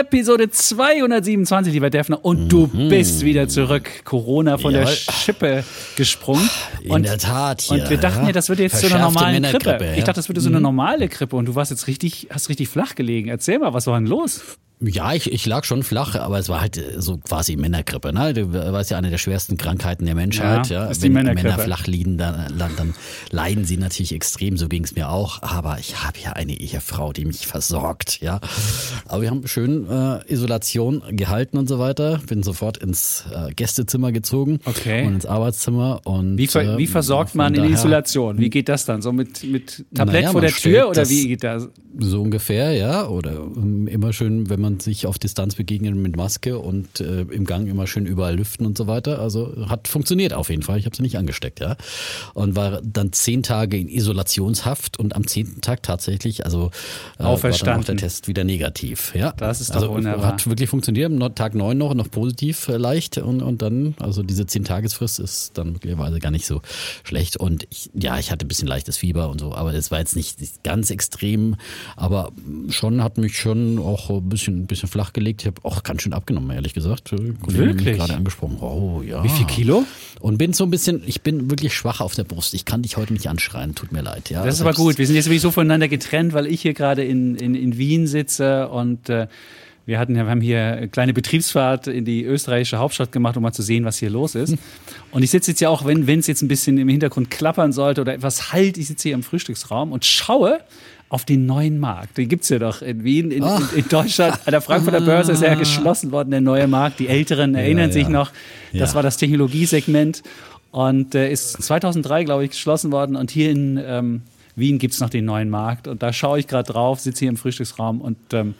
Episode 227, lieber Defner. Und du Mhm. bist wieder zurück. Corona von der Jawohl. Schippe gesprungen. In der Tat hier, Und wir dachten ja. ja, das wird jetzt so eine Verschärfte normale. Männergrippe, ja. Mhm. Ich dachte, das würde so eine normale Grippe. Und du warst jetzt richtig, hast richtig flach gelegen. Erzähl mal, was war denn los? Ja, ich, ich lag schon flach, aber es war halt äh, so quasi Männergrippe. Ne? Du weißt ja, eine der schwersten Krankheiten der Menschheit. Ja, Ja, ist die Wenn Männergrippe. Männer flach liegen, dann, dann, leiden sie natürlich extrem. So ging es mir auch. Aber ich habe ja eine Ehefrau, die mich versorgt. Ja, aber wir haben schön äh, Isolation gehalten und so weiter. Bin sofort ins äh, Gästezimmer gezogen Okay. und ins Arbeitszimmer. Und Wie, ver äh, wie versorgt von man in Isolation? Wie geht das dann? So mit, mit Tablett Naja, vor der Tür oder wie geht das? So ungefähr, ja. Oder ähm, immer schön, wenn man sich auf Distanz begegnet mit Maske und äh, im Gang immer schön überall lüften und so weiter. Also hat funktioniert auf jeden Fall. Ich habe sie nicht angesteckt, ja. Und war dann zehn Tage in Isolationshaft und am zehnten Tag tatsächlich, also äh, war dann auch Auferstanden. der Test wieder negativ. Ja. Das ist doch also, wunderbar. Hat wirklich funktioniert. Tag neun noch, noch positiv äh, leicht und, und dann, also diese zehn Tagesfrist ist dann möglicherweise gar nicht so schlecht. Und ich, ja, ich hatte ein bisschen leichtes Fieber und so, aber es war jetzt nicht ganz extrem, aber schon hat mich schon auch ein bisschen, ein bisschen flach gelegt. Ich habe auch ganz schön abgenommen, ehrlich gesagt. Mich Wirklich? gerade angesprochen. Oh ja. Wie viel Kilo? Und bin so ein bisschen, ich bin wirklich schwach auf der Brust. Ich kann dich heute nicht anschreien, tut mir leid. Ja, Das ist aber gut. Wir sind jetzt sowieso voneinander getrennt, weil ich hier gerade in, in, in Wien sitze und äh, wir hatten ja, wir haben hier eine kleine Betriebsfahrt in die österreichische Hauptstadt gemacht, um mal zu sehen, was hier los ist. Und ich sitze jetzt ja auch, wenn wenn es jetzt ein bisschen im Hintergrund klappern sollte oder etwas halt, ich sitze hier im Frühstücksraum und schaue auf den neuen Markt. Den gibt's ja doch in Wien, in, in, in Deutschland. An der Frankfurter Börse ist ja geschlossen worden, der neue Markt. Die Älteren erinnern ja. sich noch. Das Ja. war das Technologiesegment und äh, ist 2003, glaube ich, geschlossen worden. Und hier in ähm, Wien gibt's noch den neuen Markt. Und da schaue ich gerade drauf, sitze hier im Frühstücksraum und ähm,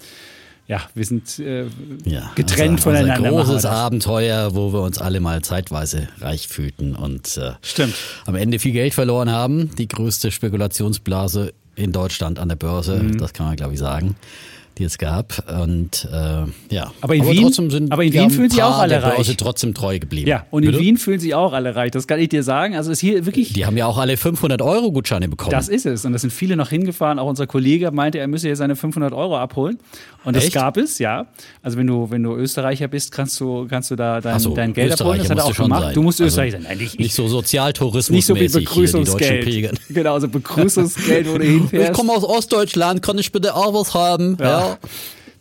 ja, wir sind äh, Ja, getrennt also voneinander. Ein großes. Abenteuer, wo wir uns alle mal zeitweise reich fühlten und äh, Stimmt. am Ende viel Geld verloren haben. Die größte Spekulationsblase in Deutschland an der Börse, Mhm. das kann man glaube ich sagen, die es gab. Und äh, ja, Aber in Wien- trotzdem sind aber in Wien fühlen sich auch alle der Börse reich. trotzdem treu geblieben. Ja, und in Bitte? Wien fühlen sich auch alle reich. Das kann ich dir sagen. Also ist hier wirklich Die haben ja auch alle 500 Euro Gutscheine bekommen. Das ist es. Und da sind viele noch hingefahren. Auch unser Kollege meinte, er müsse hier seine 500 Euro abholen. Und das Echt? gab es, ja. Also wenn du, wenn du Österreicher bist, kannst du, kannst du da dein, so, dein Geld abholen. Das hat er auch schon gemacht. sein. Du musst Also Österreicher sein. Nein, nicht, nicht so Sozialtourismus nicht so wie Begrüßungsgeld. Genau, so Begrüßungsgeld, wo du Ich hinfährst. komme aus Ostdeutschland, kann ich bitte auch was haben? Ja. ja.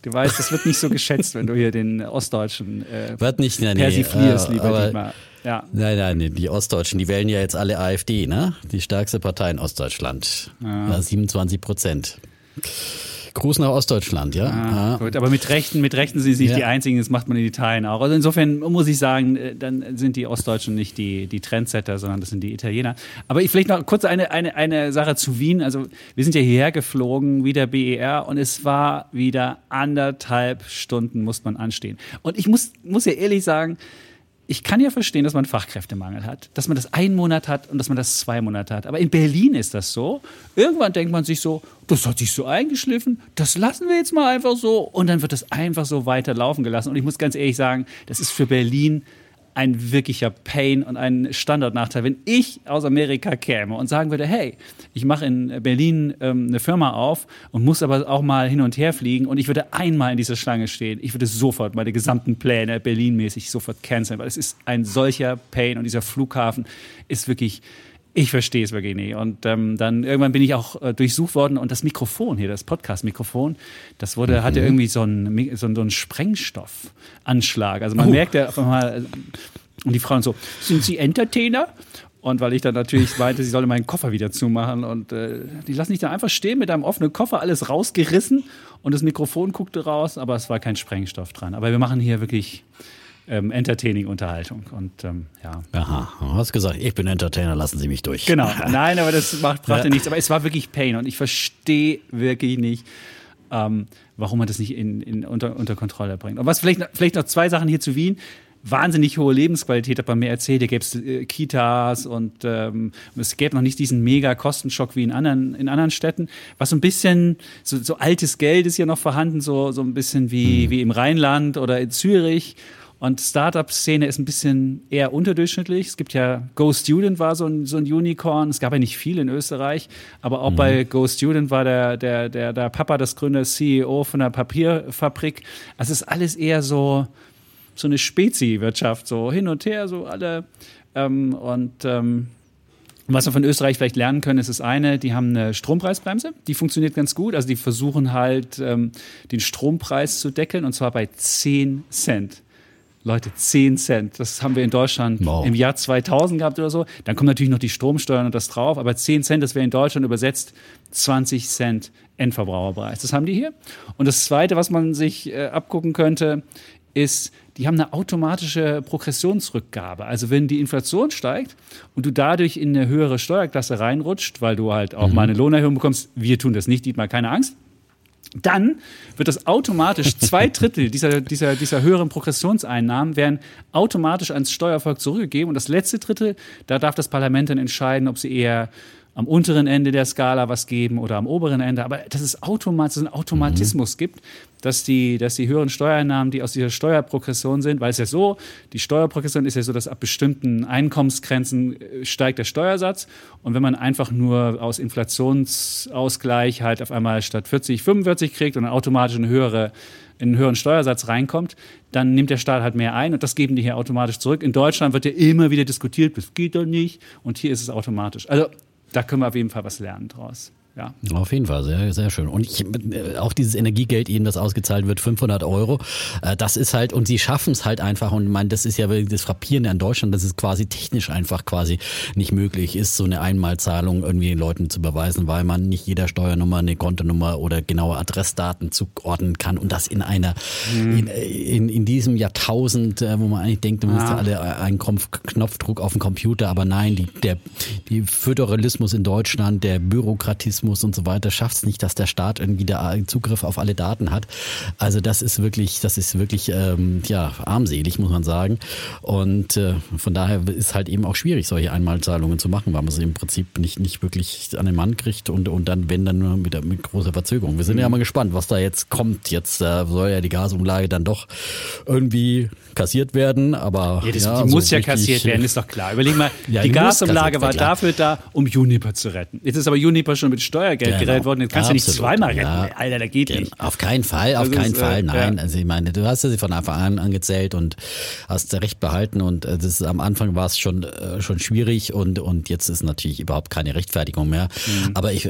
Du weißt, das wird nicht so geschätzt, wenn du hier den Ostdeutschen äh, Wird nicht, nee, nee, persiflierst, äh, lieber aber- Dietmar. Ja. Nein, nein, nee, die Ostdeutschen, die wählen ja jetzt alle AfD, ne? Die stärkste Partei in Ostdeutschland. Ja. 27 Prozent. Gruß nach Ostdeutschland, ja? Ah, Ja. Gut, aber mit Rechten, mit Rechten sind sie nicht Ja. die Einzigen, das macht man in Italien auch. Also insofern muss ich sagen, äh, dann sind die Ostdeutschen nicht die, die Trendsetter, sondern das sind die Italiener. Aber ich vielleicht noch kurz eine, eine, eine Sache zu Wien. Also wir sind ja hierher geflogen, wie der BER, und es war wieder anderthalb Stunden muss man anstehen. Und ich muss, muss ja ehrlich sagen, ich kann ja verstehen, dass man Fachkräftemangel hat, dass man das einen Monat hat und dass man das zwei Monate hat. Aber in Berlin ist das so. Irgendwann denkt man sich so, das hat sich so eingeschliffen, das lassen wir jetzt mal einfach so. Und dann wird das einfach so weiter laufen gelassen. Und ich muss ganz ehrlich sagen, das ist für Berlin ein wirklicher Pain und ein Standortnachteil. Wenn ich aus Amerika käme und sagen würde, hey, ich mache in Berlin ähm, eine Firma auf und muss aber auch mal hin und her fliegen und ich würde einmal in dieser Schlange stehen, ich würde sofort meine gesamten Pläne Berlin-mäßig sofort canceln, weil es ist ein solcher Pain und dieser Flughafen ist wirklich ich verstehe es wirklich nicht. Und ähm, dann irgendwann bin ich auch äh, durchsucht worden und das Mikrofon hier, das Podcast-Mikrofon, das wurde, hatte irgendwie so einen, so, einen- so einen Sprengstoffanschlag. Also man merkt ja auf einmal, äh, und die Frauen so, sind Sie Entertainer? Und weil ich dann natürlich meinte, sie solle meinen Koffer wieder zumachen und äh, die lassen dich dann einfach stehen mit einem offenen Koffer, alles rausgerissen und das Mikrofon guckte raus, aber es war kein Sprengstoff dran. Aber wir machen hier wirklich ähm, Entertaining-Unterhaltung und ähm, ja. Aha, du hast gesagt, ich bin Entertainer, lassen Sie mich durch. Genau, nein, aber das macht, brachte Ja. nichts. Aber es war wirklich Pain und ich verstehe wirklich nicht, ähm, warum man das nicht in, in, unter, unter Kontrolle bringt. Und was vielleicht, noch- vielleicht noch zwei Sachen hier zu Wien. wahnsinnig hohe Lebensqualität, hat man mir erzählt. Hier gäbe es äh, Kitas und ähm, es gäbe noch nicht diesen mega Kostenschock wie in anderen, in anderen Städten. Was so ein bisschen, so, so altes Geld ist ja noch vorhanden, so, so ein bisschen wie, mhm. wie im Rheinland oder in Zürich. Und Startup-Szene ist ein bisschen eher unterdurchschnittlich. Es gibt ja Go Student war so ein, so ein Unicorn. Es gab ja nicht viel in Österreich, aber auch mhm. bei Go Student war der, der, der, der Papa des Gründers CEO von der Papierfabrik. Also es ist alles eher so, so eine Spezi-Wirtschaft, so hin und her, so alle. Ähm, und ähm, was wir von Österreich vielleicht lernen können, ist das eine, die haben eine Strompreisbremse, die funktioniert ganz gut. Also die versuchen halt, ähm, den Strompreis zu deckeln und zwar bei 10 Cent. Leute, 10 Cent. Das haben wir in Deutschland wow. im Jahr 2000 gehabt oder so. Dann kommen natürlich noch die Stromsteuern und das drauf. Aber 10 Cent, das wäre in Deutschland übersetzt 20 Cent Endverbraucherpreis. Das haben die hier. Und das Zweite, was man sich äh, abgucken könnte, ist, die haben eine automatische Progressionsrückgabe. Also wenn die Inflation steigt und du dadurch in eine höhere Steuerklasse reinrutscht, weil du halt auch mhm. mal eine Lohnerhöhung bekommst, wir tun das nicht, Dietmar, keine Angst, dann wird das automatisch zwei Drittel dieser, dieser, dieser höheren Progressionseinnahmen werden automatisch ans Steuervolk zurückgegeben und das letzte Drittel, da darf das Parlament dann entscheiden, ob sie eher am unteren Ende der Skala was geben oder am oberen Ende, aber dass es automatisch einen Automatismus mhm. gibt, dass die, dass die höheren Steuereinnahmen, die aus dieser Steuerprogression sind, weil es ja so, die Steuerprogression ist ja so, dass ab bestimmten Einkommensgrenzen äh, steigt der Steuersatz und wenn man einfach nur aus Inflationsausgleich halt auf einmal statt 40, 45 kriegt und automatisch eine höhere in einen höheren Steuersatz reinkommt, dann nimmt der Staat halt mehr ein und das geben die hier automatisch zurück. In Deutschland wird ja immer wieder diskutiert, das geht doch nicht und hier ist es automatisch. Also da können wir auf jeden Fall was lernen draus. Ja. Auf jeden Fall, sehr, sehr schön. Und ich, auch dieses Energiegeld, ihnen das ausgezahlt wird, 500 Euro, äh, das ist halt, und sie schaffen es halt einfach, und man, das ist ja das Frappierende an Deutschland, dass es quasi technisch einfach quasi nicht möglich ist, so eine Einmalzahlung irgendwie den Leuten zu beweisen, weil man nicht jeder Steuernummer eine Kontonummer oder genaue Adressdaten zuordnen kann und das in einer, mhm. in, in, in, diesem Jahrtausend, äh, wo man eigentlich denkt, du musst ja. alle einen Knopfdruck auf den Computer, aber nein, die, der, die Föderalismus in Deutschland, der Bürokratismus, Journalismus und so weiter schafft es nicht, dass der Staat irgendwie da Zugriff auf alle Daten hat. Also das ist wirklich, das ist wirklich ähm, ja armselig, muss man sagen. Und äh, von daher ist halt eben auch schwierig, solche Einmalzahlungen zu machen, weil man sie im Prinzip nicht, nicht wirklich an den Mann kriegt und, und dann, wenn dann nur mit, mit großer Verzögerung. Wir sind mhm. ja mal gespannt, was da jetzt kommt. Jetzt äh, soll ja die Gasumlage dann doch irgendwie kassiert werden, aber ja, das, ja, die so muss ja kassiert werden, ist doch klar. Überleg mal, ja, die, die Gasumlage war dafür da, um Juniper zu retten. Jetzt ist aber Juniper schon mit Steuergeld genau. gerettet worden. Jetzt kannst du nicht zweimal retten. Ja. Alter, da geht nicht. Auf keinen Fall, auf das keinen ist, Fall. Äh, Nein, ja. also ich meine, du hast sie von Anfang an angezählt und hast recht behalten und äh, das ist, am Anfang war es schon äh, schon schwierig und und jetzt ist natürlich überhaupt keine Rechtfertigung mehr. Mhm. Aber ich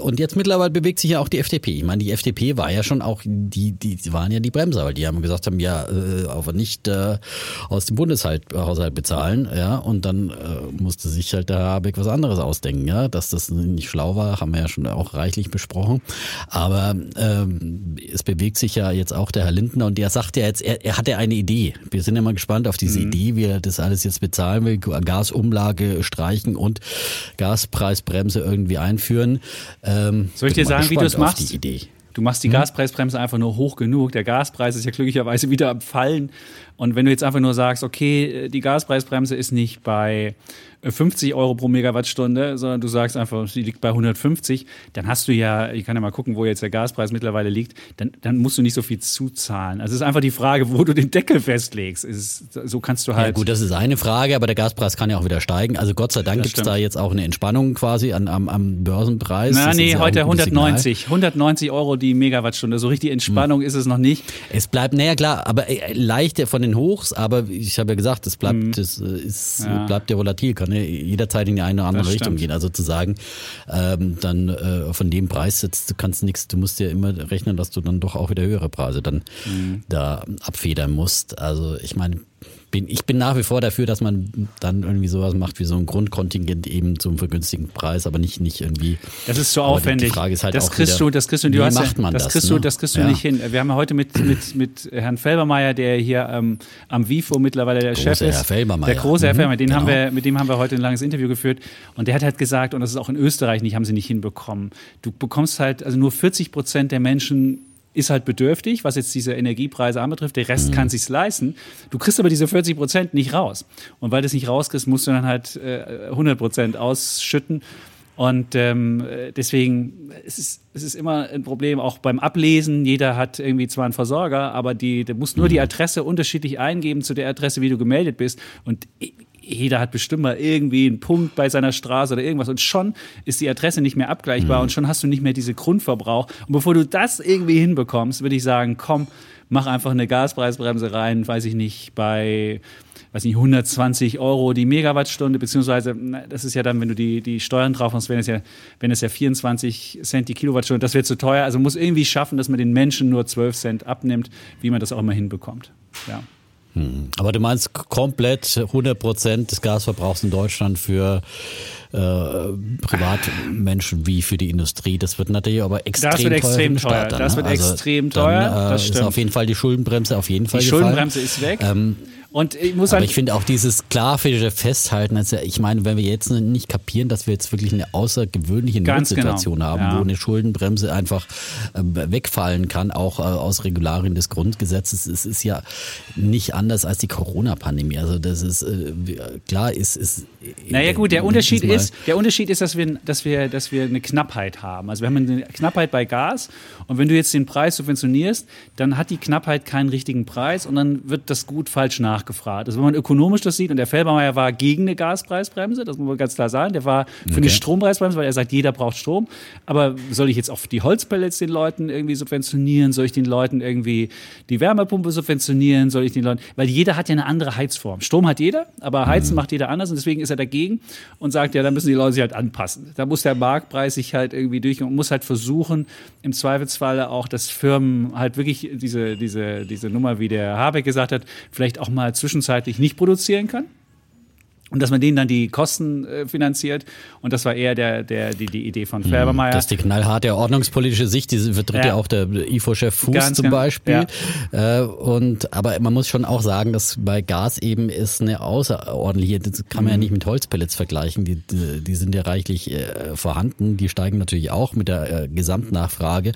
und jetzt mittlerweile bewegt sich ja auch die FDP. Ich meine, die FDP war ja schon auch die die, die waren ja die Bremser, weil die haben gesagt haben, ja, aber nicht äh, aus dem Bundeshaushalt bezahlen, ja, und dann äh, musste sich halt der Habeck was anderes ausdenken, ja, dass das nicht schlau war, haben wir ja schon auch reichlich besprochen. Aber ähm, es bewegt sich ja jetzt auch der Herr Lindner und der sagt ja jetzt, er, er hatte eine Idee. Wir sind ja mal gespannt auf diese mhm. Idee, wie er das alles jetzt bezahlen will, Gasumlage streichen und Gaspreisbremse irgendwie einführen. Ähm, Soll ich dir sagen, wie du es machst? Du machst die hm? Gaspreisbremse einfach nur hoch genug. Der Gaspreis ist ja glücklicherweise wieder am Fallen. Und wenn du jetzt einfach nur sagst, okay, die Gaspreisbremse ist nicht bei 50 Euro pro Megawattstunde, sondern du sagst einfach, sie liegt bei 150, dann hast du ja, ich kann ja mal gucken, wo jetzt der Gaspreis mittlerweile liegt, dann, dann musst du nicht so viel zuzahlen. Also es ist einfach die Frage, wo du den Deckel festlegst. Ist, so kannst du halt. Ja, gut, das ist eine Frage, aber der Gaspreis kann ja auch wieder steigen. Also Gott sei Dank gibt es da jetzt auch eine Entspannung quasi an, am, am Börsenpreis. Na, das nee, heute 190. Signal. 190 Euro die Megawattstunde. So richtig Entspannung hm. ist es noch nicht. Es bleibt, naja klar, aber äh, leicht von den Hochs, aber ich habe ja gesagt, es bleibt, hm. es äh, ist, ja. bleibt ja volatil, kann ja jederzeit in die eine oder andere Richtung gehen. Also zu sagen, ähm, dann äh, von dem Preis jetzt, du kannst nichts, du musst ja immer rechnen, dass du dann doch auch wieder höhere Preise dann mhm. da abfedern musst. Also ich meine, bin, ich bin nach wie vor dafür, dass man dann irgendwie sowas macht wie so ein Grundkontingent eben zum vergünstigten Preis, aber nicht, nicht irgendwie. Das ist so aufwendig. Die Frage ist halt das auch kriegst wieder, du, das kriegst du, wie macht man das, das, kriegst ne? du, das kriegst du ja. nicht hin. Wir haben ja heute mit, mit, mit Herrn Felbermeier, der hier ähm, am WIFO mittlerweile der große Chef ist. Herr Felbermeier. Der große Herr mhm, Felbermeier, den genau. haben wir, mit dem haben wir heute ein langes Interview geführt. Und der hat halt gesagt, und das ist auch in Österreich nicht, haben sie nicht hinbekommen. Du bekommst halt, also nur 40 Prozent der Menschen ist halt bedürftig, was jetzt diese Energiepreise anbetrifft. Der Rest mhm. kann sich's leisten. Du kriegst aber diese 40 Prozent nicht raus. Und weil du es nicht rauskriegst, musst du dann halt äh, 100 Prozent ausschütten. Und ähm, deswegen es ist es ist immer ein Problem, auch beim Ablesen. Jeder hat irgendwie zwar einen Versorger, aber die, der muss nur die mhm. Adresse unterschiedlich eingeben zu der Adresse, wie du gemeldet bist. Und jeder hat bestimmt mal irgendwie einen Punkt bei seiner Straße oder irgendwas und schon ist die Adresse nicht mehr abgleichbar mhm. und schon hast du nicht mehr diese Grundverbrauch. Und bevor du das irgendwie hinbekommst, würde ich sagen, komm, mach einfach eine Gaspreisbremse rein, weiß ich nicht, bei weiß nicht, 120 Euro die Megawattstunde, beziehungsweise, das ist ja dann, wenn du die, die Steuern drauf machst, wenn es ja, wenn es ja 24 Cent die Kilowattstunde, das wird zu teuer. Also muss irgendwie schaffen, dass man den Menschen nur 12 Cent abnimmt, wie man das auch immer hinbekommt. Ja. Hm. Aber du meinst komplett 100 Prozent des Gasverbrauchs in Deutschland für äh, Privatmenschen wie für die Industrie. Das wird natürlich aber extrem, das wird extrem teuer. Staat, das wird also extrem teuer. Dann, äh, das stimmt. Ist auf jeden Fall die Schuldenbremse auf jeden Fall Die gefallen. Schuldenbremse ist weg. Ähm, und ich muss Aber ich finde auch dieses grafische Festhalten, also ich meine, wenn wir jetzt nicht kapieren, dass wir jetzt wirklich eine außergewöhnliche Ganz Notsituation genau. haben, ja. wo eine Schuldenbremse einfach äh, wegfallen kann, auch äh, aus Regularien des Grundgesetzes, es ist ja nicht anders als die Corona-Pandemie. Also das ist äh, klar, ist, ist naja gut, der Unterschied ist, der Unterschied ist, dass wir, dass wir, dass wir eine Knappheit haben. Also wir haben eine Knappheit bei Gas und wenn du jetzt den Preis subventionierst, dann hat die Knappheit keinen richtigen Preis und dann wird das Gut falsch nach nachgefragt. Also wenn man ökonomisch das sieht, und der Felbermeier war gegen eine Gaspreisbremse, das muss man ganz klar sagen, der war für okay. eine Strompreisbremse, weil er sagt, jeder braucht Strom. Aber soll ich jetzt auf die Holzpellets den Leuten irgendwie subventionieren? Soll ich den Leuten irgendwie die Wärmepumpe subventionieren? Soll ich den Leuten, weil jeder hat ja eine andere Heizform. Strom hat jeder, aber Heizen mhm. macht jeder anders und deswegen ist er dagegen und sagt, ja, da müssen die Leute sich halt anpassen. Da muss der Marktpreis sich halt irgendwie durch und muss halt versuchen, im Zweifelsfalle auch, dass Firmen halt wirklich diese, diese, diese Nummer, wie der Habeck gesagt hat, vielleicht auch mal mal zwischenzeitlich nicht produzieren kann und dass man denen dann die Kosten äh, finanziert. Und das war eher der, der, die, die Idee von Färbermeier. Das ist die knallharte ordnungspolitische Sicht, die vertritt ja, ja auch der IFO-Chef Fuß Ganz zum genau. Beispiel. Ja. Äh, und, aber man muss schon auch sagen, dass bei Gas eben ist eine außerordentliche, das kann man mhm. ja nicht mit Holzpellets vergleichen, die, die, die sind ja reichlich äh, vorhanden, die steigen natürlich auch mit der äh, Gesamtnachfrage.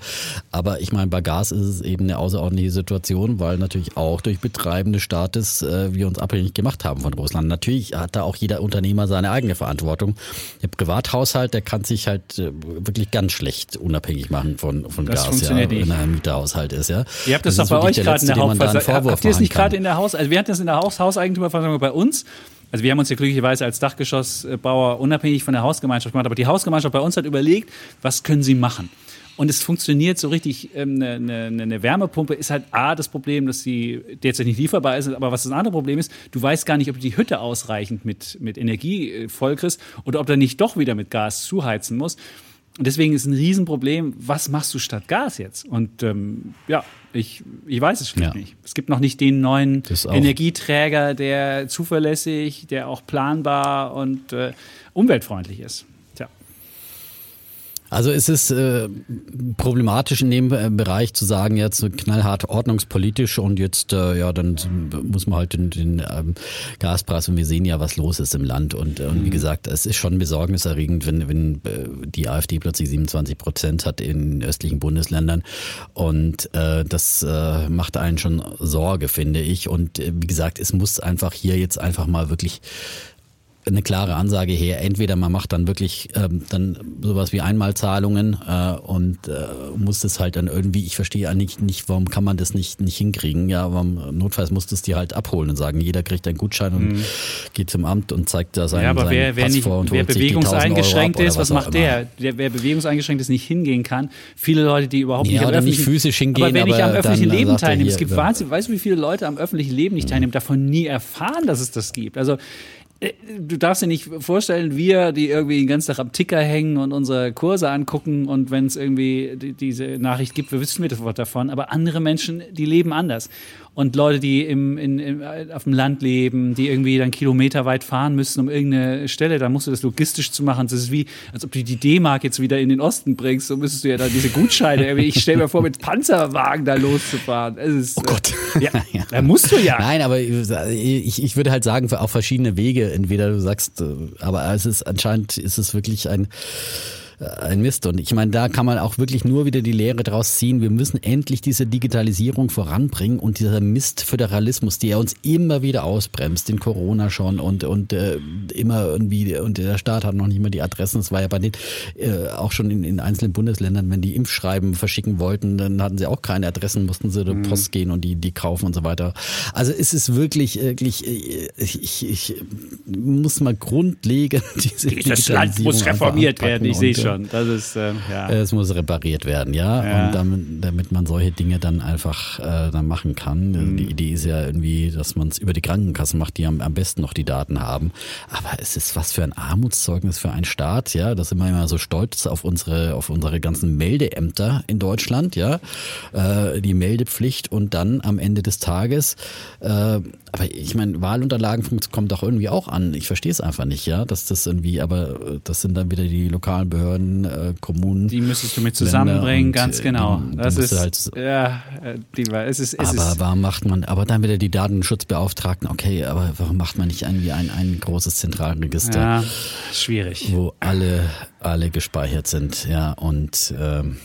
Aber ich meine, bei Gas ist es eben eine außerordentliche Situation, weil natürlich auch durch Betreiben des Staates äh, wir uns abhängig gemacht haben von Russland. Natürlich hat da auch jeder Unternehmer seine eigene Verantwortung. Der Privathaushalt, der kann sich halt äh, wirklich ganz schlecht unabhängig machen von, von das Gas, ja, wenn er ein Mieterhaushalt ist, ja. Ihr habt das, das doch bei euch gerade in der Hauptversammlung. Habt ihr es nicht gerade in der Haus, also wir hatten das in der Haus Hauseigentümerversammlung bei uns. Also wir haben uns ja glücklicherweise als Dachgeschossbauer unabhängig von der Hausgemeinschaft gemacht, aber die Hausgemeinschaft bei uns hat überlegt, was können sie machen? Und es funktioniert so richtig. Ähm, eine, eine, eine Wärmepumpe ist halt A, das Problem, dass sie derzeit nicht lieferbar ist. Aber was das andere Problem ist, du weißt gar nicht, ob du die Hütte ausreichend mit, mit Energie äh, vollkriegst oder ob du nicht doch wieder mit Gas zuheizen musst. Und deswegen ist ein Riesenproblem, was machst du statt Gas jetzt? Und ähm, ja, ich, ich weiß es schlicht ja. nicht. Es gibt noch nicht den neuen Energieträger, der zuverlässig, der auch planbar und äh, umweltfreundlich ist. Also es ist äh, problematisch in dem äh, Bereich zu sagen, jetzt knallhart ordnungspolitisch und jetzt, äh, ja, dann muss man halt den, den ähm, Gaspreis und wir sehen ja, was los ist im Land. Und, äh, und wie mhm. gesagt, es ist schon besorgniserregend, wenn, wenn äh, die AfD plötzlich 27 Prozent hat in östlichen Bundesländern. Und äh, das macht einen schon Sorge, finde ich. Und wie gesagt, es muss einfach hier jetzt einfach mal wirklich eine klare Ansage her. Entweder man macht dann wirklich ähm, dann sowas wie Einmalzahlungen äh, und äh, muss das halt dann irgendwie, ich verstehe eigentlich nicht, warum kann man das nicht, nicht hinkriegen. Ja, warum, notfalls muss das die halt abholen und sagen, jeder kriegt einen Gutschein und mhm. geht zum Amt und zeigt da seinen, ja, aber wer, wer Pass nicht, vor und wer bewegungseingeschränkt ist, was, was macht der? der? Wer bewegungseingeschränkt ist, nicht hingehen kann. Viele Leute, die überhaupt ja, nicht, am nicht physisch hingehen, aber wenn ich am öffentlichen Leben teilnehme, es gibt wahnsinnig, weißt du, wie viele Leute am öffentlichen Leben nicht mhm. teilnehmen, davon nie erfahren, dass es das gibt. Also du darfst dir nicht vorstellen, wir, die irgendwie den ganzen Tag am Ticker hängen und unsere Kurse angucken und wenn es irgendwie die, diese Nachricht gibt, wir wissen wir davon, aber andere Menschen, die leben anders und Leute, die im, in, in, auf dem Land leben, die irgendwie dann kilometerweit fahren müssen, um irgendeine Stelle, da musst du das logistisch zu machen. Das ist wie, als ob du die D-Mark jetzt wieder in den Osten bringst, so müsstest du ja dann diese Gutscheine, ich stelle mir vor, mit Panzerwagen da loszufahren. Ist, oh Gott. Äh, ja, ja, da musst du ja. Nein, aber ich, ich würde halt sagen, auch verschiedene Wege. Entweder du sagst, äh, aber es ist anscheinend ist es wirklich ein ein Mist. Und ich meine, da kann man auch wirklich nur wieder die Lehre draus ziehen. Wir müssen endlich diese Digitalisierung voranbringen und dieser Mistföderalismus, der uns immer wieder ausbremst, in Corona schon und, und äh, immer irgendwie, und der Staat hat noch nicht mal die Adressen. Das war ja bei den, äh, auch schon in, in einzelnen Bundesländern, wenn die Impfschreiben verschicken wollten, dann hatten sie auch keine Adressen, mussten sie mhm. Post gehen und die, die kaufen und so weiter. Also es ist wirklich, wirklich, äh, ich, ich muss mal grundlegend diese Dieses Land muss reformiert werden, ich sehe schon. Das ist, äh, ja. Es muss repariert werden, ja. ja. Und damit, damit man solche Dinge dann einfach äh, dann machen kann. Mhm. Die Idee ist ja irgendwie, dass man es über die Krankenkassen macht, die am, am besten noch die Daten haben. Aber es ist was für ein Armutszeugnis für einen Staat, ja. Da sind wir immer so stolz auf unsere, auf unsere ganzen Meldeämter in Deutschland, ja. Äh, die Meldepflicht und dann am Ende des Tages, äh, aber ich meine, Wahlunterlagen kommt doch irgendwie auch an. Ich verstehe es einfach nicht, ja, dass das irgendwie, aber äh, das sind dann wieder die lokalen Behörden, äh, Kommunen. Die müsstest du mit zusammenbringen, ganz äh, genau. Die, das ist, halt, ja, äh, die, es ist, es aber warum macht man, aber dann wieder die Datenschutzbeauftragten, okay, aber warum macht man nicht irgendwie ein, ein großes Zentralregister? Ja, schwierig. Wo alle, alle gespeichert sind, ja, und, ähm,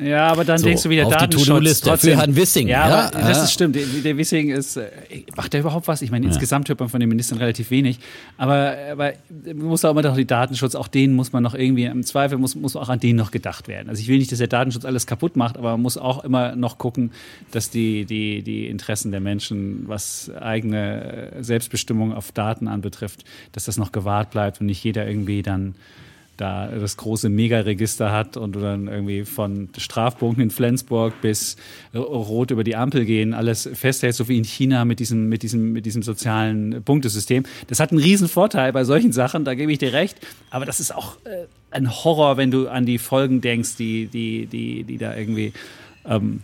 ja, aber dann so, denkst du wieder auf Datenschutz. Die für Herrn Wissing. Ja, ja, aber das ist stimmt. Der, Wissing ist, äh, macht der überhaupt was? Ich meine, ja. insgesamt hört man von den Ministern relativ wenig. Aber, aber man muss auch immer doch die Datenschutz, auch denen muss man noch irgendwie, im Zweifel muss, muss auch an denen noch gedacht werden. Also ich will nicht, dass der Datenschutz alles kaputt macht, aber man muss auch immer noch gucken, dass die, die, die Interessen der Menschen, was eigene Selbstbestimmung auf Daten anbetrifft, dass das noch gewahrt bleibt und nicht jeder irgendwie dann da das große Megaregister hat und du dann irgendwie von Strafpunkten in Flensburg bis rot über die Ampel gehen, alles festhält, so wie in China mit diesem, mit diesem, mit diesem sozialen Punktesystem. Das hat einen riesen Vorteil bei solchen Sachen, da gebe ich dir recht. Aber das ist auch äh, ein Horror, wenn du an die Folgen denkst, die, die, die, die da irgendwie ähm,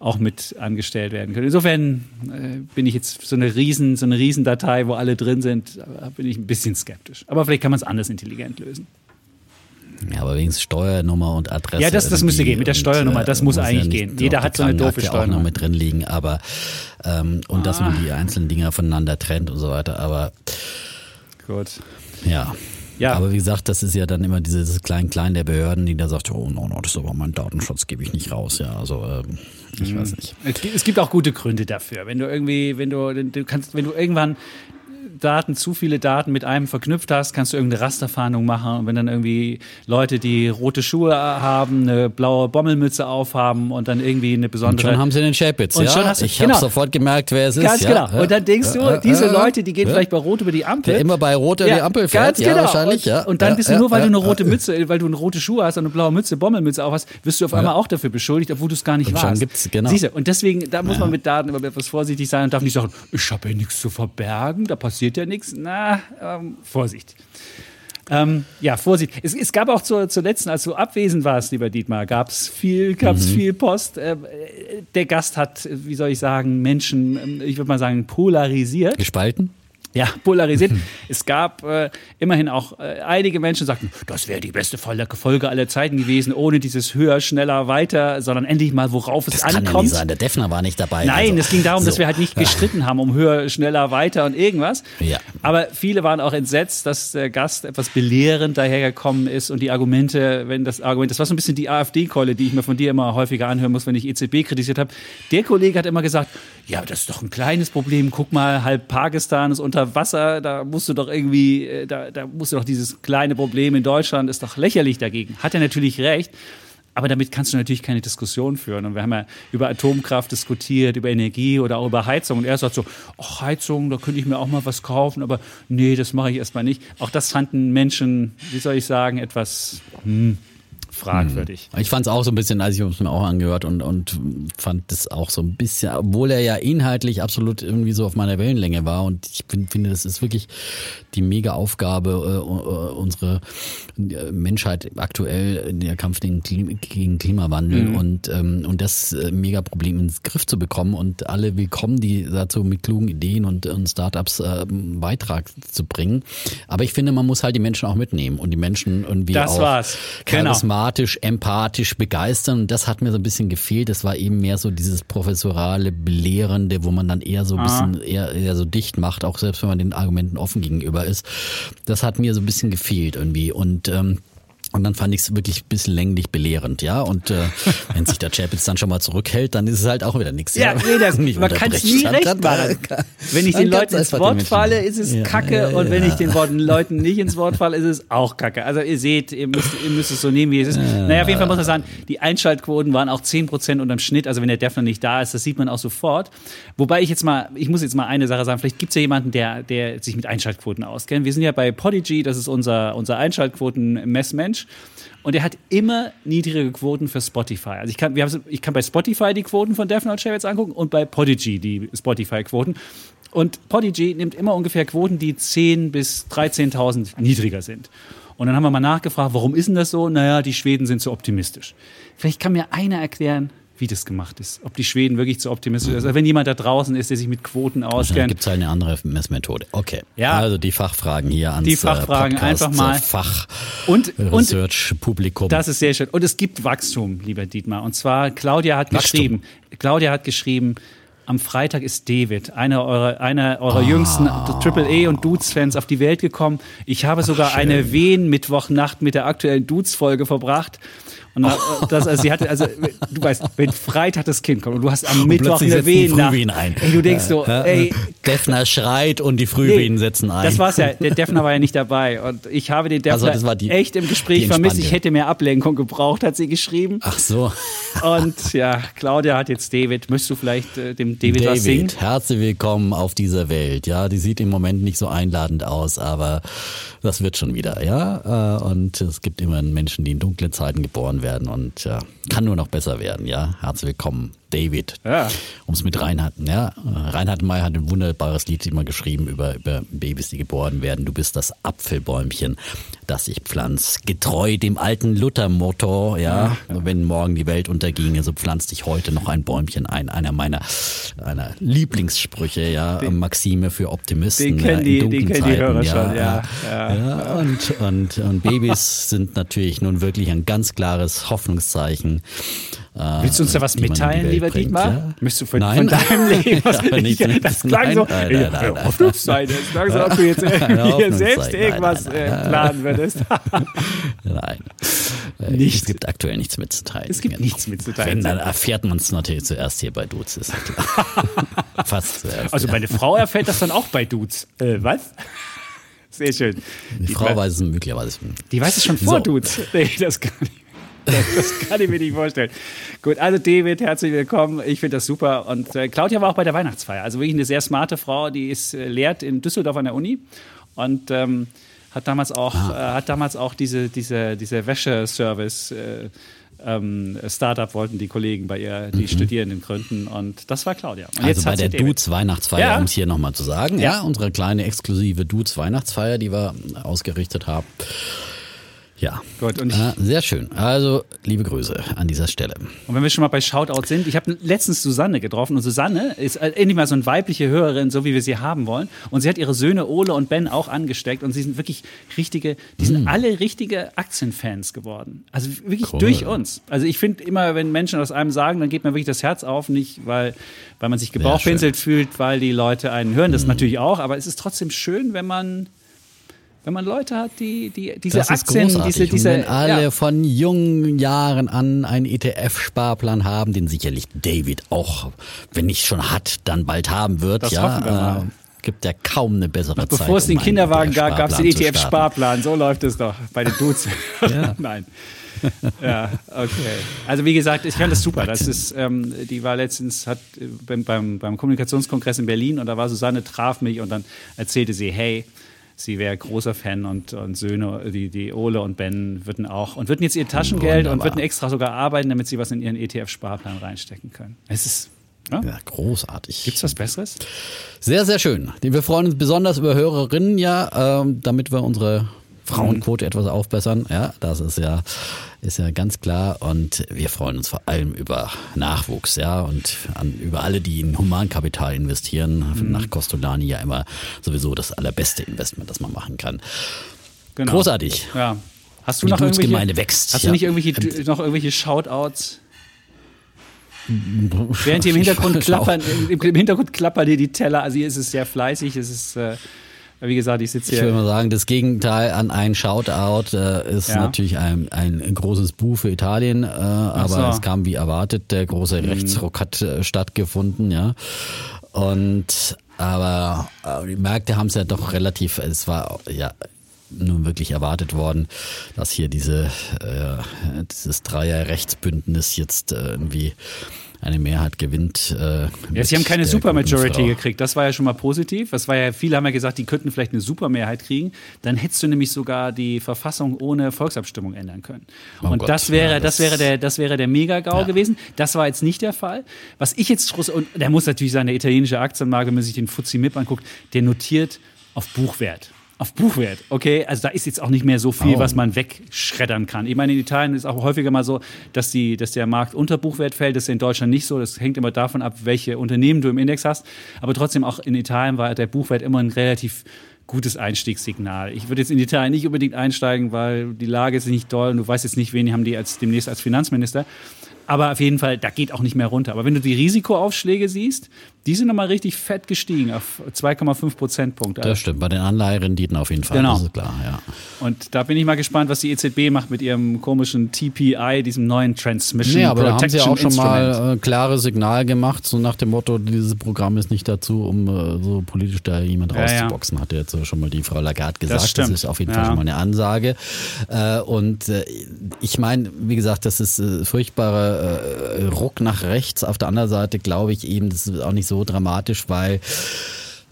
auch mit angestellt werden können. Insofern äh, bin ich jetzt so eine riesen, so eine Riesendatei, wo alle drin sind, bin ich ein bisschen skeptisch. Aber vielleicht kann man es anders intelligent lösen. Ja, aber wenigstens Steuernummer und Adresse. Ja, das, das müsste gehen. Mit der Steuernummer, das muss, muss eigentlich ja gehen. Jeder hat so eine doofe Steuernummer. auch noch mit drin liegen, aber ähm, und ah. dass man die einzelnen Dinger voneinander trennt und so weiter. Aber gut. Ja. Ja. Aber wie gesagt, das ist ja dann immer dieses Klein-Klein der Behörden, die da sagt, oh no, no, das ist aber mein Datenschutz, gebe ich nicht raus. Ja, also ähm, ich mhm. weiß nicht. Es gibt auch gute Gründe dafür. Wenn du irgendwie, wenn du, du kannst, wenn du irgendwann Daten, zu viele Daten mit einem verknüpft hast, kannst du irgendeine Rasterfahndung machen. Und wenn dann irgendwie Leute, die rote Schuhe haben, eine blaue Bommelmütze aufhaben und dann irgendwie eine besondere. Und schon haben sie den Chapitz, ja. Schon hast ich genau. habe sofort gemerkt, wer es ist. Ganz ja. genau. Und dann denkst du, diese Leute, die gehen vielleicht bei Rot über die Ampel. Der immer bei Rot über die Ampel fährt, ganz genau. ja, wahrscheinlich, und, ja. Und dann bist du nur, weil du eine rote Mütze, weil du eine rote Schuhe hast und eine blaue Mütze, Bommelmütze auf hast, wirst du auf einmal auch dafür beschuldigt, obwohl du es gar nicht und warst. Schon gibt's, genau. Siehst du, und deswegen, da muss man mit Daten immer etwas vorsichtig sein und darf nicht sagen, ich habe ja nichts zu verbergen, da passiert ja nichts. Na, ähm, Vorsicht. Ähm, ja, Vorsicht. Es, es, gab auch zur, zur letzten, als du abwesend warst, lieber Dietmar, gab es viel, gab's mhm. viel Post. Äh, der Gast hat, wie soll ich sagen, Menschen, ähm, ich würde mal sagen, polarisiert. Gespalten? Ja, polarisiert. es gab äh, immerhin auch äh, einige Menschen, die sagten, das wäre die beste Folge aller Zeiten gewesen, ohne dieses höher, schneller, weiter, sondern endlich mal, worauf es das ankommt. Kann ja nicht sein. Der Defner war nicht dabei. Nein, also. es ging darum, so. dass wir halt nicht gestritten haben um höher, schneller, weiter und irgendwas. Ja. Aber viele waren auch entsetzt, dass der Gast etwas belehrend dahergekommen ist und die Argumente, wenn das Argument, das war so ein bisschen die AfD-Keule, die ich mir von dir immer häufiger anhören muss, wenn ich EZB kritisiert habe. Der Kollege hat immer gesagt, ja, das ist doch ein kleines Problem. Guck mal, halb Pakistan ist unter unter Wasser, da musst du doch irgendwie, äh, da, da musst du doch dieses kleine Problem in Deutschland ist doch lächerlich dagegen. Hat er natürlich recht. Aber damit kannst du natürlich keine Diskussion führen. Und wir haben ja über Atomkraft diskutiert, über Energie oder auch über Heizung. Und er sagt so, ach, Heizung, da könnte ich mir auch mal was kaufen, aber nee, das mache ich erstmal nicht. Auch das fanden Menschen, wie soll ich sagen, etwas, hm, fragwürdig. Hm. Ich fand es auch so ein bisschen, als ich es mir auch angehört und, und fand das auch so ein bisschen, obwohl er ja inhaltlich absolut irgendwie so auf meiner Wellenlänge war und ich find, finde, das ist wirklich die mega Aufgabe äh, unserer Menschheit aktuell in der Kampf gegen, gegen Klimawandel mhm. und, ähm, und das äh, mega Problem ins Griff zu bekommen und alle willkommen, die dazu mit klugen Ideen und, und Startups äh, Beitrag zu bringen. Aber ich finde, man muss halt die Menschen auch mitnehmen und die Menschen irgendwie das auch war's. Genau charismatisch, empathisch begeistern. Und das hat mir so ein bisschen gefehlt. Das war eben mehr so dieses professorale, belehrende, wo man dann eher so ein ah. bisschen eher, eher so dicht macht, auch selbst wenn man den Argumenten offen gegenüber ist. Das hat mir so ein bisschen gefehlt irgendwie. Und ähm, Und dann fand ich es wirklich ein bisschen länglich belehrend, ja. Und äh, wenn sich der Chapitz dann schon mal zurückhält, dann ist es halt auch wieder nichts. Ja, nee, das, man kann es nie recht machen. Wenn ich den Leuten ins Wort falle, ist es ja, Kacke. Ja, ja, und wenn ich den Leuten nicht ins Wort falle, ist es auch Kacke. Also ihr seht, ihr müsst, ihr müsst es so nehmen, wie es ist. Naja, auf jeden Fall muss man sagen, die Einschaltquoten waren auch 10% unterm Schnitt. Also wenn der Defner nicht da ist, das sieht man auch sofort. Wobei ich jetzt mal, ich muss jetzt mal eine Sache sagen, vielleicht gibt es ja jemanden, der, der sich mit Einschaltquoten auskennt. Wir sind ja bei Podigy, das ist unser, unser Einschaltquoten-Messmensch. Und er hat immer niedrige Quoten für Spotify. Also ich kann, wir haben, ich kann bei Spotify die Quoten von Death Note jetzt angucken und bei Podigy die Spotify-Quoten. Und Podigy nimmt immer ungefähr Quoten, die 10.000 bis 13.000 niedriger sind. Und dann haben wir mal nachgefragt, warum ist denn das so? Naja, die Schweden sind zu optimistisch. Vielleicht kann mir einer erklären, wie das gemacht ist. Ob die Schweden wirklich zu optimistisch sind. Also wenn jemand da draußen ist, der sich mit Quoten auskennt. gibt es eine andere Messmethode. Okay. Ja. Also die Fachfragen hier ans Die Fachfragen Podcast, einfach mal. Fach und, Research-Publikum. Das ist sehr schön. Und es gibt Wachstum, lieber Dietmar. Und zwar, Claudia hat Wachstum. geschrieben, Claudia hat geschrieben, am Freitag ist David, einer eurer, einer eurer jüngsten Triple A und Dudes-Fans, auf die Welt gekommen. Ich habe sogar schön. eine Wehen-Mittwochnacht mit der aktuellen Dudes-Folge verbracht. Und das, also sie hatte, also du weißt, wenn Freitag das Kind kommt und du hast am Mittwoch plötzlich eine Wehen ein. Ey, du denkst so, ey, Defner schreit und die Frühwehen setzen ein. das war's ja. Der Defner war ja nicht dabei. Und ich habe den Defner Also das war die- echt im Gespräch vermisst. Ich hätte mehr Ablenkung gebraucht, hat sie geschrieben. Ach so. Und ja, Claudia hat jetzt David. Möchtest du vielleicht äh, dem David, was singen? David, herzlich willkommen auf dieser Welt. Ja, die sieht im Moment nicht so einladend aus, aber das wird schon wieder, ja. Äh, Und es gibt immer Menschen, die in dunklen Zeiten geboren werden und ja, kann nur noch besser werden, ja. Herzlich willkommen, David. Ja. Um es mit Reinhard, ja. äh, Reinhard May hat ein wunderbares Lied immer geschrieben über, über Babys, die geboren werden. Du bist das Apfelbäumchen, das ich pflanz. Getreu dem alten Luther-Motto, ja. Wenn morgen die Welt unterginge, so pflanzt dich heute noch ein Bäumchen ein. Einer meiner, einer Lieblingssprüche, ja. Maxime für Optimisten. den kennen ja, die- in dunklen kennen die Hörer Zeiten, schon, ja, ja. ja, und, und, und Babys sind natürlich nun wirklich ein ganz klares Hoffnungszeichen. äh, Willst du uns da was die die mitteilen, lieber bringt, Dietmar? ja? Möchtest du von, Nein. von deinem Leben was nicht- Das klang nein, so, nein, nein, nein, nein. Hoffnungsseite. Es klang so, ob du jetzt hier selbst Nein, irgendwas nein, äh, nein. planen würdest. Nein. Äh, Nichts. Es gibt aktuell nichts mitzuteilen. Es gibt nichts mitzuteilen. Wenn, dann erfährt man es natürlich zuerst hier bei Dudes, ist klar. Fast zuerst. Also ja. meine Frau erfährt das dann auch bei Dudes. Äh, was? Sehr schön. Die Frau weiß es möglicherweise. Die weiß es schon vor So. Dudes. Nee, das kann ich. Das, kann ich mir nicht vorstellen. Gut, also David, herzlich willkommen. Ich finde das super. Und äh, Claudia war auch bei der Weihnachtsfeier. Also wirklich eine sehr smarte Frau, die ist äh, lehrt in Düsseldorf an der Uni und ähm, hat damals auch, Ah. äh, hat damals auch diese, diese, diese Wäscheservice. Äh, ähm, Startup wollten die Kollegen bei ihr, die Studierenden gründen und das war Claudia. Und Mhm. Also bei der. Dudes Weihnachtsfeier, Ja. um es hier nochmal zu sagen, Ja. ja. unsere kleine exklusive Dudes Weihnachtsfeier, die wir ausgerichtet haben. Ja. Gut, und ja, sehr schön. Also, liebe Grüße an dieser Stelle. Und wenn wir schon mal bei Shoutout sind, ich habe letztens Susanne getroffen und Susanne ist äh, endlich mal so eine weibliche Hörerin, so wie wir sie haben wollen. Und sie hat ihre Söhne Ole und Ben auch angesteckt und sie sind wirklich richtige, die sind alle richtige Aktienfans geworden. Also wirklich Cool. durch uns. Also ich finde immer, wenn Menschen das einem sagen, dann geht mir wirklich das Herz auf, nicht weil, weil man sich gebauchpinselt fühlt, weil die Leute einen hören, das natürlich auch, aber es ist trotzdem schön, wenn man wenn man Leute hat, die, die diese Das Aktien, diese, diese wenn alle ja. von jungen Jahren an einen ETF-Sparplan haben, den sicherlich David auch, wenn nicht schon hat, dann bald haben wird, Das ja, äh, gibt ja kaum eine bessere Zeit. Bevor es um den einen Kinderwagen gab, gab es den ETF-Sparplan. ETF-Sparplan. So läuft es doch bei den Dudes. Nein. Ja, okay. Also wie gesagt, ich fand das super. Das ist, ähm, die war letztens hat äh, beim, beim, beim Kommunikationskongress in Berlin und da war Susanne, traf mich und dann erzählte sie, hey, sie wäre großer Fan und, und Söhne, die, die Ole und Ben würden auch und würden jetzt ihr Taschengeld und Wunderbar. würden extra sogar arbeiten, damit sie was in ihren ETF-Sparplan reinstecken können. Es ist, ja? Ja, großartig. Gibt's was Besseres? Sehr, sehr schön. Wir freuen uns besonders über Hörerinnen, ja, ähm, damit wir unsere Frauenquote etwas aufbessern. Ja, das ist ja, ist ja ganz klar. Und wir freuen uns vor allem über Nachwuchs, ja, und an, über alle, die in Humankapital investieren. Nach Costolani ja immer sowieso das allerbeste Investment, das man machen kann. Genau. Großartig. Ja. Hast du Die noch irgendwelche, wächst, Hast ja. du nicht irgendwelche, noch irgendwelche Shoutouts? Während hier im Hintergrund klappern, im, im Hintergrund klappern hier die Teller. Also hier ist es sehr fleißig. Es ist, äh, Wie gesagt, ich sitze Ich hier. würde mal sagen, das Gegenteil an ein Shoutout äh, ist Ja. natürlich ein, ein großes Bu für Italien, äh, aber so. Mhm. es kam wie erwartet. Der große Rechtsruck hat äh, stattgefunden, ja. Und aber äh, die Märkte haben es ja doch relativ, es war ja nun wirklich erwartet worden, dass hier diese äh, dieses Dreier-Rechtsbündnis jetzt äh, irgendwie eine Mehrheit gewinnt. Äh, Ja, sie haben keine Supermajority gekriegt. Das war ja schon mal positiv. Das war ja, viele haben ja gesagt, die könnten vielleicht eine Supermehrheit kriegen. Dann hättest du nämlich sogar die Verfassung ohne Volksabstimmung ändern können. Oh und Gott, das wäre, ja, das, das- wäre der, das wäre der Mega-GAU Ja. gewesen. Das war jetzt nicht der Fall. Was ich jetzt, und der muss natürlich sein, der italienische Aktienmarkt, wenn man sich den FTSE MIP anguckt, der notiert auf Buchwert. Auf Buchwert, okay? Also da ist jetzt auch nicht mehr so viel, Oh. was man wegschreddern kann. Ich meine, in Italien ist auch häufiger mal so, dass, die, dass der Markt unter Buchwert fällt. Das ist in Deutschland nicht so. Das hängt immer davon ab, welche Unternehmen du im Index hast. Aber trotzdem auch in Italien war der Buchwert immer ein relativ gutes Einstiegssignal. Ich würde jetzt in Italien nicht unbedingt einsteigen, weil die Lage ist nicht toll und du weißt jetzt nicht, wen haben die als, demnächst als Finanzminister. Aber auf jeden Fall, da geht auch nicht mehr runter. Aber wenn du die Risikoaufschläge siehst, die sind nochmal richtig fett gestiegen auf 2,5 Prozentpunkte. Das stimmt, bei den Anleiherenditen auf jeden Fall, Genau. das ist klar, ja. Und da bin ich mal gespannt, was die EZB macht mit ihrem komischen TPI, diesem neuen Transmission Nee, aber da haben sie Protection ja auch schon mal äh, klares Signal gemacht, so nach dem Motto, dieses Programm ist nicht dazu, um äh, so politisch da jemand Ja, ja. rauszuboxen, hat jetzt schon mal die Frau Lagarde gesagt. stimmt. ist auf jeden Ja. Fall schon mal eine Ansage. Äh, und äh, ich meine, wie gesagt, das ist äh, furchtbarer äh, Ruck nach rechts. Auf der anderen Seite glaube ich eben, das ist auch nicht so dramatisch, weil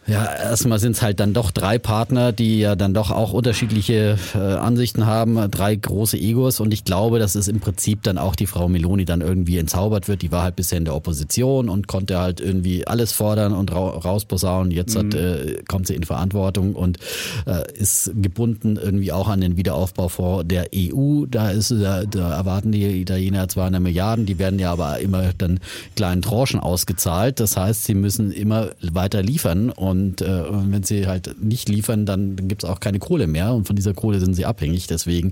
ja, erstmal sind es halt dann doch drei Partner, die ja dann doch auch unterschiedliche äh, Ansichten haben, drei große Egos und ich glaube, dass es im Prinzip dann auch die Frau Meloni dann irgendwie entzaubert wird. Die war halt bisher in der Opposition und konnte halt irgendwie alles fordern und ra rausposaunen. Jetzt hat, äh, kommt sie in Verantwortung und äh, ist gebunden irgendwie auch an den Wiederaufbaufonds der EU. Da ist da, da erwarten die Italiener 200 Milliarden, die werden ja aber immer dann kleinen Tranchen ausgezahlt. Das heißt, sie müssen immer weiter liefern und äh, wenn sie halt nicht liefern, dann, dann gibt es auch keine Kohle mehr und von dieser Kohle sind sie abhängig. Deswegen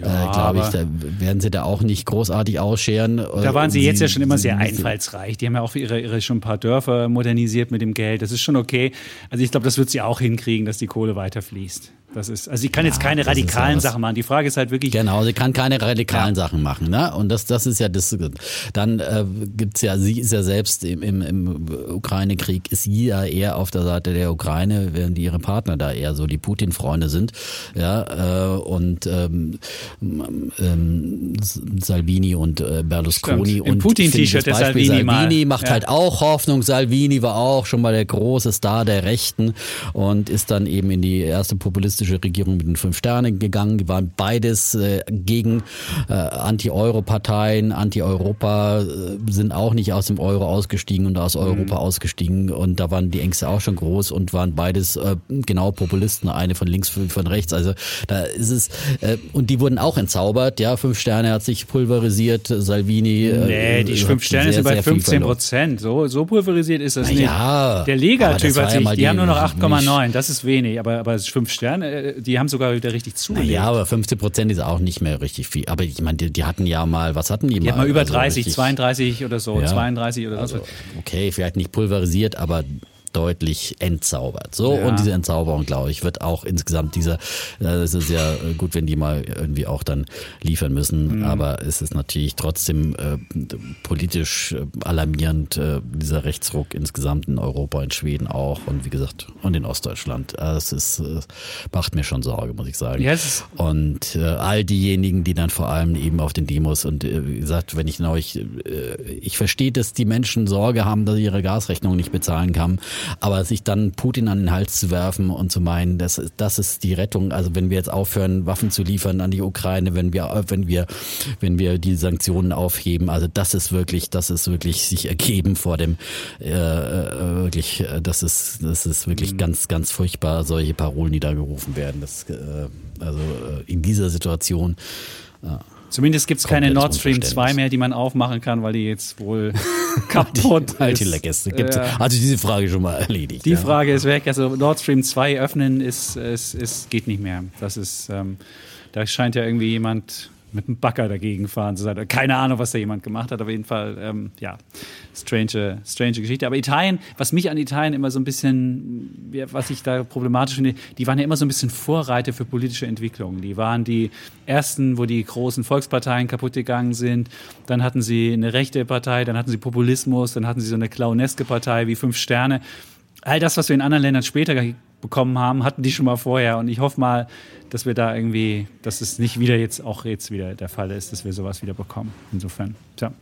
äh, glaube ich, da werden sie da auch nicht großartig ausscheren. Da waren sie jetzt ja schon immer sehr einfallsreich. Die haben ja auch ihre, ihre schon ein paar Dörfer modernisiert mit dem Geld. Das ist schon okay. Also ich glaube, das wird sie auch hinkriegen, dass die Kohle weiterfließt. Das ist, also sie kann jetzt keine ja radikalen was- Sachen machen. Die Frage ist halt wirklich, Genau, sie kann keine radikalen Ja. Sachen machen, ne? Und das, das ist ja das. Dann äh, gibt's ja, sie ist ja selbst im, im, im Ukraine-Krieg, ist sie ja eher auf der Seite der Ukraine, während ihre Partner da eher so die Putin-Freunde sind, ja. Äh, und ähm, ähm, Salvini und äh, Berlusconi Stimmt. Im und Putin-T-Shirt der Beispiel Salvini. Salvini macht Ja. halt auch Hoffnung. Salvini war auch schon mal der große Star der Rechten und ist dann eben in die erste populistische Regierung mit den fünf Sternen gegangen. Die waren beides äh, gegen äh, Anti-Euro-Parteien, Anti-Europa, äh, sind auch nicht aus dem Euro ausgestiegen und aus Europa ausgestiegen. Und da waren die Ängste auch schon groß und waren beides äh, genau Populisten, eine von links, von rechts. Also da ist es, äh, und die wurden auch entzaubert. Ja, fünf Sterne hat sich pulverisiert, Salvini. äh, nee, die hat fünf Sterne sehr, sind bei sehr viel 15 verloren. Prozent. So, so pulverisiert ist das Na nicht. ja, der Lega-Typ hat ja sich, mal die, die- haben nur noch 8,9. Das ist wenig. Aber, aber fünf Sterne, äh, die haben sogar wieder richtig zugelegt. Ja, aber 15 Prozent ist auch nicht mehr richtig viel. Aber ich meine, die, die hatten ja mal, was hatten die, die haben mal über Also 30, richtig- 32 oder so, Ja. 32 oder so. Also, okay, vielleicht nicht pulverisiert, aber deutlich entzaubert. So, Ja. und diese Entzauberung, glaube ich, wird auch insgesamt dieser, äh, es ist ja gut, wenn die mal irgendwie auch dann liefern müssen, Mhm. aber es ist natürlich trotzdem äh, politisch äh, alarmierend, äh, dieser Rechtsruck insgesamt in Europa, in Schweden auch und wie gesagt, und in Ostdeutschland. Es ist, äh, macht mir schon Sorge, muss ich sagen. Ja, es ist- Und äh, all diejenigen, die dann vor allem eben auf den Demos und äh, wie gesagt, wenn ich äh, ich verstehe, dass die Menschen Sorge haben, dass sie ihre Gasrechnung nicht bezahlen kann, aber sich dann Putin an den Hals zu werfen und zu meinen, das, ist- das ist die Rettung. Also wenn wir jetzt aufhören, Waffen zu liefern an die Ukraine, wenn wir, wenn wir, wenn wir die Sanktionen aufheben, also das ist wirklich, das ist wirklich sich ergeben vor dem, äh, äh, wirklich, äh, das ist, das ist wirklich ganz, ganz furchtbar, solche Parolen, die da gerufen werden. Das, äh, also äh, in dieser Situation. Zumindest gibt es keine Nord Stream 2 Unverständnis. mehr, die man aufmachen kann, weil die jetzt wohl kaputt Alte ist. Gäste. Gibt's, Äh, also diese Frage schon mal erledigt. Die ja. Frage ist weg. Also Nord Stream 2 öffnen ist, ist, ist geht nicht mehr. Das ist, ähm, da scheint ja irgendwie jemand mit einem Bagger dagegen fahren zu sein. Keine Ahnung, was da jemand gemacht hat, auf jeden Fall, ähm, ja, strange, strange Geschichte. Aber Italien, was mich an Italien immer so ein bisschen, was ich da problematisch finde, die waren ja immer so ein bisschen Vorreiter für politische Entwicklungen. Die waren die ersten, wo die großen Volksparteien kaputt gegangen sind. Dann hatten sie eine rechte Partei, dann hatten sie Populismus, dann hatten sie so eine clowneske Partei wie Fünf Sterne. All das, was wir in anderen Ländern später bekommen haben, hatten die schon mal vorher. Und ich hoffe mal, dass wir da irgendwie, dass es nicht wieder jetzt auch jetzt wieder der Fall ist, dass wir sowas wieder bekommen. Insofern, tja.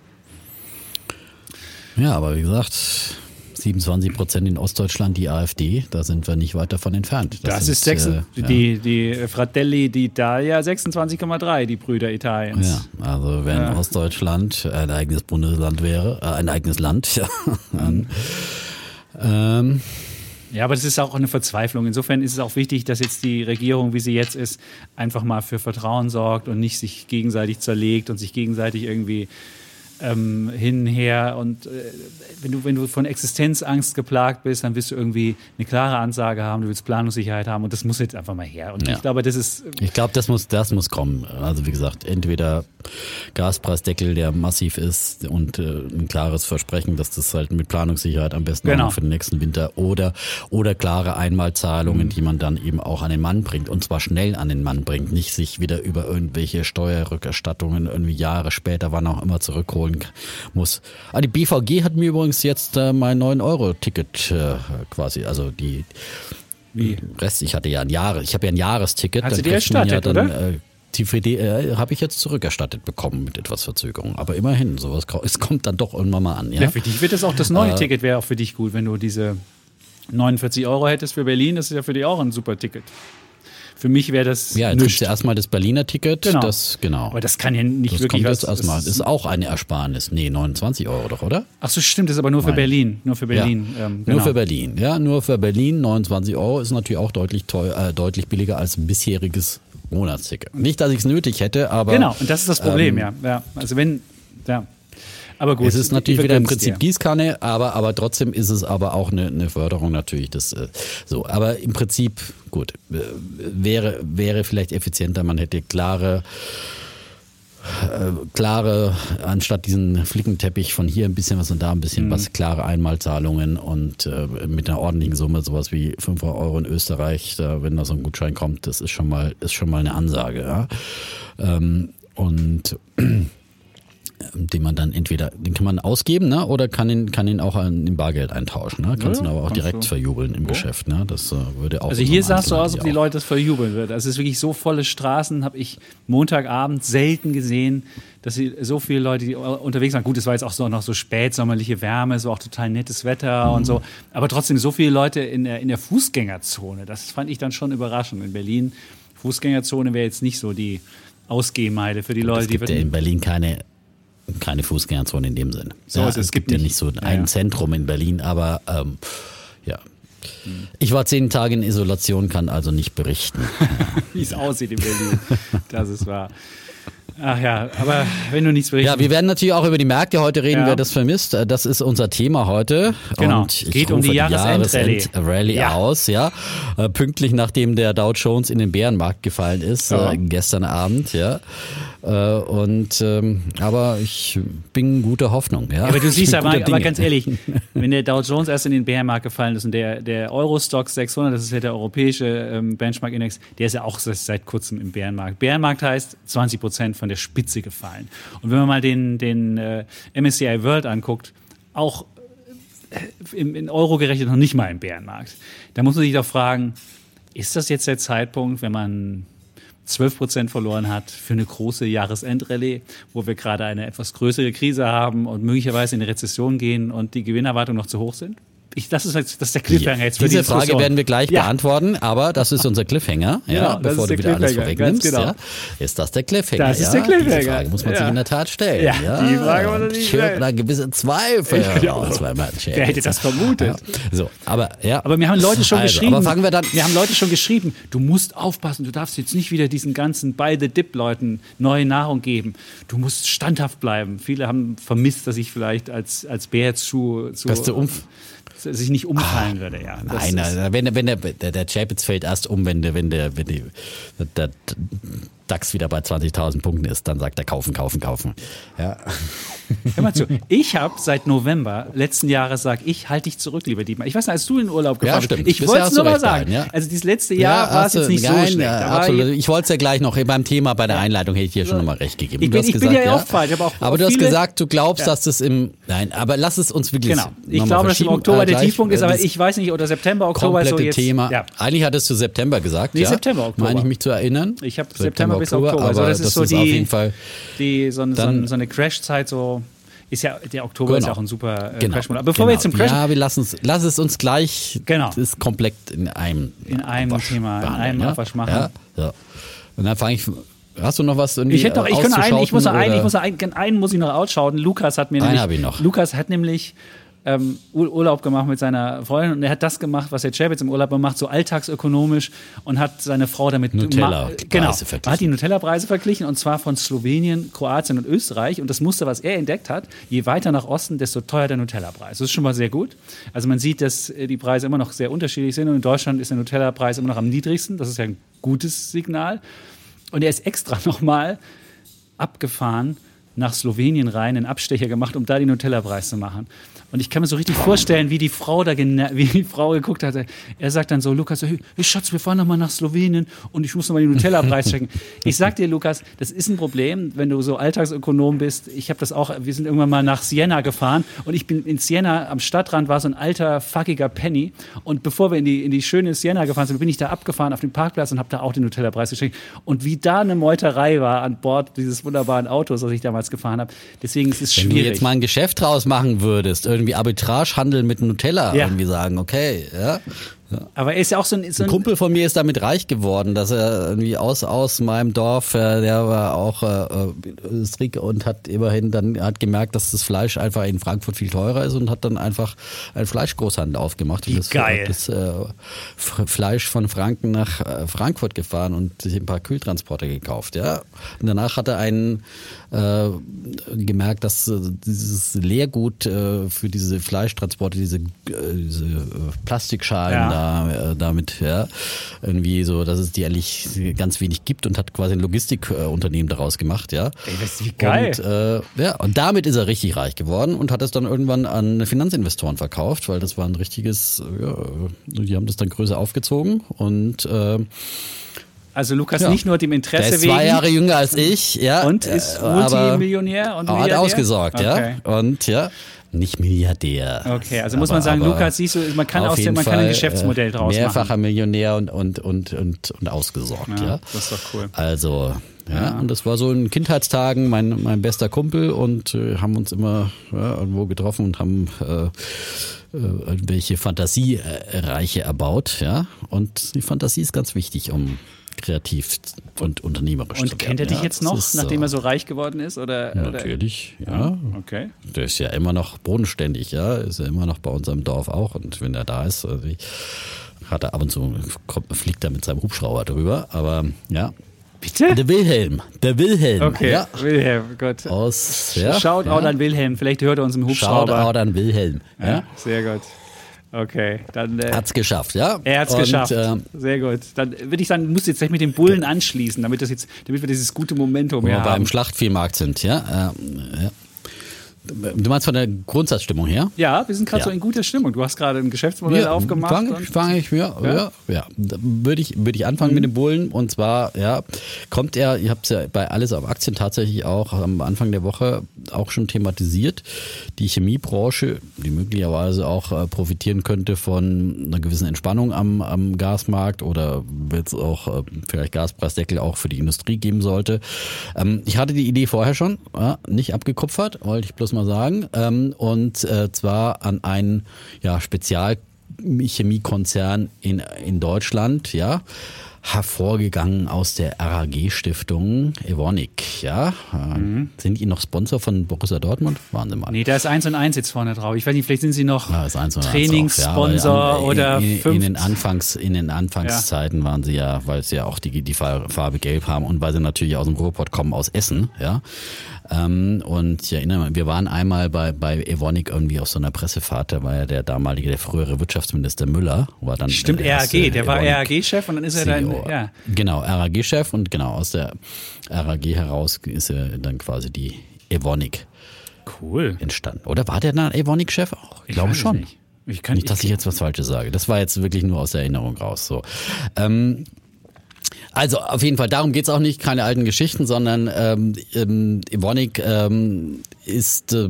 Ja, aber wie gesagt, 27 Prozent in Ostdeutschland die AfD, da sind wir nicht weit davon entfernt. Das, das ist sechs, äh, die, die Fratelli d'Italia 26,3, die Brüder Italiens. Ja, also wenn ja. Ostdeutschland ein eigenes Bundesland wäre, äh, ein eigenes Land, ja, dann, ähm, ja, aber das ist auch eine Verzweiflung. Insofern ist es auch wichtig, dass jetzt die Regierung, wie sie jetzt ist, einfach mal für Vertrauen sorgt und nicht sich gegenseitig zerlegt und sich gegenseitig irgendwie ähm, hin her. Und äh, wenn, du, wenn du von Existenzangst geplagt bist, dann wirst du irgendwie eine klare Ansage haben, du willst Planungssicherheit haben und das muss jetzt einfach mal her. Und ja. ich glaube, das ist. Ich glaube, das muss, das muss kommen. Also wie gesagt, entweder Gaspreisdeckel, der massiv ist und äh, ein klares Versprechen, dass das halt mit Planungssicherheit am besten genau. für den nächsten Winter oder, oder klare Einmalzahlungen, mhm. die man dann eben auch an den Mann bringt und zwar schnell an den Mann bringt, nicht sich wieder über irgendwelche Steuerrückerstattungen irgendwie Jahre später, wann auch immer zurückholen holen muss. Ah, die BVG hat mir übrigens jetzt äh, mein 9-Euro-Ticket äh, quasi, also die wie? Rest, ich hatte ja ein Jahre, ich habe ja ein Jahresticket. Hast du dir erstattet, ja dann, oder? Äh, die FD äh, habe ich jetzt zurückerstattet bekommen mit etwas Verzögerung. Aber immerhin, sowas es kommt dann doch irgendwann mal an. Ja, ja für dich wird das auch das neue äh, Ticket wäre auch für dich gut, wenn du diese 49 Euro hättest für Berlin. Das ist ja für dich auch ein super Ticket. Für mich wäre das. Ja, jetzt gibt ja erstmal das Berliner Ticket. Genau. Das, genau. Aber das kann ja nicht das wirklich kommt was. Jetzt erstmal. Das ist auch eine Ersparnis. Nee, 29 Euro doch, oder? Ach so, stimmt. Das ist aber nur für Nein. Berlin. Nur für Berlin. Ja. Ähm, genau. Nur für Berlin. Ja, nur für Berlin. 29 Euro ist natürlich auch deutlich, teuer, äh, deutlich billiger als ein bisheriges Monatsticket. Nicht, dass ich es nötig hätte, aber. Genau, und das ist das Problem, ähm, ja. ja. Also wenn. Ja. Aber gut. Es ist natürlich wieder im Prinzip dir. Gießkanne, aber, aber trotzdem ist es aber auch eine, eine Förderung natürlich. Das, äh, so. Aber im Prinzip, gut, äh, wäre, wäre vielleicht effizienter, man hätte klare äh, klare, anstatt diesen Flickenteppich von hier ein bisschen was und da ein bisschen mhm. was, klare Einmalzahlungen und äh, mit einer ordentlichen Summe, sowas wie 5 Euro in Österreich, da, wenn da so ein Gutschein kommt, das ist schon mal, ist schon mal eine Ansage. Ja? Ähm, und den man dann entweder, den kann man ausgeben, ne, oder kann ihn, kann ihn auch in Bargeld eintauschen, ne? Kannst ja, ihn aber auch direkt du. verjubeln im oh. Geschäft, ne? Das äh, würde auch. Also hier sah es so aus, ob die Leute das verjubeln würden. Also es ist wirklich so volle Straßen, habe ich Montagabend selten gesehen, dass sie so viele Leute, die unterwegs waren. Gut, es war jetzt auch so noch so spätsommerliche Wärme, so auch total nettes Wetter mhm. und so. Aber trotzdem so viele Leute in der, in der Fußgängerzone. Das fand ich dann schon überraschend. In Berlin, Fußgängerzone wäre jetzt nicht so die Ausgehmeide für die Leute, es gibt die. Ja in Berlin keine keine Fußgängerzone in dem Sinn. So, ja, es, es, gibt ja nicht so ein ja, Zentrum in Berlin, aber ähm, ja. Ich war zehn Tage in Isolation, kann also nicht berichten. Wie es aussieht in Berlin. Das ist wahr. Ach ja, aber wenn du nichts berichtest. Ja, wir werden natürlich auch über die Märkte heute reden, ja. wer das vermisst. Das ist unser Thema heute. Genau. Und es geht um die Jahresendrallye Jahresend ja. aus, ja. Äh, pünktlich nachdem der Dow Jones in den Bärenmarkt gefallen ist, ja. äh, gestern Abend, ja. Äh, und ähm, aber ich bin guter Hoffnung. Ja, aber du siehst aber, aber ganz ehrlich, wenn der Dow Jones erst in den Bärenmarkt gefallen ist und der der Eurostox 600, das ist ja der europäische ähm, Benchmark Index, der ist ja auch seit kurzem im Bärenmarkt. Bärenmarkt heißt 20 Prozent von der Spitze gefallen. Und wenn man mal den den äh, MSCI World anguckt, auch äh, in Euro gerechnet noch nicht mal im Bärenmarkt. Da muss man sich doch fragen, ist das jetzt der Zeitpunkt, wenn man 12 Prozent verloren hat für eine große Jahresendrallye, wo wir gerade eine etwas größere Krise haben und möglicherweise in eine Rezession gehen und die Gewinnerwartungen noch zu hoch sind? Ich, das, ist, das ist der Cliffhanger jetzt für Diese die Frage werden wir gleich ja. beantworten, aber das ist unser Cliffhanger, ja, genau, bevor du wieder alles vorwegnimmst. Genau. Ja. Ist das der Cliffhanger? Das ist der Cliffhanger. Diese Frage muss man sich in der Tat stellen. Ja, ja. die Frage man nicht stellen. da gewisse Zweifel ja. man Wer hätte das vermutet? So, aber ja. Aber mir haben Leute schon also, geschrieben. Aber fangen wir dann. Wir haben Leute schon geschrieben. Du musst aufpassen. Du darfst jetzt nicht wieder diesen ganzen by the dip Leuten neue Nahrung geben. Du musst standhaft bleiben. Viele haben vermisst, dass ich vielleicht als als Bär zu, zu du umf sich nicht umfallen ah, würde, ja. Nein, nein, wenn, wenn der, der, der Chapitz fällt erst um, wenn der, wenn der, wenn die, der, DAX wieder bei 20.000 Punkten ist, dann sagt er kaufen, kaufen, kaufen. Ja. Hör mal zu. Ich habe seit November letzten Jahres sag ich, halte dich zurück, lieber Dietmar. Ich weiß nicht, als du in den Urlaub gefahren Ja, stimmt. bist. Ich wollte es nur mal sagen. dahin, ja. Also dieses letzte Jahr war es jetzt nicht nein, so schlecht. Ja, absolut. Ich wollte es ja gleich noch beim Thema, bei der Einleitung hätte ich dir schon nochmal recht gegeben. Ich bin- ich bin gesagt, ja auch falsch, aber auch- aber du hast gesagt, du glaubst, dass das im, nein, aber lass es uns wirklich Genau. Ich glaube, dass im. Oktober Äh, der Tiefpunkt ist, äh, aber ich weiß nicht, oder September, Oktober ist so jetzt. Thema. Ja. Eigentlich hattest du September gesagt, Nee, ja? September, Oktober. Meine ich mich zu erinnern. Ich habe September, bis Oktober. Also das ist so die, auf jeden Fall die so eine Crash-Zeit so. Ist ja, der Oktober ist ja Genau. auch ein super äh, Genau. Crash-Monat. Bevor genau. wir jetzt zum Crash Ja, wir lassen es, lass es uns gleich Genau. das ist komplett in einem In einem Abwasch Thema, in behandeln, einem ja? Abwasch machen. Ja, ja. Und dann fange ich. Hast du noch was irgendwie Ich hätte noch, ich kann einen, ich muss noch einen, ich muss noch einen, einen muss ich noch ausschauen. Lukas hat mir Einen nämlich, ich noch. Lukas hat nämlich ähm, Ur- Urlaub gemacht mit seiner Freundin und er hat das gemacht, was der Chapitz im Urlaub macht, so alltagsökonomisch und hat seine Frau damit Nutella-Preise genau, hat die Nutella-Preise verglichen und zwar von Slowenien, Kroatien und Österreich und das Muster, was er entdeckt hat, je weiter nach Osten, desto teurer der Nutella-Preis. Das ist schon mal sehr gut. Also man sieht, dass äh, die Preise immer noch sehr unterschiedlich sind und in Deutschland ist der Nutella-Preis immer noch am niedrigsten. Das ist ja ein gutes Signal. Und er ist extra nochmal abgefahren nach Slowenien rein, einen Abstecher gemacht, um da die Nutella-Preis zu machen. Und ich kann mir so richtig vorstellen, wie die Frau da wie die Frau geguckt hat. Er sagt dann so, Lukas, hey, Schatz, wir fahren noch mal nach Slowenien und ich muss noch mal den Nutella-Preis checken. Ich sag dir, Lukas, das ist ein Problem, wenn du so Alltagsökonom bist. Ich habe das auch, wir sind irgendwann mal nach Siena gefahren und ich bin in Siena am Stadtrand war so ein alter fuckiger Penny und bevor wir in die in die schöne Siena gefahren sind, bin ich da abgefahren auf den Parkplatz und habe da auch den Nutella-Preis und wie da eine Meuterei war an Bord dieses wunderbaren Autos, das ich damals gefahren habe. Deswegen ist es Wenn schwierig. du jetzt mal ein Geschäft draus machen würdest, irgendwie Arbitragehandel mit Nutella, Ja. irgendwie sagen, okay, ja. Aber er ist ja auch so ein, so Ein ein Kumpel von mir ist damit reich geworden, dass er irgendwie aus, aus meinem Dorf, äh, der war auch äh, äh, Strick und hat immerhin dann hat gemerkt, dass das Fleisch einfach in Frankfurt viel teurer ist und hat dann einfach einen Fleischgroßhandel aufgemacht. Wie und das, geil. das äh, Fleisch von Franken nach äh, Frankfurt gefahren und sich ein paar Kühltransporter gekauft, ja. Und danach hat er einen äh, gemerkt, dass äh, dieses Leergut äh, für diese Fleischtransporte, diese, äh, diese äh, Plastikschalen Ja. da äh, damit, ja, irgendwie so, dass es die eigentlich ganz wenig gibt und hat quasi ein Logistikunternehmen daraus gemacht, ja. Ey, das ist wie geil. Und, äh, ja, und damit ist er richtig reich geworden und hat es dann irgendwann an Finanzinvestoren verkauft, weil das war ein richtiges, ja, die haben das dann größer aufgezogen und äh, Also Lukas ja. nicht nur dem der Interesse ist zwei wegen Jahre jünger als ich, ja. und ist äh, aber- Multimillionär und aber hat Milliardär? ausgesorgt, Okay. ja. Und ja, nicht Milliardär. Okay, also muss man sagen, Lukas, siehst du, man kann aus dem, man kann ein Fall, Geschäftsmodell äh, draus Mehrfacher machen. Millionär und, und, und, und, und ausgesorgt, ja. Das ist doch cool. Also, ja, und das war so in Kindheitstagen mein, mein bester Kumpel und äh, haben uns immer ja, irgendwo getroffen und haben äh, äh, irgendwelche Fantasiereiche erbaut, ja. Und die Fantasie ist ganz wichtig, um kreativ und unternehmerisch Und kennt er dich ja. jetzt noch, nachdem er so reich geworden ist? Oder, oder? Natürlich, ja. Okay. Der ist ja immer noch bodenständig, ja. Ist ja immer noch bei unserem Dorf auch. Und wenn er da ist, also hat er ab und zu, kommt, fliegt er mit seinem Hubschrauber drüber. Aber ja. Bitte? Der Wilhelm. Der Wilhelm. Okay, Ja. Wilhelm, Gott. Aus, ja, Shoutout ja. an Wilhelm, vielleicht hört er uns im Hubschrauber. Shoutout an Wilhelm. Ja, sehr gut. Okay, dann. Äh, Hat's geschafft, ja. er hat's Und, geschafft. ähm, Sehr gut. Dann würde ich sagen, du musst jetzt gleich mit den Bullen anschließen, damit das jetzt, damit wir dieses gute Momentum wo wir haben. beim Schlachtviehmarkt sind, ja. Ähm, ja. Du meinst von der Grundsatzstimmung her? Ja, wir sind gerade Ja. so in guter Stimmung. Du hast gerade ein Geschäftsmodell aufgemacht. Fange fang ich, ja, ja, Ja? ja. Würde ich, würde ich anfangen mit dem Bullen und zwar, ja, kommt er, ich habe es ja bei Alles auf Aktien tatsächlich auch am Anfang der Woche auch schon thematisiert, die Chemiebranche, die möglicherweise auch äh, profitieren könnte von einer gewissen Entspannung am, am Gasmarkt oder wird es auch äh, vielleicht Gaspreisdeckel auch für die Industrie geben sollte. Ähm, ich hatte die Idee vorher schon, ja, nicht abgekupfert, wollte ich bloß mal sagen, ähm, und äh, zwar an einen ja, Spezial Chemiekonzern in, in Deutschland, ja, hervorgegangen aus der RAG-Stiftung Evonik, ja. Äh, Sind die noch Sponsor von Borussia Dortmund? Waren sie mal. Nee, da ist eins und eins jetzt vorne drauf. Ich weiß nicht, vielleicht sind sie noch Ja, Trainingssponsor ja, oder in, in, in den Anfangs in den Anfangszeiten waren sie ja, weil sie ja auch die die Farbe gelb haben und weil sie natürlich aus dem Ruhrpott kommen aus Essen, ja. Ähm, und ich erinnere mich, wir waren einmal bei bei Evonik irgendwie auf so einer Pressefahrt, da war ja der damalige, der frühere Wirtschaftsminister Müller, war dann Stimmt, RAG, der war RAG-Chef und dann ist er da in so, ja. Genau, RAG-Chef und genau aus der RAG heraus ist er dann quasi die Evonik Cool. entstanden. Oder war der dann Evonik-Chef auch? Ich, glaube weiß es schon. Nicht. Ich kann Nicht, dass ich jetzt was Falsches sage. Das war jetzt wirklich nur aus der Erinnerung raus. So. Ähm, also auf jeden Fall, darum geht's auch nicht, keine alten Geschichten, sondern ähm, ähm, Evonik ähm, ist äh,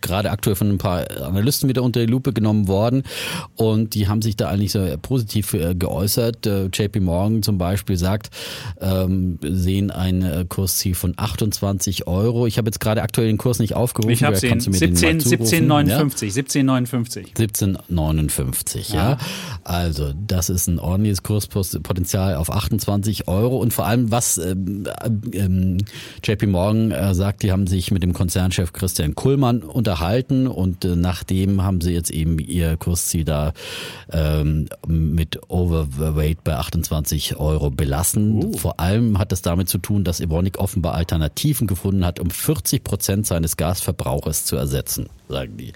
gerade aktuell von ein paar Analysten wieder unter die Lupe genommen worden und die haben sich da eigentlich so positiv äh, geäußert. Äh, JP Morgan zum Beispiel sagt, ähm, sehen ein äh, Kursziel von 28 Euro. Ich habe jetzt gerade aktuell den Kurs nicht aufgerufen. ich habe mal 17, zurufen? 1759, 1759. 1759, ja. Also, das ist ein ordentliches Kurspotenzial auf 28 Euro. Und vor allem, was ähm, ähm, JP Morgan äh, sagt, die haben sich mit dem Konzernchef Christian Kullmann unterhalten und äh, nachdem haben sie jetzt eben ihr Kursziel da ähm, mit Overweight bei 28 Euro belassen. Vor allem hat das damit zu tun, dass Evonik offenbar Alternativen gefunden hat, um 40 Prozent seines Gasverbrauches zu ersetzen, sagen die.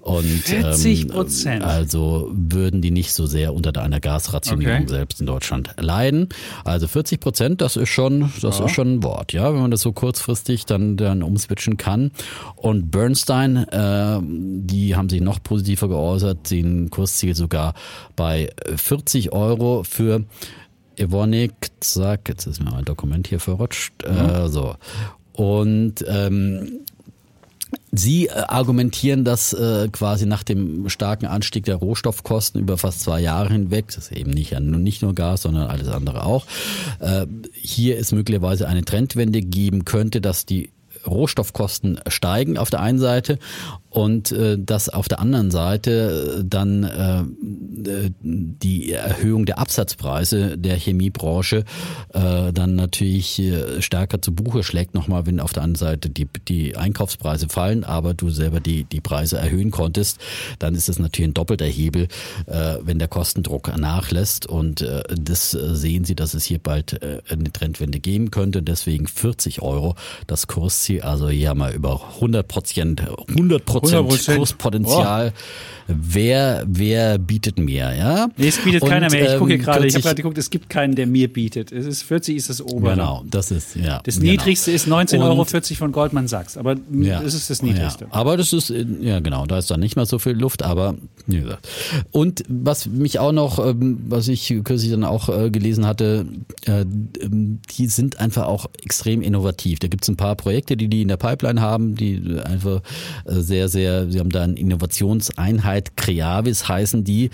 Und 40%? Ähm, also würden die nicht so sehr unter einer Gasrationierung Okay. selbst in Deutschland leiden. Also 40 Prozent, das ist schon, das ist schon ein Wort, ja, wenn man das so kurzfristig dann, dann umswitchen kann. Und Bernstein, äh, die haben sich noch positiver geäußert, den Kursziel sogar bei 40 Euro für Evonik, zack, jetzt ist mir mein Dokument hier verrutscht, äh, so. Und ähm, Sie äh, argumentieren, dass äh, quasi nach dem starken Anstieg der Rohstoffkosten über fast zwei Jahre hinweg, das ist eben nicht, nicht nur Gas, sondern alles andere auch, äh, hier es möglicherweise eine Trendwende geben könnte, dass die Rohstoffkosten steigen auf der einen Seite und äh, dass auf der anderen Seite äh, dann äh, äh, die Erhöhung der Absatzpreise der Chemiebranche äh, dann natürlich äh, stärker zu Buche schlägt, nochmal, wenn auf der anderen Seite die, die Einkaufspreise fallen, aber du selber die, die Preise erhöhen konntest, dann ist es natürlich ein doppelter Hebel, äh, wenn der Kostendruck nachlässt. Und äh, das sehen Sie, dass es hier bald äh, eine Trendwende geben könnte, deswegen 40 Euro das Kursziel, also hier haben wir über 100 Prozent, 100 Prozent 100%. Kurspotenzial. Wer, wer bietet mehr, ja? Nee, es bietet Und, keiner mehr. Ich gucke ähm, gerade, ich habe gerade geguckt, es gibt keinen, der mir bietet. Es ist 40 ist das obere. Genau, das ist, ja. Das genau. niedrigste ist 19,40 Und- Euro von Goldman Sachs, aber das ist das niedrigste. Ja, aber das ist, äh, ja genau, da ist dann nicht mehr so viel Luft, aber wie gesagt. Und was mich auch noch, ähm, was ich kürzlich dann auch äh, gelesen hatte, äh, ähm, die sind einfach auch extrem innovativ. Da gibt es ein paar Projekte, die die in der Pipeline haben, die einfach sehr, sehr, sie haben da eine Innovationseinheit, Creavis heißen die.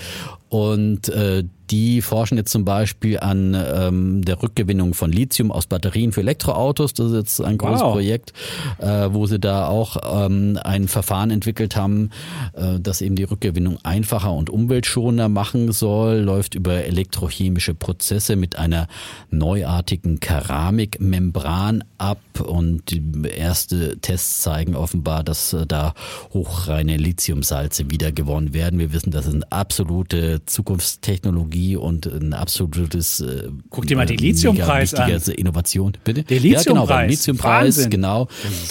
Und äh, die forschen jetzt zum Beispiel an ähm, der Rückgewinnung von Lithium aus Batterien für Elektroautos. Das ist jetzt ein großes Wow. Projekt, äh, wo sie da auch ähm, ein Verfahren entwickelt haben, äh, das eben die Rückgewinnung einfacher und umweltschonender machen soll. Läuft über elektrochemische Prozesse mit einer neuartigen Keramikmembran ab und die erste Tests zeigen offenbar, dass äh, da hochreine Lithiumsalze wiedergewonnen werden. Wir wissen, das ist eine absolute Zukunftstechnologie und ein absolutes äh, Guck dir mal die äh, Lithiumpreis mega wichtige an. Innovation. Bitte? Der Ja, genau, beim Lithiumpreis. Lithiumpreis, Wahnsinn. genau.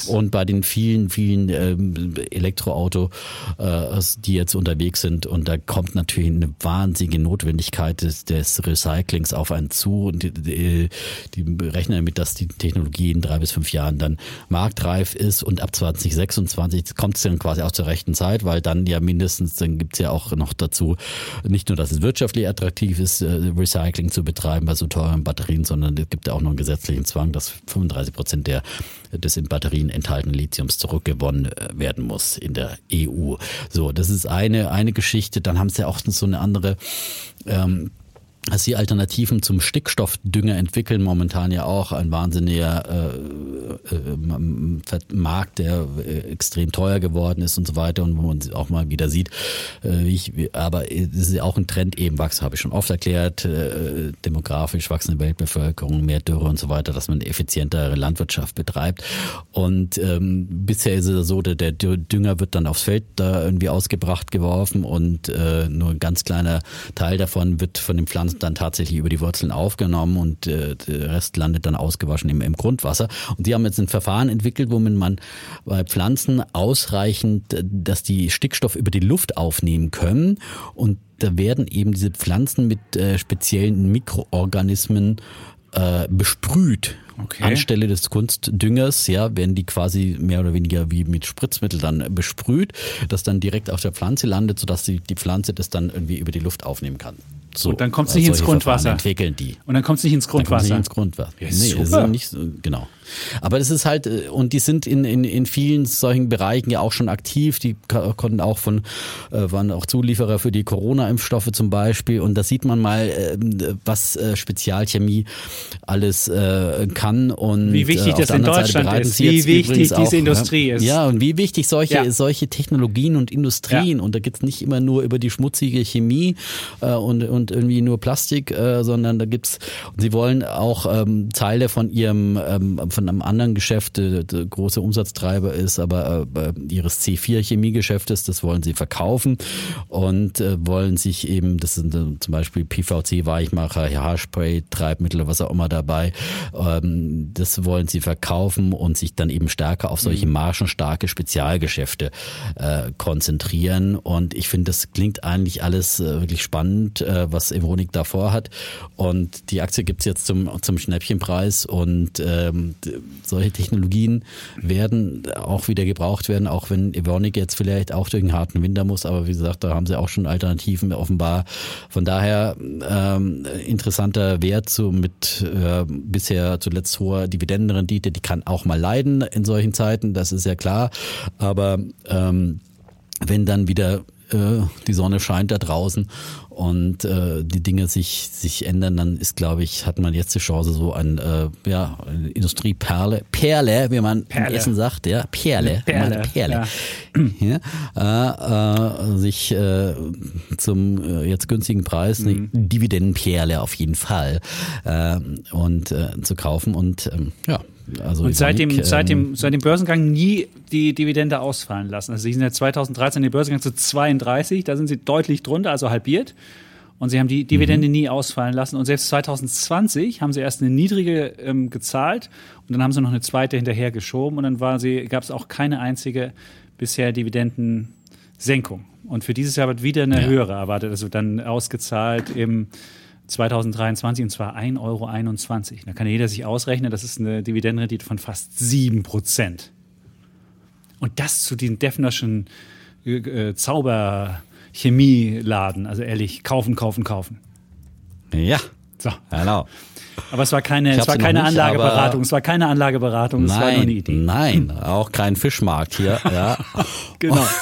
Und bei den vielen, vielen ähm, Elektroauto, äh, die jetzt unterwegs sind. Und da kommt natürlich eine wahnsinnige Notwendigkeit des, des Recyclings auf einen zu. Und die, die, rechnen damit, dass die Technologie in drei bis fünf Jahren dann marktreif ist. Und ab 2026 kommt es dann quasi auch zur rechten Zeit, weil dann ja mindestens, dann gibt's ja auch noch dazu, nicht nur, dass es wirtschaftlich attraktiv ist, äh, Recycling zu betreiben bei so teuren Batterien, sondern es gibt ja auch noch einen gesetzlichen Zwang, dass 35 Prozent der des in Batterien enthaltenen Lithiums zurückgewonnen äh, werden muss in der EU. So, das ist eine eine Geschichte. Dann haben sie auch so eine andere ähm, dass sie Alternativen zum Stickstoffdünger entwickeln, momentan ja auch ein wahnsinniger äh, äh, Markt, der äh, extrem teuer geworden ist und so weiter und wo man auch mal wieder sieht, äh, wie ich, aber es ist ja auch ein Trend eben wachsen, habe ich schon oft erklärt, äh, demografisch wachsende Weltbevölkerung, mehr Dürre und so weiter, dass man effizientere Landwirtschaft betreibt. Und ähm, bisher ist es so, der, der Dünger wird dann aufs Feld da irgendwie ausgebracht, geworfen und äh, nur ein ganz kleiner Teil davon wird von den Pflanzen dann tatsächlich über die Wurzeln aufgenommen und äh, der Rest landet dann ausgewaschen im, im Grundwasser. Und die haben jetzt ein Verfahren entwickelt, womit man bei Pflanzen ausreichend, äh, dass die Stickstoff über die Luft aufnehmen können und da werden eben diese Pflanzen mit äh, speziellen Mikroorganismen äh, besprüht. Okay. Anstelle des Kunstdüngers, ja, werden die quasi mehr oder weniger wie mit Spritzmittel dann besprüht, das dann direkt auf der Pflanze landet, sodass die, die Pflanze das dann irgendwie über die Luft aufnehmen kann. So, Und dann kommt's nicht ins Grundwasser. Entwickeln die. Und dann kommt es nicht ins Dann kommt Grundwasser. sie ins Grundwasser. Ja, nee, super. es nicht so, genau. Aber das ist halt, äh, und die sind in, in, in vielen solchen Bereichen ja auch schon aktiv. Die konnten auch von, äh, waren auch Zulieferer für die Corona-Impfstoffe zum Beispiel. Und da sieht man mal, äh, was Spezialchemie alles kann. Und Wie wichtig das in Deutschland ist, wie wichtig diese auch, Industrie ja, ist. Ja, und wie wichtig solche, Ja. solche Technologien und Industrien. Und da geht's nicht immer nur über die schmutzige Chemie und, und irgendwie nur Plastik, sondern da gibt's, und sie wollen auch ähm, Teile von ihrem, ähm, von einem anderen Geschäft, äh, der große Umsatztreiber ist, aber äh, ihres C4 Chemiegeschäftes, das wollen sie verkaufen und äh, wollen sich eben, das sind äh, zum Beispiel PVC Weichmacher, Haarspray, Treibmittel, was auch immer dabei, ähm, das wollen sie verkaufen und sich dann eben stärker auf solche margenstarke Spezialgeschäfte äh, konzentrieren. Und ich finde, das klingt eigentlich alles äh, wirklich spannend, äh, was Evonik davor hat. Und die Aktie gibt's jetzt zum, zum Schnäppchenpreis und ähm, solche Technologien werden auch wieder gebraucht werden, auch wenn Evonik jetzt vielleicht auch durch einen harten Winter muss. Aber wie gesagt, da haben sie auch schon Alternativen offenbar. Von daher ähm, interessanter Wert so mit äh, bisher zuletzt hoher Dividendenrendite, die kann auch mal leiden in solchen Zeiten, das ist ja klar. Aber ähm, wenn dann wieder äh, die Sonne scheint da draußen und äh, die Dinge sich sich ändern, dann ist, glaube ich, hat man jetzt die Chance, so ein äh, ja eine Industrieperle, Perle, wie man Perle. im Essen sagt, ja Perle, Perle, Perle, ja. äh, äh, sich äh, zum äh, jetzt günstigen Preis eine Mhm. Dividendenperle auf jeden Fall äh, und äh, zu kaufen und ähm, ja. Also Und seit dem, seit, ähm, dem, seit dem Börsengang nie die Dividende ausfallen lassen. Also sie sind ja 2013 in den Börsengang zu 32, da sind sie deutlich drunter, also halbiert. Und sie haben die Dividende nie ausfallen lassen. Und selbst 2020 haben sie erst eine niedrige ähm, gezahlt und dann haben sie noch eine zweite hinterher geschoben und dann war sie, gab es auch keine einzige bisher Dividendensenkung. Und für dieses Jahr wird wieder eine Ja. höhere erwartet, also dann ausgezahlt im 2023 und zwar 1,21 Euro. Da kann jeder sich ausrechnen, das ist eine Dividendenrendite von fast 7 Prozent. Und das zu den Defnerschen äh, Zauberchemieladen. Also ehrlich, kaufen, kaufen, kaufen. ja, So. genau. Aber es war keine, es war keine nicht, Anlageberatung. Es war keine Anlageberatung, es war nur eine Nein, Idee. nein, auch kein Fischmarkt hier. Ja. Genau.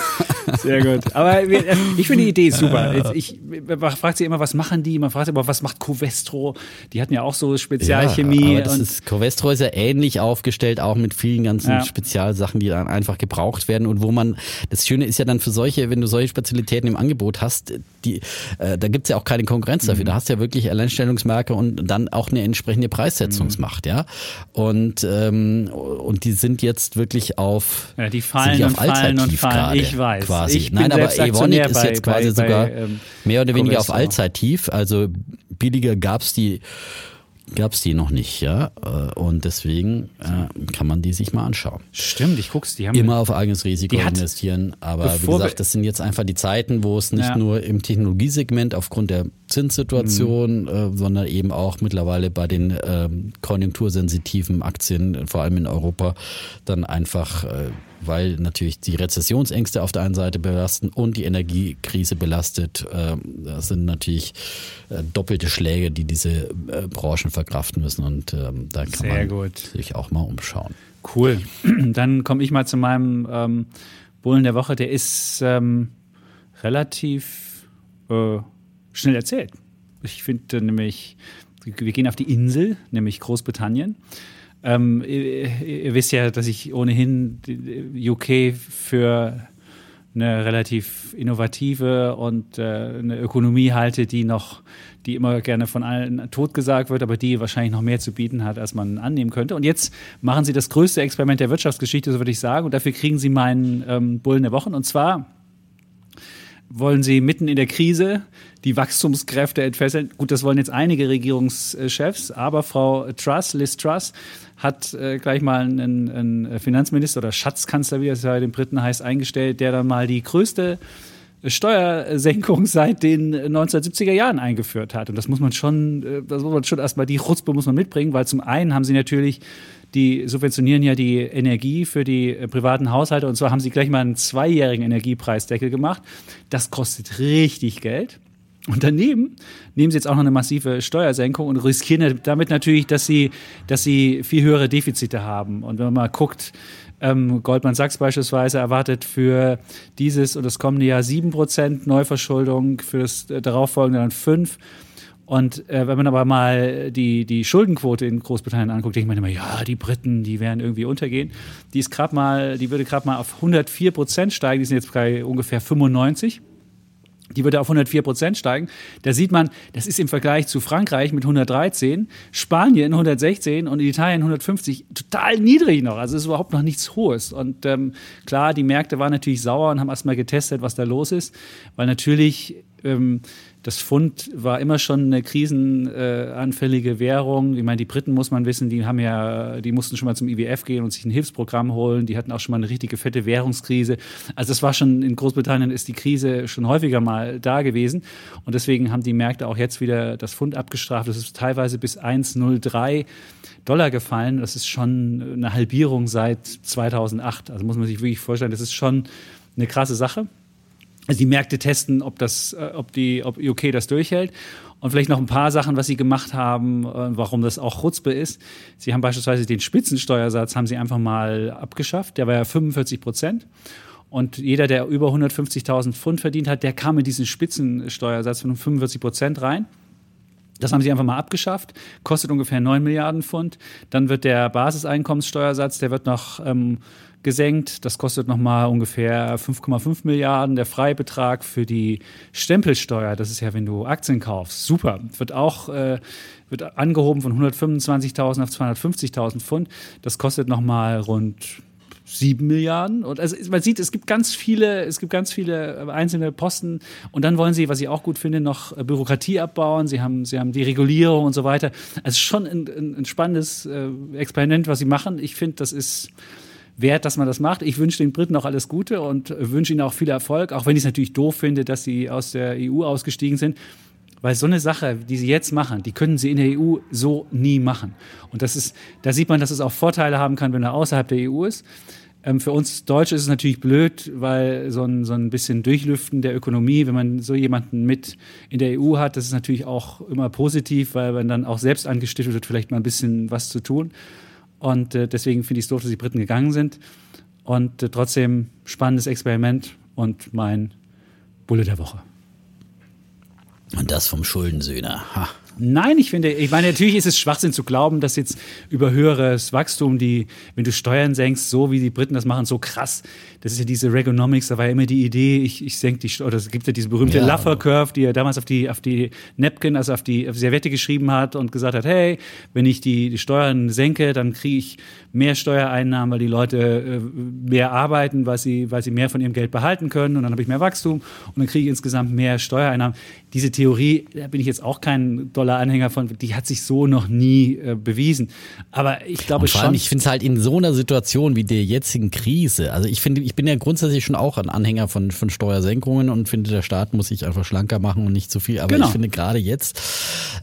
Sehr gut. Aber wir, äh, ich finde die Idee super. Ich, man fragt sich immer, was machen die? Man fragt sich aber, was macht Covestro? Die hatten ja auch so Spezialchemie. Ja, aber das und ist, Covestro ist ja ähnlich aufgestellt, auch mit vielen ganzen Ja. Spezialsachen, die dann einfach gebraucht werden und wo man, das Schöne ist ja dann für solche, wenn du solche Spezialitäten im Angebot hast, die, äh, da gibt's ja auch keine Konkurrenz dafür. Mhm. Da hast du ja wirklich Alleinstellungsmerke und dann auch eine entsprechende Preissetzungsmacht, ja. Und, ähm, und die sind jetzt wirklich auf, Ja, die fallen die und fallen und fallen. gerade, Ich weiß. Quasi. Ich bin Nein, aber Evonik ist jetzt bei- quasi bei- bei, sogar ähm, mehr oder weniger auf. Allzeittief. Also billiger gab's die gab's die noch nicht, ja. Äh, Und deswegen äh, kann man die sich mal anschauen. Stimmt, ich guck's, die haben Immer auf eigenes Risiko hat- investieren. Aber wie gesagt, das sind jetzt einfach die Zeiten, wo es nicht Ja. nur im Technologiesegment aufgrund der Zinssituation, Mhm. äh, sondern eben auch mittlerweile bei den ähm, konjunktursensitiven Aktien, vor allem in Europa, dann einfach, äh, weil natürlich die Rezessionsängste auf der einen Seite belasten und die Energiekrise belastet. Äh, das sind natürlich äh, doppelte Schläge, die diese äh, Branchen verkraften müssen. Und ähm, da kann Sehr man gut. sich auch mal umschauen. Cool. Dann komme ich mal zu meinem ähm, Bullen der Woche. Der ist ähm, relativ äh, schnell erzählt. Ich finde nämlich, wir gehen auf die Insel, nämlich Großbritannien. Ähm, ihr, ihr wisst ja, dass ich ohnehin UK für eine relativ innovative und äh, eine Ökonomie halte, die noch, die immer gerne von allen totgesagt wird, aber die wahrscheinlich noch mehr zu bieten hat, als man annehmen könnte. Und jetzt machen sie das größte Experiment der Wirtschaftsgeschichte, so würde ich sagen, und dafür kriegen sie meinen ähm, Bullen der Wochen. Und zwar wollen sie mitten in der Krise die Wachstumskräfte entfesseln. Gut, das wollen jetzt einige Regierungschefs, aber Frau Truss, Liz Truss, hat äh, gleich mal einen, einen, Finanzminister oder Schatzkanzler, wie es ja den Briten heißt, eingestellt, der dann mal die größte Steuersenkung seit den 1970er Jahren eingeführt hat. Und das muss man schon, äh, das muss man schon erstmal, die Chutzpe muss man mitbringen, weil zum einen haben sie natürlich die subventionieren ja die Energie für die äh, privaten Haushalte und zwar haben sie gleich mal einen zweijährigen Energiepreisdeckel gemacht. Das kostet richtig Geld. Und daneben nehmen sie jetzt auch noch eine massive Steuersenkung und riskieren damit natürlich, dass sie, dass sie viel höhere Defizite haben. Und wenn man mal guckt, ähm, Goldman Sachs beispielsweise erwartet für dieses und das kommende Jahr 7% Neuverschuldung, für das äh, darauffolgende dann 5%. Und äh, wenn man aber mal die, die Schuldenquote in Großbritannien anguckt, denkt man immer, ja, die Briten, die werden irgendwie untergehen. Die ist gerade mal, die würde gerade mal auf 104 Prozent steigen, die sind jetzt bei ungefähr 95. Die würde auf 104 Prozent steigen. Da sieht man, das ist im Vergleich zu Frankreich mit 113, Spanien 116 und Italien 150 total niedrig noch. Also es ist überhaupt noch nichts Hohes. Und ähm, klar, die Märkte waren natürlich sauer und haben erstmal getestet, was da los ist, weil natürlich ähm, das Pfund war immer schon eine krisenanfällige äh, Währung. Ich meine, die Briten muss man wissen, die haben ja, die mussten schon mal zum IWF gehen und sich ein Hilfsprogramm holen. Die hatten auch schon mal eine richtige fette Währungskrise. Also das war schon in Großbritannien ist die Krise schon häufiger mal da gewesen. Und deswegen haben die Märkte auch jetzt wieder das Pfund abgestraft. Das ist teilweise bis 1,03 Dollar gefallen. Das ist schon eine Halbierung seit 2008. Also muss man sich wirklich vorstellen, das ist schon eine krasse Sache also die Märkte testen, ob das, äh, ob die, ob UK das durchhält. Und vielleicht noch ein paar Sachen, was sie gemacht haben, äh, warum das auch Chutzpe ist. Sie haben beispielsweise den Spitzensteuersatz haben sie einfach mal abgeschafft. Der war ja 45 Prozent. Und jeder, der über 150.000 Pfund verdient hat, der kam in diesen Spitzensteuersatz von 45 Prozent rein. Das haben sie einfach mal abgeschafft, kostet ungefähr 9 Milliarden Pfund. Dann wird der Basiseinkommenssteuersatz, der wird noch ähm, gesenkt. Das kostet nochmal ungefähr 5,5 Milliarden. Der Freibetrag für die Stempelsteuer, das ist ja, wenn du Aktien kaufst, super, wird auch äh, wird angehoben von 125.000 auf 250.000 Pfund. Das kostet nochmal rund 7 Milliarden. Und also man sieht, es gibt ganz viele, es gibt ganz viele einzelne Posten. Und dann wollen sie, was ich auch gut finde, noch Bürokratie abbauen. Sie haben, sie haben die Regulierung und so weiter. Also schon ein, ein, ein spannendes äh, Experiment, was sie machen. Ich finde, das ist wert, dass man das macht. Ich wünsche den Briten auch alles Gute und wünsche ihnen auch viel Erfolg, auch wenn ich es natürlich doof finde, dass sie aus der EU ausgestiegen sind. Weil so eine Sache, die sie jetzt machen, die können sie in der EU so nie machen. Und das ist, da sieht man, dass es auch Vorteile haben kann, wenn er außerhalb der EU ist. Ähm, für uns Deutsche ist es natürlich blöd, weil so ein, so ein bisschen Durchlüften der Ökonomie, wenn man so jemanden mit in der EU hat, das ist natürlich auch immer positiv, weil man dann auch selbst angestiftet wird, vielleicht mal ein bisschen was zu tun. Und äh, deswegen finde ich es doof, dass die Briten gegangen sind. Und äh, trotzdem spannendes Experiment und mein Bulle der Woche. Und das vom Schuldensöhner. Ha. Nein, ich finde, ich meine, natürlich ist es Schwachsinn zu glauben, dass jetzt über höheres Wachstum, die, wenn du Steuern senkst, so wie die Briten das machen, so krass. Das ist ja diese Regonomics, da war ja immer die Idee, ich, ich senke die, oder es gibt ja diese berühmte ja. Laffer Curve, die er damals auf die, auf die Napkin, also auf die, auf die Servette geschrieben hat und gesagt hat, hey, wenn ich die, die Steuern senke, dann kriege ich mehr Steuereinnahmen, weil die Leute äh, mehr arbeiten, weil sie, weil sie mehr von ihrem Geld behalten können und dann habe ich mehr Wachstum und dann kriege ich insgesamt mehr Steuereinnahmen. Diese Theorie, da bin ich jetzt auch kein doller Anhänger von, die hat sich so noch nie äh, bewiesen. Aber ich glaube schon. ich finde es halt in so einer Situation wie der jetzigen Krise. Also ich finde, ich bin ja grundsätzlich schon auch ein Anhänger von, von Steuersenkungen und finde, der Staat muss sich einfach schlanker machen und nicht zu viel. Aber genau. ich finde gerade jetzt,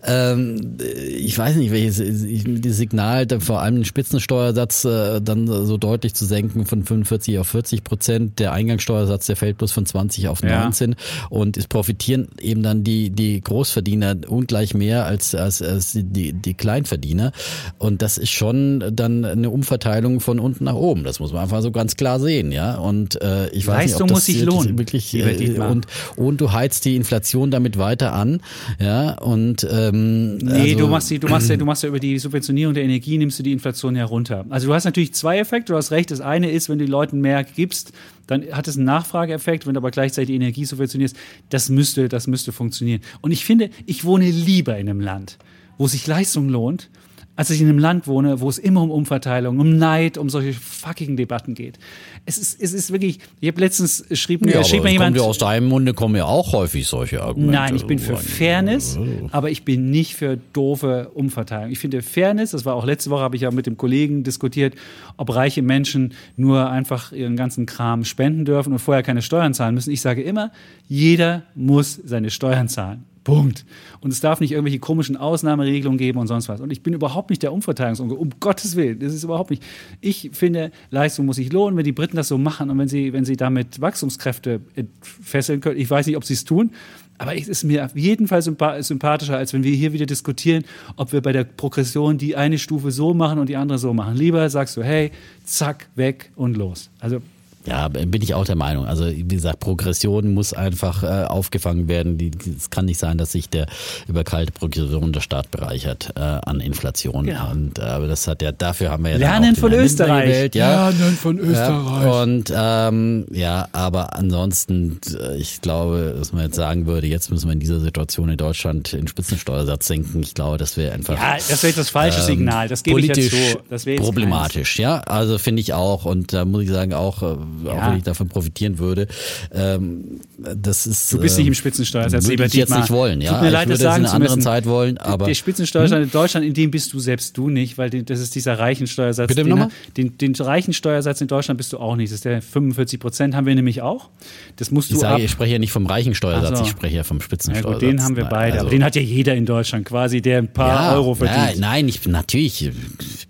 ähm, ich weiß nicht, welches das Signal, vor allem den Spitzensteuersatz äh, dann so deutlich zu senken von 45 auf 40 Prozent. Der Eingangssteuersatz, der fällt bloß von 20 auf 19 ja. und es profitieren eben dann die, die Großverdiener ungleich mehr als, als, als die, die Kleinverdiener. Und das ist schon dann eine Umverteilung von unten nach oben. Das muss man einfach so ganz klar sehen, ja. Und äh, ich weiß Leistung nicht, ob das, muss sich lohnen. Wirklich, äh, und, und du heizt die Inflation damit weiter an, ja. Und ähm, nee, also, du machst die, du machst ja, du machst ja über die Subventionierung der Energie nimmst du die Inflation ja runter. Also du hast natürlich zwei Effekte. Du hast recht. Das eine ist, wenn du den Leuten mehr gibst, dann hat es einen Nachfrageeffekt, wenn du aber gleichzeitig die Energie subventionierst. Das müsste, das müsste funktionieren. Und ich finde, ich wohne lieber in einem Land, wo sich Leistung lohnt, als ich in einem Land wohne, wo es immer um Umverteilung, um Neid, um solche fucking Debatten geht. Es ist, es ist wirklich, ich habe letztens schrieb mir, Ja, schrieb mir es kommt jemand. ja aus deinem Munde kommen ja auch häufig solche Argumente. Nein, ich bin für Fairness, aber ich bin nicht für doofe Umverteilung. Ich finde Fairness, das war auch letzte Woche, habe ich ja mit dem Kollegen diskutiert, ob reiche Menschen nur einfach ihren ganzen Kram spenden dürfen und vorher keine Steuern zahlen müssen. Ich sage immer, jeder muss seine Steuern zahlen. Punkt. Und es darf nicht irgendwelche komischen Ausnahmeregelungen geben und sonst was. Und ich bin überhaupt nicht der Umverteilungsonkel, um Gottes Willen. Das ist überhaupt nicht. Ich finde, Leistung muss sich lohnen, wenn die Briten das so machen und wenn sie, wenn sie damit Wachstumskräfte fesseln können. Ich weiß nicht, ob sie es tun, aber es ist mir auf jeden Fall sympa sympathischer, als wenn wir hier wieder diskutieren, ob wir bei der Progression die eine Stufe so machen und die andere so machen. Lieber sagst du, hey, zack, weg und los. Also Ja, bin ich auch der Meinung. Also wie gesagt, Progression muss einfach äh, aufgefangen werden. Die- Es kann nicht sein, dass sich der über kalte Progression der Staat bereichert äh, an Inflation. Genau. Und äh, aber das hat ja dafür haben wir ja Lernen von Österreich. Gewählt, ja. Lernen von Österreich. Ja, und ähm, ja, aber ansonsten, äh, ich glaube, dass man jetzt sagen würde, jetzt müssen wir in dieser Situation in Deutschland den Spitzensteuersatz senken. Ich glaube, das wäre einfach Ja, das wäre jetzt das falsche ähm, Signal. Das gebe ich jetzt so. Das wäre jetzt problematisch, ja. Also finde ich auch. Und da muss ich sagen, auch, äh, auch Ja. wenn ich davon profitieren würde, ähm, das ist. Du bist nicht im ähm, Spitzensteuersatz, Würde lieber ich jetzt nicht wollen, ja. Tut mir ich leid, würde das in einer anderen müssen. Zeit wollen, aber. der Spitzensteuersatz in Deutschland, in dem bist du selbst du nicht, weil das ist dieser reichen Steuersatz. Bitte den, nochmal? den, den reichen Steuersatz in Deutschland bist du auch nicht. Das ist der 45 Prozent, haben wir nämlich auch. Das musst ich du sage, ab. ich spreche ja nicht vom reichen Steuersatz, so. ich spreche ja vom Ja, Spitzensteuersatz. gut, den haben wir beide, also- aber den hat ja jeder in Deutschland quasi, der ein paar Euro verdient. Ja, nein, ich natürlich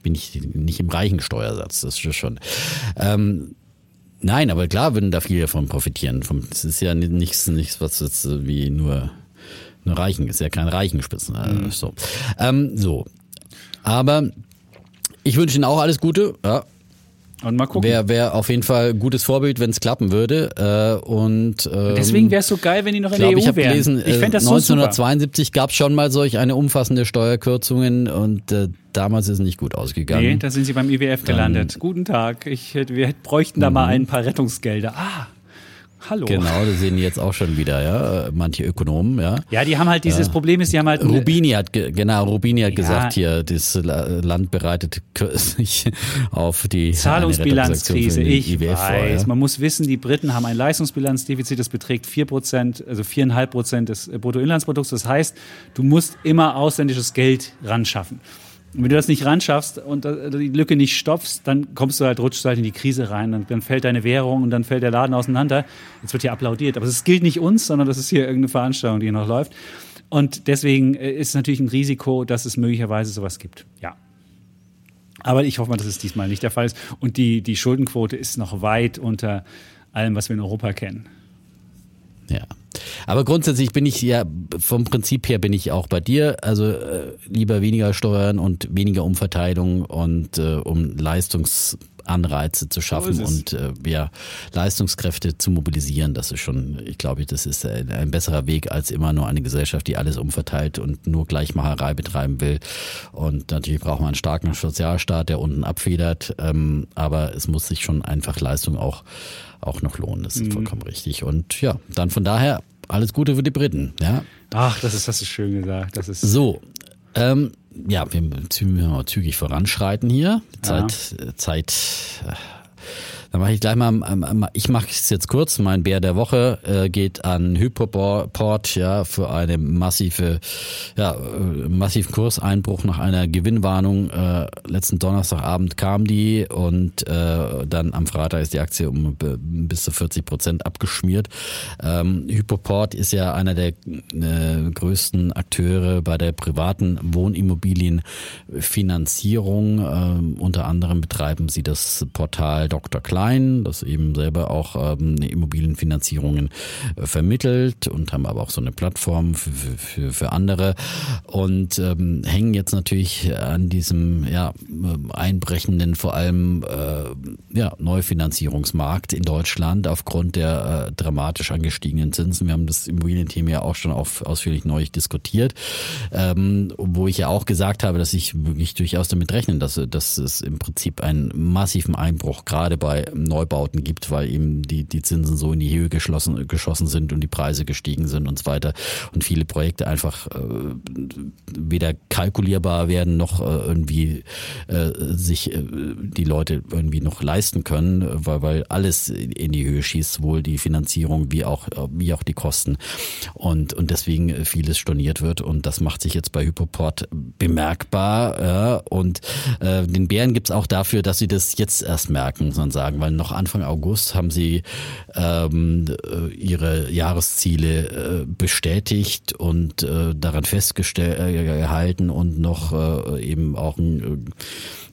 bin ich nicht im reichen Steuersatz, das ist schon. Ähm, nein, aber klar würden da viele davon profitieren. Vom, es ist ja nichts, nichts, was jetzt äh, wie nur, nur Reichen ist ja kein Reichenspitzen. Also Mhm. so. Ähm, so. Aber ich wünsche Ihnen auch alles Gute. Ja, Und mal gucken. Wäre wär auf jeden Fall ein gutes Vorbild, wenn es klappen würde. Äh, und ähm, Deswegen wäre es so geil, wenn die noch in ich glaube, der ich EU habe wären. gelesen, ich äh, fände das so super. 1972 gab es schon mal solch eine umfassende Steuerkürzungen und äh, damals ist es nicht gut ausgegangen. Nee, da sind sie beim IWF gelandet. Guten Tag, ich, wir bräuchten da mal ein paar Rettungsgelder. Ah, hallo. Genau, das sehen die jetzt auch schon wieder, ja, manche Ökonomen, ja. Ja, die haben halt dieses Problem ist, die haben halt Rubini hat ge- genau Rubini hat Ja. gesagt hier das La- Land bereitet sich auf die Zahlungsbilanzkrise. Ich IWF vor, weiß. ja. Man muss wissen, die Briten haben ein Leistungsbilanzdefizit, das beträgt 4%, also 4,5 Prozent des äh, Bruttoinlandsprodukts. Das heißt, du musst immer ausländisches Geld ran schaffen. Und wenn du das nicht ran schaffst und die Lücke nicht stopfst, dann kommst du halt, rutschst du halt in die Krise rein. Dann, dann fällt deine Währung und dann fällt der Laden auseinander. Jetzt wird hier applaudiert. Aber es gilt nicht uns, sondern das ist hier irgendeine Veranstaltung, die hier noch läuft. Und deswegen äh, ist es natürlich ein Risiko, dass es möglicherweise sowas gibt. Ja. Aber ich hoffe mal, dass es diesmal nicht der Fall ist. Und die, die Schuldenquote ist noch weit unter allem, was wir in Europa kennen. Ja. Aber grundsätzlich bin ich ja, vom Prinzip her bin ich auch bei dir. Also äh, lieber weniger Steuern und weniger Umverteilung und äh, um Leistungsanreize zu schaffen es. und äh, ja, Leistungskräfte zu mobilisieren. Das ist schon, ich glaube, das ist ein, ein besserer Weg als immer nur eine Gesellschaft, die alles umverteilt und nur Gleichmacherei betreiben will. Und natürlich braucht man einen starken Sozialstaat, der unten abfedert. Ähm, aber es muss sich schon einfach Leistung auch auch noch lohnen. Das ist vollkommen richtig. Und ja, dann von daher alles Gute für die Briten. Ja, Ach, das ist, das ist schön gesagt. Das ist so. Ähm, ja, wir müssen zügig voranschreiten hier. Die Ja. Zeit, äh, Zeit. äh, Dann mache ich gleich mal, ähm, ähm, ich mache es jetzt kurz. Mein Bär der Woche äh, geht an Hyperport, ja, für eine massive, ja, äh, massiven Kurseinbruch nach einer Gewinnwarnung. Äh, letzten Donnerstagabend kam die und dann am Freitag ist die Aktie um bis zu 40 Prozent abgeschmiert. Ähm, Hypoport ist ja einer der größten Akteure bei der privaten Wohnimmobilienfinanzierung. Unter anderem betreiben sie das Portal Dr. Klein, das eben selber auch ähm, Immobilienfinanzierungen äh, vermittelt und haben aber auch so eine Plattform für, für, für, für andere und ähm, hängen jetzt natürlich an diesem ja, einbrechenden, vor allem äh, ja, Neufinanzierungsmarkt in Deutschland aufgrund der äh, dramatisch angestiegenen Zinsen. Wir haben das Immobilienthema ja auch schon auf, ausführlich neu diskutiert, ähm, wo ich ja auch gesagt habe, dass ich wirklich durchaus damit rechne, dass, dass es im Prinzip einen massiven Einbruch gerade bei Neubauten gibt, weil eben die, die Zinsen so in die Höhe geschlossen, geschossen sind und die Preise gestiegen sind und so weiter. Und viele Projekte einfach äh, weder kalkulierbar werden noch äh, irgendwie äh, sich äh, die Leute irgendwie noch leisten können, weil, weil alles in die Höhe schießt, sowohl die Finanzierung wie auch, wie auch die Kosten. Und, und deswegen vieles storniert wird. Und das macht sich jetzt bei Hypoport bemerkbar. Ja, und äh, den Bären gibt's auch dafür, dass sie das jetzt erst merken, sondern sagen, weil noch Anfang August haben sie ähm, äh, ihre Jahresziele äh, bestätigt und äh, daran festgehalten äh, und noch äh, eben auch ein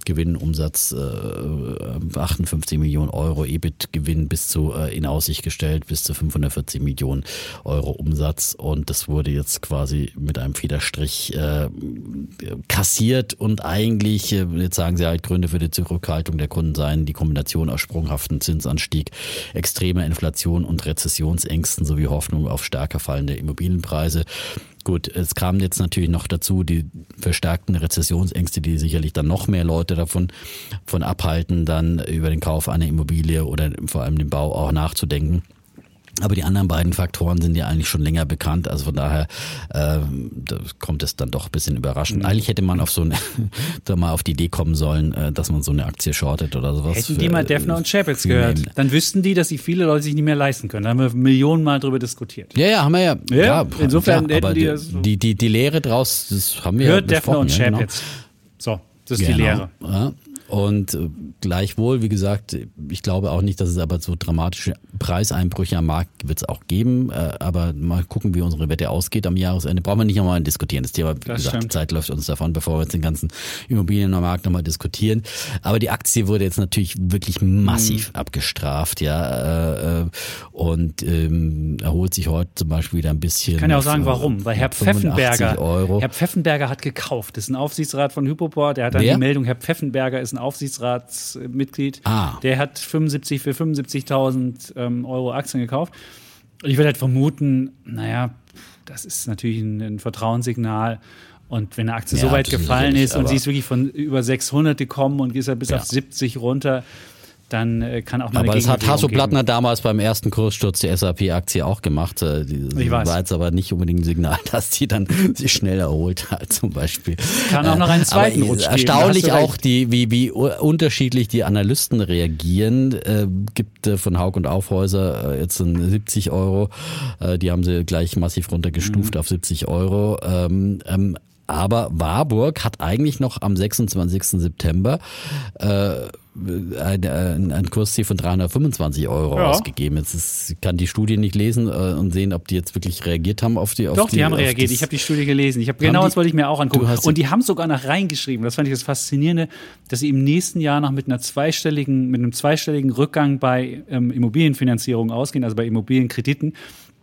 äh, Gewinnumsatz äh, 58 Millionen Euro, EBIT-Gewinn bis zu äh, in Aussicht gestellt, bis zu 540 Millionen Euro Umsatz. Und das wurde jetzt quasi mit einem Federstrich äh, kassiert und eigentlich, äh, jetzt sagen sie halt, Gründe für die Zurückhaltung der Kunden seien die Kombination aus sprunghaften Zinsanstieg, extremer Inflation und Rezessionsängsten sowie Hoffnung auf stärker fallende Immobilienpreise. Gut, es kam jetzt natürlich noch dazu die verstärkten Rezessionsängste, die sicherlich dann noch mehr Leute davon von abhalten, dann über den Kauf einer Immobilie oder vor allem den Bau auch nachzudenken. Aber die anderen beiden Faktoren sind ja eigentlich schon länger bekannt. Also von daher äh, kommt es dann doch ein bisschen überraschend. Mhm. Eigentlich hätte man auf so eine, da mal auf die Idee kommen sollen, äh, dass man so eine Aktie shortet oder sowas. Hätten für, die mal Defner und Chapels gehört, dann wüssten die, dass sie viele Leute sich nicht mehr leisten können. Da haben wir Millionen Mal drüber diskutiert. Ja, ja, haben wir ja. Ja, ja insofern klar, hätten die das. So die, die, die Lehre draus, das haben wir Hört ja Defner und ja, genau. So, das ist genau. die Lehre. Ja. Und äh, gleichwohl, wie gesagt, ich glaube auch nicht, dass es aber so dramatische Preiseinbrüche am Markt wird es auch geben. Äh, aber mal gucken, wie unsere Wette ausgeht am Jahresende. Brauchen wir nicht nochmal diskutieren. Das Thema, wie das gesagt, stimmt. die Zeit läuft uns davon, bevor wir jetzt den ganzen Immobilienmarkt nochmal diskutieren. Aber die Aktie wurde jetzt natürlich wirklich massiv mhm. abgestraft, ja. Äh, und ähm, erholt sich heute zum Beispiel wieder ein bisschen. Ich kann ja auch sagen, warum. Weil Herr Pfeffenberger, Euro. Herr Pfeffenberger hat gekauft. Das ist ein Aufsichtsrat von Hypoport. Der hat dann Wer? die Meldung, Herr Pfeffenberger ist ein Aufsichtsratsmitglied. Ah. Der hat 75 für 75.000 ähm, Euro Aktien gekauft. Ich würde halt vermuten, naja, das ist natürlich ein, ein Vertrauenssignal. Und wenn eine Aktie ja, so weit gefallen ist und sie ist wirklich von über 600 gekommen und ist ja bis ja. auf 70 runter, dann äh, kann auch mal Aber das hat Hasso Plattner damals beim ersten Kurssturz der SAP-Aktie auch gemacht. Äh, ich weiß. war jetzt aber nicht unbedingt ein Signal, dass die dann sich schnell erholt hat, zum Beispiel. Kann auch noch einen zweiten aber Erstaunlich auch, die, wie, wie unterschiedlich die Analysten reagieren. Äh, gibt äh, von Haug und Aufhäuser äh, jetzt ein 70 Euro. Äh, die haben sie gleich massiv runtergestuft mhm. auf 70 Euro. Ähm, ähm, aber Warburg hat eigentlich noch am 26. September äh, ein, ein, ein Kursziel von 325 Euro ja. ausgegeben. Jetzt ist, kann die Studie nicht lesen äh, und sehen, ob die jetzt wirklich reagiert haben auf die. Auf Doch, die, die haben reagiert. Ich habe die Studie gelesen. Ich habe genau das wollte ich mir auch angucken. Und die haben sogar noch reingeschrieben. Das fand ich das Faszinierende, dass sie im nächsten Jahr noch mit einer zweistelligen, mit einem zweistelligen Rückgang bei ähm, Immobilienfinanzierung ausgehen, also bei Immobilienkrediten.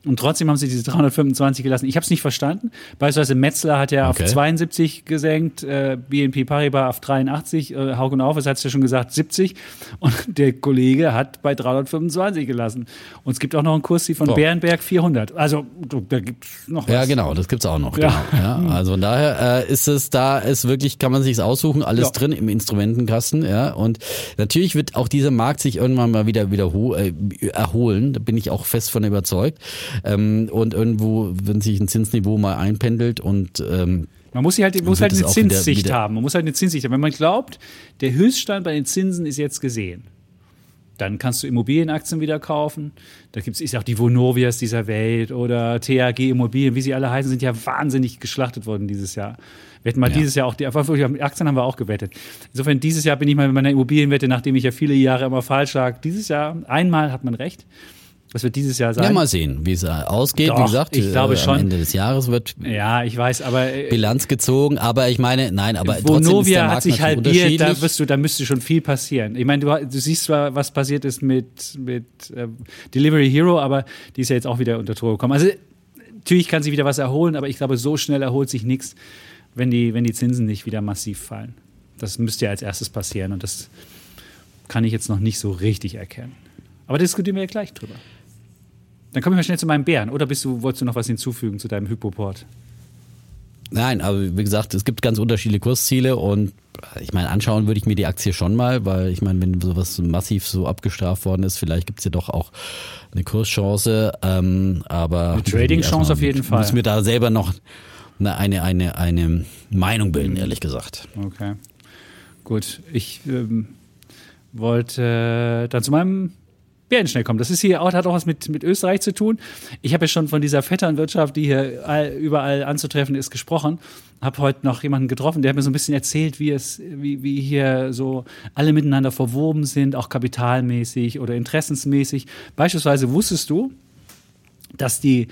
Und trotzdem haben sie diese 325 gelassen. Ich habe es nicht verstanden. Beispielsweise Metzler hat ja okay. auf 72 gesenkt, äh, BNP Paribas auf 83, äh, Haug und Aufes hat es ja schon gesagt, 70. Und der Kollege hat bei 325 gelassen. Und es gibt auch noch einen Kurs von oh. Bärenberg 400. Also da gibt es noch was. Ja, genau, das gibt's auch noch. Ja. Genau. Ja, also von daher äh, ist es da, ist wirklich, kann man sich aussuchen, alles ja. drin im Instrumentenkasten. Ja, und natürlich wird auch dieser Markt sich irgendwann mal wieder wiederholen, äh, erholen. Da bin ich auch fest von überzeugt. Ähm, und irgendwo, wenn sich ein Zinsniveau mal einpendelt und ähm, man muss, halt, muss halt eine Zinssicht wieder, wieder haben. Man muss halt eine Zinssicht haben. Wenn man glaubt, der Höchststand bei den Zinsen ist jetzt gesehen, dann kannst du Immobilienaktien wieder kaufen. Da gibt es auch die Vonovias dieser Welt oder THG Immobilien, wie sie alle heißen, sind ja wahnsinnig geschlachtet worden dieses Jahr. Wir hätten mal ja. dieses Jahr auch, die Aktien haben wir auch gewettet. Insofern, dieses Jahr bin ich mal mit meiner Immobilienwette, nachdem ich ja viele Jahre immer falsch lag. Dieses Jahr, einmal hat man recht. Was wird dieses Jahr sein? Ja, mal sehen, wie es ausgeht. Doch, wie gesagt, ich glaube äh, schon. am Ende des Jahres wird ja, ich weiß, aber äh, Bilanz gezogen. Aber ich meine, nein, aber Vonovia hat sich halbiert. Da wirst du, da müsste schon viel passieren. Ich meine, du, du siehst zwar, was passiert ist mit mit äh, Delivery Hero, aber die ist ja jetzt auch wieder unter Tor gekommen. Also natürlich kann sich wieder was erholen, aber ich glaube, so schnell erholt sich nichts, wenn die wenn die Zinsen nicht wieder massiv fallen. Das müsste ja als erstes passieren und das kann ich jetzt noch nicht so richtig erkennen. Aber diskutieren wir ja gleich drüber. Dann komme ich mal schnell zu meinem Bären. Oder bist du, wolltest du noch was hinzufügen zu deinem Hypoport? Nein, aber wie gesagt, es gibt ganz unterschiedliche Kursziele und ich meine, anschauen würde ich mir die Aktie schon mal, weil ich meine, wenn sowas massiv so abgestraft worden ist, vielleicht gibt es ja doch auch eine Kurschance. Ähm, aber eine Trading-Chance auf jeden Fall. Ich muss mir da selber noch eine, eine, eine, eine Meinung bilden, ehrlich gesagt. Okay. Gut. Ich ähm, wollte dann zu meinem Bären schnell kommen. Das ist hier auch, hat auch was mit, mit Österreich zu tun. Ich habe ja schon von dieser Vetternwirtschaft, die hier all, überall anzutreffen ist, gesprochen. Habe heute noch jemanden getroffen, der hat mir so ein bisschen erzählt, wie es, wie, wie hier so alle miteinander verwoben sind, auch kapitalmäßig oder interessensmäßig. Beispielsweise wusstest du, dass die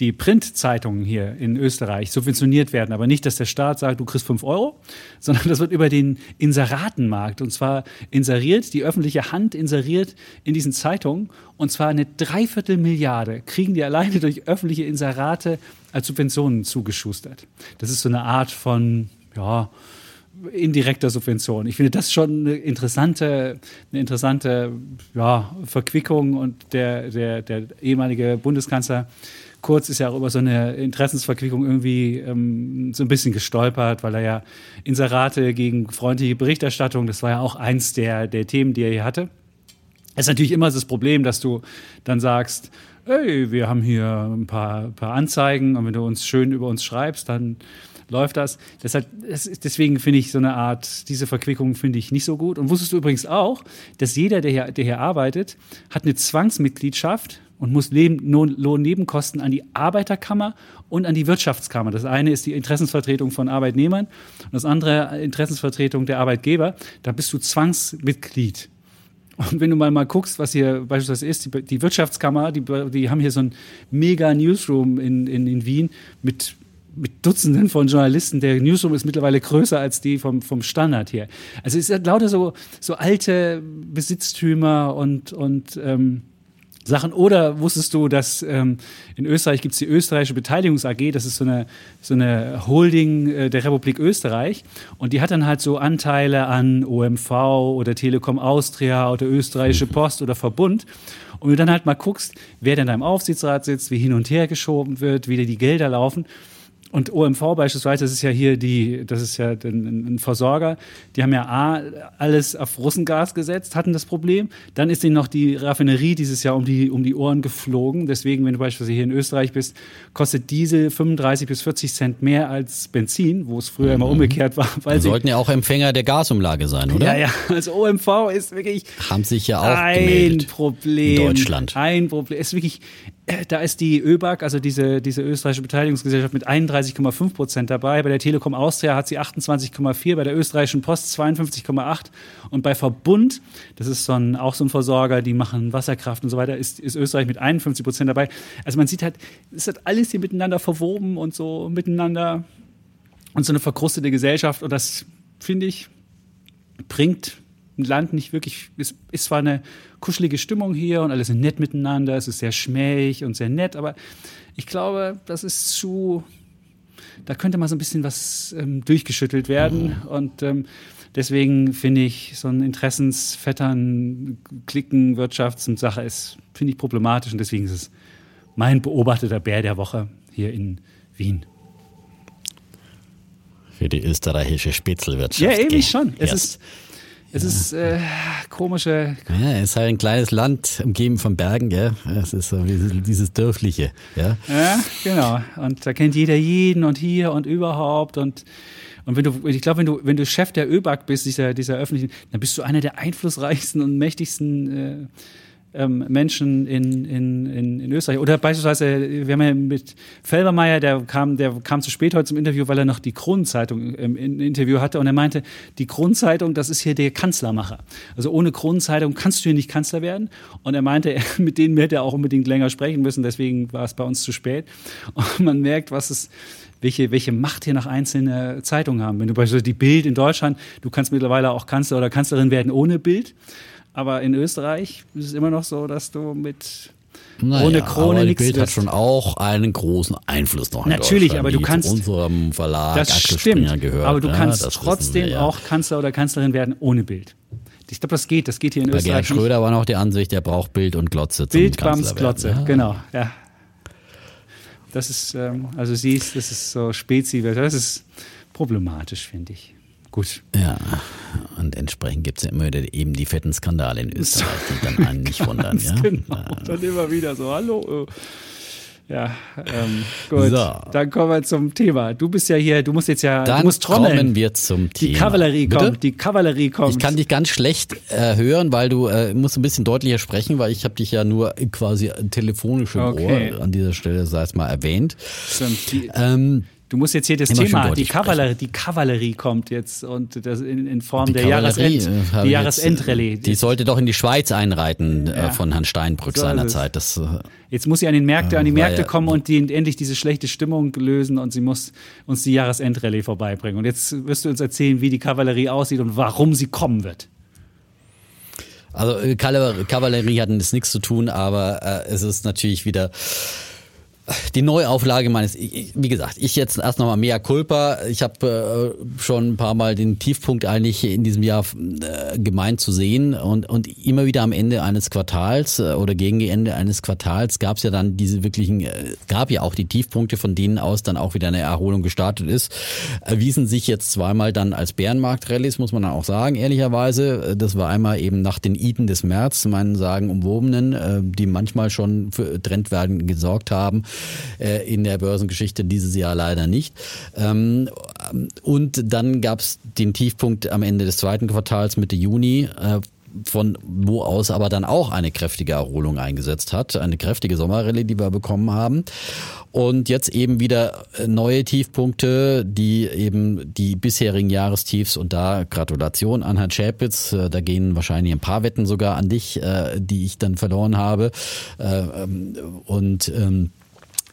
die Printzeitungen hier in Österreich subventioniert werden, aber nicht, dass der Staat sagt, du kriegst fünf Euro, sondern das wird über den Inseratenmarkt und zwar inseriert, die öffentliche Hand inseriert in diesen Zeitungen und zwar eine Dreiviertelmilliarde kriegen die alleine durch öffentliche Inserate als Subventionen zugeschustert. Das ist so eine Art von, ja, indirekter Subvention. Ich finde das schon eine interessante, eine interessante ja, Verquickung und der, der, der ehemalige Bundeskanzler Kurz ist ja auch über so eine Interessensverquickung irgendwie ähm, so ein bisschen gestolpert, weil er ja Inserate gegen freundliche Berichterstattung, das war ja auch eins der, der Themen, die er hier hatte. Es ist natürlich immer das Problem, dass du dann sagst, hey, wir haben hier ein paar, paar Anzeigen und wenn du uns schön über uns schreibst, dann läuft das. Deshalb, deswegen finde ich so eine Art, diese Verquickung finde ich nicht so gut. Und wusstest du übrigens auch, dass jeder, der hier, der hier arbeitet, hat eine Zwangsmitgliedschaft und muss Lohnnebenkosten an die Arbeiterkammer und an die Wirtschaftskammer. Das eine ist die Interessensvertretung von Arbeitnehmern und das andere Interessensvertretung der Arbeitgeber. Da bist du Zwangsmitglied. Und wenn du mal mal guckst, was hier beispielsweise ist, die, die Wirtschaftskammer, die, die haben hier so ein mega Newsroom in, in, in Wien mit mit Dutzenden von Journalisten. Der Newsroom ist mittlerweile größer als die vom, vom Standard hier. Also es sind lauter so, so alte Besitztümer und, und ähm, Sachen. Oder wusstest du, dass ähm, in Österreich gibt es die Österreichische Beteiligungs AG, das ist so eine, so eine Holding äh, der Republik Österreich. Und die hat dann halt so Anteile an OMV oder Telekom Austria oder Österreichische Post oder Verbund. Und du dann halt mal guckst, wer denn da im Aufsichtsrat sitzt, wie hin und her geschoben wird, wie die Gelder laufen. Und OMV beispielsweise, das ist ja hier die, das ist ja ein, ein, Versorger, die haben ja A, alles auf Russengas gesetzt, hatten das Problem. Dann ist ihnen noch die Raffinerie dieses Jahr um die, um die Ohren geflogen. Deswegen, wenn du beispielsweise hier in Österreich bist, kostet Diesel 35 bis 40 Cent mehr als Benzin, wo es früher mhm. immer umgekehrt war. Weil sie sollten ja auch Empfänger der Gasumlage sein, oder? Ja, ja. Also OMV ist wirklich. Haben sich ja auch ein gemeldet. Problem. In Deutschland. Ein Problem. Ist wirklich, da ist die ÖBAG, also diese, diese österreichische Beteiligungsgesellschaft, mit 31,5 Prozent dabei. Bei der Telekom Austria hat sie 28,4, bei der österreichischen Post 52,8 und bei Verbund, das ist so ein, auch so ein Versorger, die machen Wasserkraft und so weiter, ist, ist Österreich mit 51 Prozent dabei. Also man sieht halt, es hat alles hier miteinander verwoben und so miteinander und so eine verkrustete Gesellschaft und das finde ich bringt ein Land nicht wirklich, es ist zwar eine kuschelige Stimmung hier und alles sind nett miteinander, es ist sehr schmähig und sehr nett, aber ich glaube, das ist zu, da könnte mal so ein bisschen was ähm, durchgeschüttelt werden mhm. und ähm, deswegen finde ich so ein Interessensvettern, Klicken, Wirtschaftssache ist, finde ich problematisch und deswegen ist es mein beobachteter Bär der Woche hier in Wien. Für die österreichische Spitzelwirtschaft. Ja, eben schon. Es ist, es ist äh, komische. Ja, es ist halt ein kleines Land, umgeben von Bergen, gell? Es ist so dieses Dörfliche, ja. Ja, genau. Und da kennt jeder jeden und hier und überhaupt und und wenn du, ich glaube, wenn du, wenn du Chef der ÖBAG bist, dieser, dieser öffentlichen, dann bist du einer der einflussreichsten und mächtigsten äh, ähm, Menschen in, in, in, in Österreich. Oder beispielsweise, wir haben ja mit Felbermeier, der kam, der kam zu spät heute zum Interview, weil er noch die Kronenzeitung im, im Interview hatte und er meinte, die Kronenzeitung, das ist hier der Kanzlermacher. Also ohne Kronenzeitung kannst du hier nicht Kanzler werden. Und er meinte, mit denen hätte er auch unbedingt länger sprechen müssen, deswegen war es bei uns zu spät. Und man merkt, was es welche, welche Macht hier noch einzelne Zeitungen haben. Wenn du beispielsweise die Bild in Deutschland, du kannst mittlerweile auch Kanzler oder Kanzlerin werden ohne Bild. Aber in Österreich ist es immer noch so, dass du mit naja, ohne Krone nichts Bild hat schon auch einen großen Einfluss noch. Natürlich, aber du kannst unserem Verlag das stimmt, gehört. Aber du ja, kannst trotzdem ja. auch Kanzler oder Kanzlerin werden ohne Bild. Ich glaube, das geht. Das geht hier in Bei Österreich. Bei Gerhard Schröder war noch die Ansicht, er braucht Bild und Glotze. Bild, Bams, Glotze, ja. genau. Ja. Das ist, ähm, also siehst, das ist so Spezi, das ist problematisch, finde ich. Gut. Ja, und entsprechend gibt es ja immer wieder eben die fetten Skandale in Österreich, die dann einen nicht wundern. Ja? Genau, dann immer wieder so, hallo. äh, Ja, ähm, gut. So. Dann kommen wir zum Thema. Du bist ja hier, du musst jetzt ja, Dann du musst trommeln. kommen wir zum die Thema. Kavallerie Bitte? kommt, die Kavallerie kommt. Ich kann dich ganz schlecht äh, hören, weil du äh, musst ein bisschen deutlicher sprechen, weil ich habe dich ja nur quasi telefonisch im Okay. Ohr an dieser Stelle, sei es mal erwähnt. Stimmt, die, Ähm, Du musst jetzt hier das Immer Thema, die Kavallerie, die Kavallerie kommt jetzt und das in, in Form die der Kavallerie, Jahresend, äh, die jetzt, Jahresendrallye. äh, Die sollte doch in die Schweiz einreiten Ja. äh, von Herrn Steinbrück So seinerzeit. Das, äh, Jetzt muss sie an den Märkte, an die Äh, Märkte ja- kommen und die endlich diese schlechte Stimmung lösen und sie muss uns die Jahresendrallye vorbeibringen. Und jetzt wirst du uns erzählen, wie die Kavallerie aussieht und warum sie kommen wird. Also äh, Kavallerie, Kavallerie hat jetzt nichts zu tun, aber äh, es ist natürlich wieder die Neuauflage meines, ich- wie gesagt, ich jetzt erst nochmal mea culpa. Ich habe äh, schon ein paar Mal den Tiefpunkt eigentlich in diesem Jahr äh, gemeint zu sehen und, und immer wieder am Ende eines Quartals äh, oder gegen Ende eines Quartals gab es ja dann diese wirklichen, äh, gab ja auch die Tiefpunkte, von denen aus dann auch wieder eine Erholung gestartet ist, erwiesen sich jetzt zweimal dann als Bärenmarkt-Rallyes, muss man dann auch sagen, ehrlicherweise. Das war einmal eben nach den Iden des März, meinen sagen umwobenen, äh, die manchmal schon für Trendwerden gesorgt haben, äh, in der Börsengeschichte dieses Jahr leider nicht. Ähm, Und dann gab es den Tiefpunkt am Ende des zweiten Quartals Mitte Juni, äh, von wo aus aber dann auch eine kräftige Erholung eingesetzt hat, eine kräftige Sommerrallye, die wir bekommen haben. Und jetzt eben wieder neue Tiefpunkte, die eben die bisherigen Jahrestiefs und da Gratulation an Herrn Schäpitz, äh, da gehen wahrscheinlich ein paar Wetten sogar an dich, die ich dann verloren habe. Äh, ähm, Und ähm,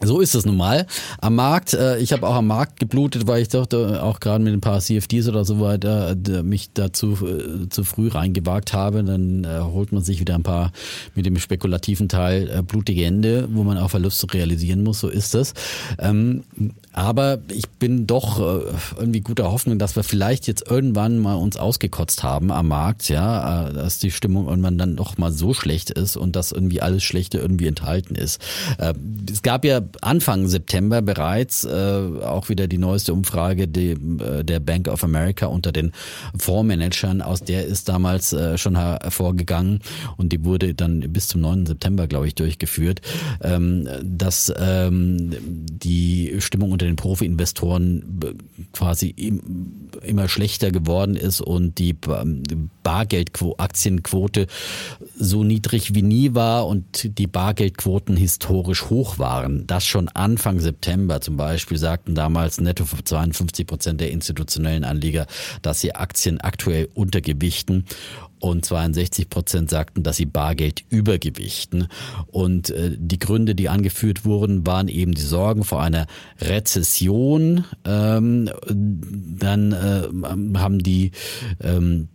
so ist es nun mal. Am Markt, äh, ich habe auch am Markt geblutet, weil ich dachte, auch gerade mit ein paar CFDs oder so weiter, äh, mich dazu äh, zu früh reingewagt habe. Dann äh, holt man sich wieder ein paar mit dem spekulativen Teil äh, blutige Hände, wo man auch Verluste realisieren muss. So ist es. Ähm, aber ich bin doch äh, irgendwie guter Hoffnung, dass wir vielleicht jetzt irgendwann mal uns ausgekotzt haben am Markt, ja, äh, dass die Stimmung irgendwann dann doch mal so schlecht ist und dass irgendwie alles Schlechte irgendwie enthalten ist. Äh, es gab ja Anfang September bereits auch wieder die neueste Umfrage der Bank of America unter den Fondsmanagern, aus der ist damals schon hervorgegangen und die wurde dann bis zum 9. September, glaube ich, durchgeführt, ähm, dass ähm, die Stimmung unter den Profi-Investoren b- quasi im, immer schlechter geworden ist und die Bargeldaktienquote so niedrig wie nie war und die Bargeldquoten historisch hoch waren. Das schon Anfang September zum Beispiel sagten damals netto 52 Prozent der institutionellen Anleger, dass sie Aktien aktuell untergewichten und 62 Prozent sagten, dass sie Bargeld übergewichten. Und äh, die Gründe, die angeführt wurden, waren eben die Sorgen vor einer Rezession. Ähm, dann äh, haben die ähm,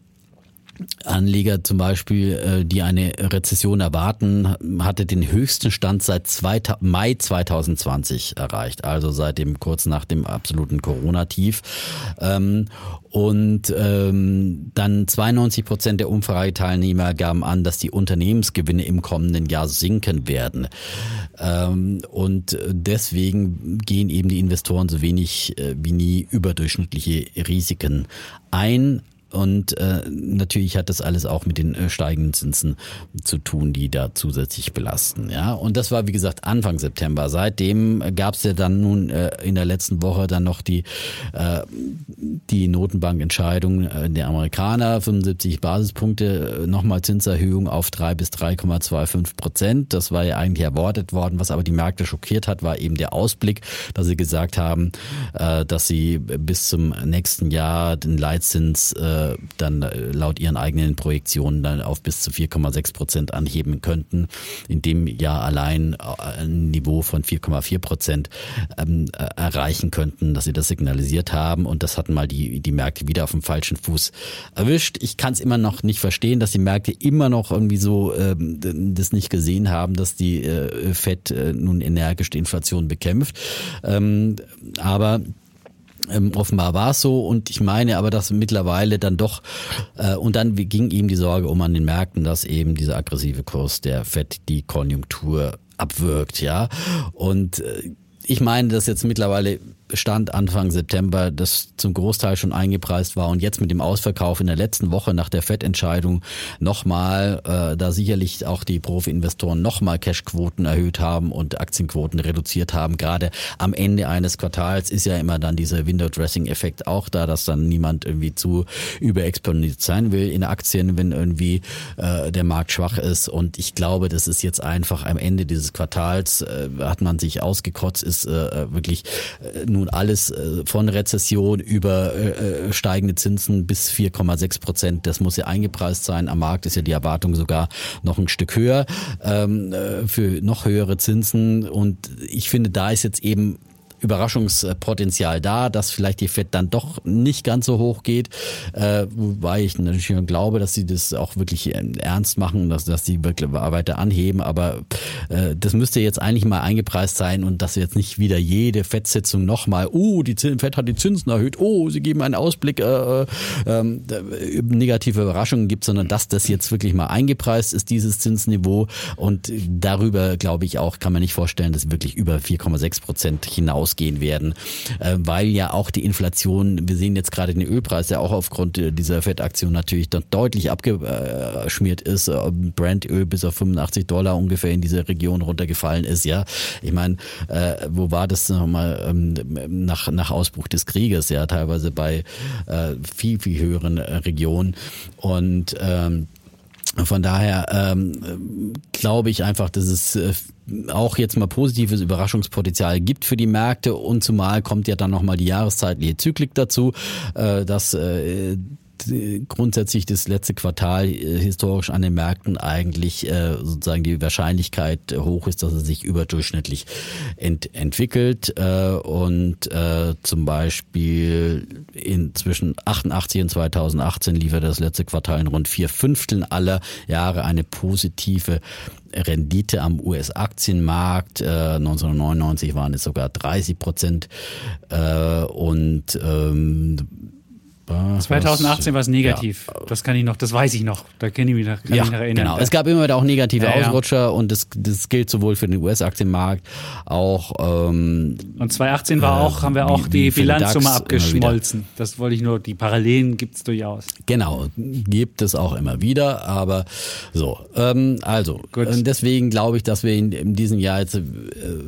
Anleger zum Beispiel, äh, die eine Rezession erwarten, hatte den höchsten Stand seit zweita- Mai 2020 erreicht, also seit dem kurz nach dem absoluten Corona-Tief. Ähm, Und ähm, dann 92 Prozent der Umfrageteilnehmer gaben an, dass die Unternehmensgewinne im kommenden Jahr sinken werden. Ähm, Und deswegen gehen eben die Investoren so wenig äh, wie nie überdurchschnittliche Risiken ein. Und äh, natürlich hat das alles auch mit den äh, steigenden Zinsen zu tun, die da zusätzlich belasten. Ja, und das war wie gesagt Anfang September. Seitdem gab es ja dann nun äh, in der letzten Woche dann noch die äh, die Notenbankentscheidung äh, der Amerikaner, 75 Basispunkte, äh, nochmal Zinserhöhung auf 3 bis 3,25 Prozent. Das war ja eigentlich erwartet worden. Was aber die Märkte schockiert hat, war eben der Ausblick, dass sie gesagt haben, äh, dass sie bis zum nächsten Jahr den Leitzins äh, dann äh, laut ihren eigenen Projektionen dann auf bis zu 4,6 Prozent anheben könnten. In dem Jahr allein äh, ein Niveau von 4,4 Prozent ähm, äh, erreichen könnten, dass sie das signalisiert haben. Und das hatten mal die, die Märkte wieder auf dem falschen Fuß erwischt. Ich kann es immer noch nicht verstehen, dass die Märkte immer noch irgendwie so ähm, das nicht gesehen haben, dass die äh, FED äh, nun energisch die Inflation bekämpft. Ähm, aber ähm, offenbar war es so und ich meine aber, dass mittlerweile dann doch äh, und dann ging ihm die Sorge um an den Märkten, dass eben dieser aggressive Kurs der FED die Konjunktur abwirkt, ja. Und äh, ich meine, dass jetzt mittlerweile Stand Anfang September, das zum Großteil schon eingepreist war und jetzt mit dem Ausverkauf in der letzten Woche nach der FED-Entscheidung nochmal, äh, da sicherlich auch die Profi-Investoren nochmal Cashquoten erhöht haben und Aktienquoten reduziert haben. Gerade am Ende eines Quartals ist ja immer dann dieser Window-Dressing-Effekt auch da, dass dann niemand irgendwie zu überexponiert sein will in Aktien, wenn irgendwie äh, der Markt schwach ist. Und ich glaube, das ist jetzt einfach am Ende dieses Quartals, äh, hat man sich ausgekotzt, ist äh, wirklich äh, nun alles äh, von Rezession über äh, steigende Zinsen bis 4,6 Prozent. Das muss ja eingepreist sein. Am Markt ist ja die Erwartung sogar noch ein Stück höher ähm, für noch höhere Zinsen. Und ich finde, da ist jetzt eben Überraschungspotenzial da, dass vielleicht die Fed dann doch nicht ganz so hoch geht, äh, wobei ich natürlich glaube, dass sie das auch wirklich ähm, ernst machen, dass, dass sie wirklich weiter anheben, aber äh, das müsste jetzt eigentlich mal eingepreist sein und dass jetzt nicht wieder jede Fed-Sitzung nochmal, oh, die Fed hat die Zinsen erhöht, oh, sie geben einen Ausblick, äh, äh, negative Überraschungen gibt, sondern dass das jetzt wirklich mal eingepreist ist, dieses Zinsniveau. Und darüber glaube ich auch, kann man nicht vorstellen, dass wirklich über 4,6 Prozent hinaus ausgehen werden, äh, weil ja auch die Inflation, wir sehen jetzt gerade den Ölpreis, der auch aufgrund dieser FED-Aktion natürlich dann deutlich abgeschmiert ist, äh, Brandöl bis auf 85 Dollar ungefähr in diese Region runtergefallen ist, ja. Ich meine, äh, wo war das nochmal ähm, nach, nach Ausbruch des Krieges, ja, teilweise bei viel, viel höheren Regionen und ähm, von daher ähm, glaube ich einfach, dass es äh, auch jetzt mal positives Überraschungspotenzial gibt für die Märkte. Und zumal kommt ja dann nochmal die jahreszeitliche Zyklik dazu, äh, dass äh, grundsätzlich das letzte Quartal äh, historisch an den Märkten eigentlich äh, sozusagen die Wahrscheinlichkeit hoch ist, dass es sich überdurchschnittlich ent entwickelt äh, und zum Beispiel in zwischen 88 und 2018 liefert das letzte Quartal in rund vier Fünfteln aller Jahre eine positive Rendite am US-Aktienmarkt. Äh, 1999 waren es sogar 30 Prozent und ähm, 2018 war es negativ. Ja. Das kann ich noch, das weiß ich noch. Da kann ich mich noch, kann ja, ich noch erinnern. Genau. Es gab immer wieder auch negative ja, Ausrutscher und das, das gilt sowohl für den US-Aktienmarkt auch. Ähm, und 2018 war auch, haben wir auch wie, die Bilanzsumme abgeschmolzen. Das wollte ich nur, die Parallelen gibt es durchaus. Genau, gibt es auch immer wieder, aber so. Ähm, also, Gut. deswegen glaube ich, dass wir in, in diesem Jahr jetzt äh,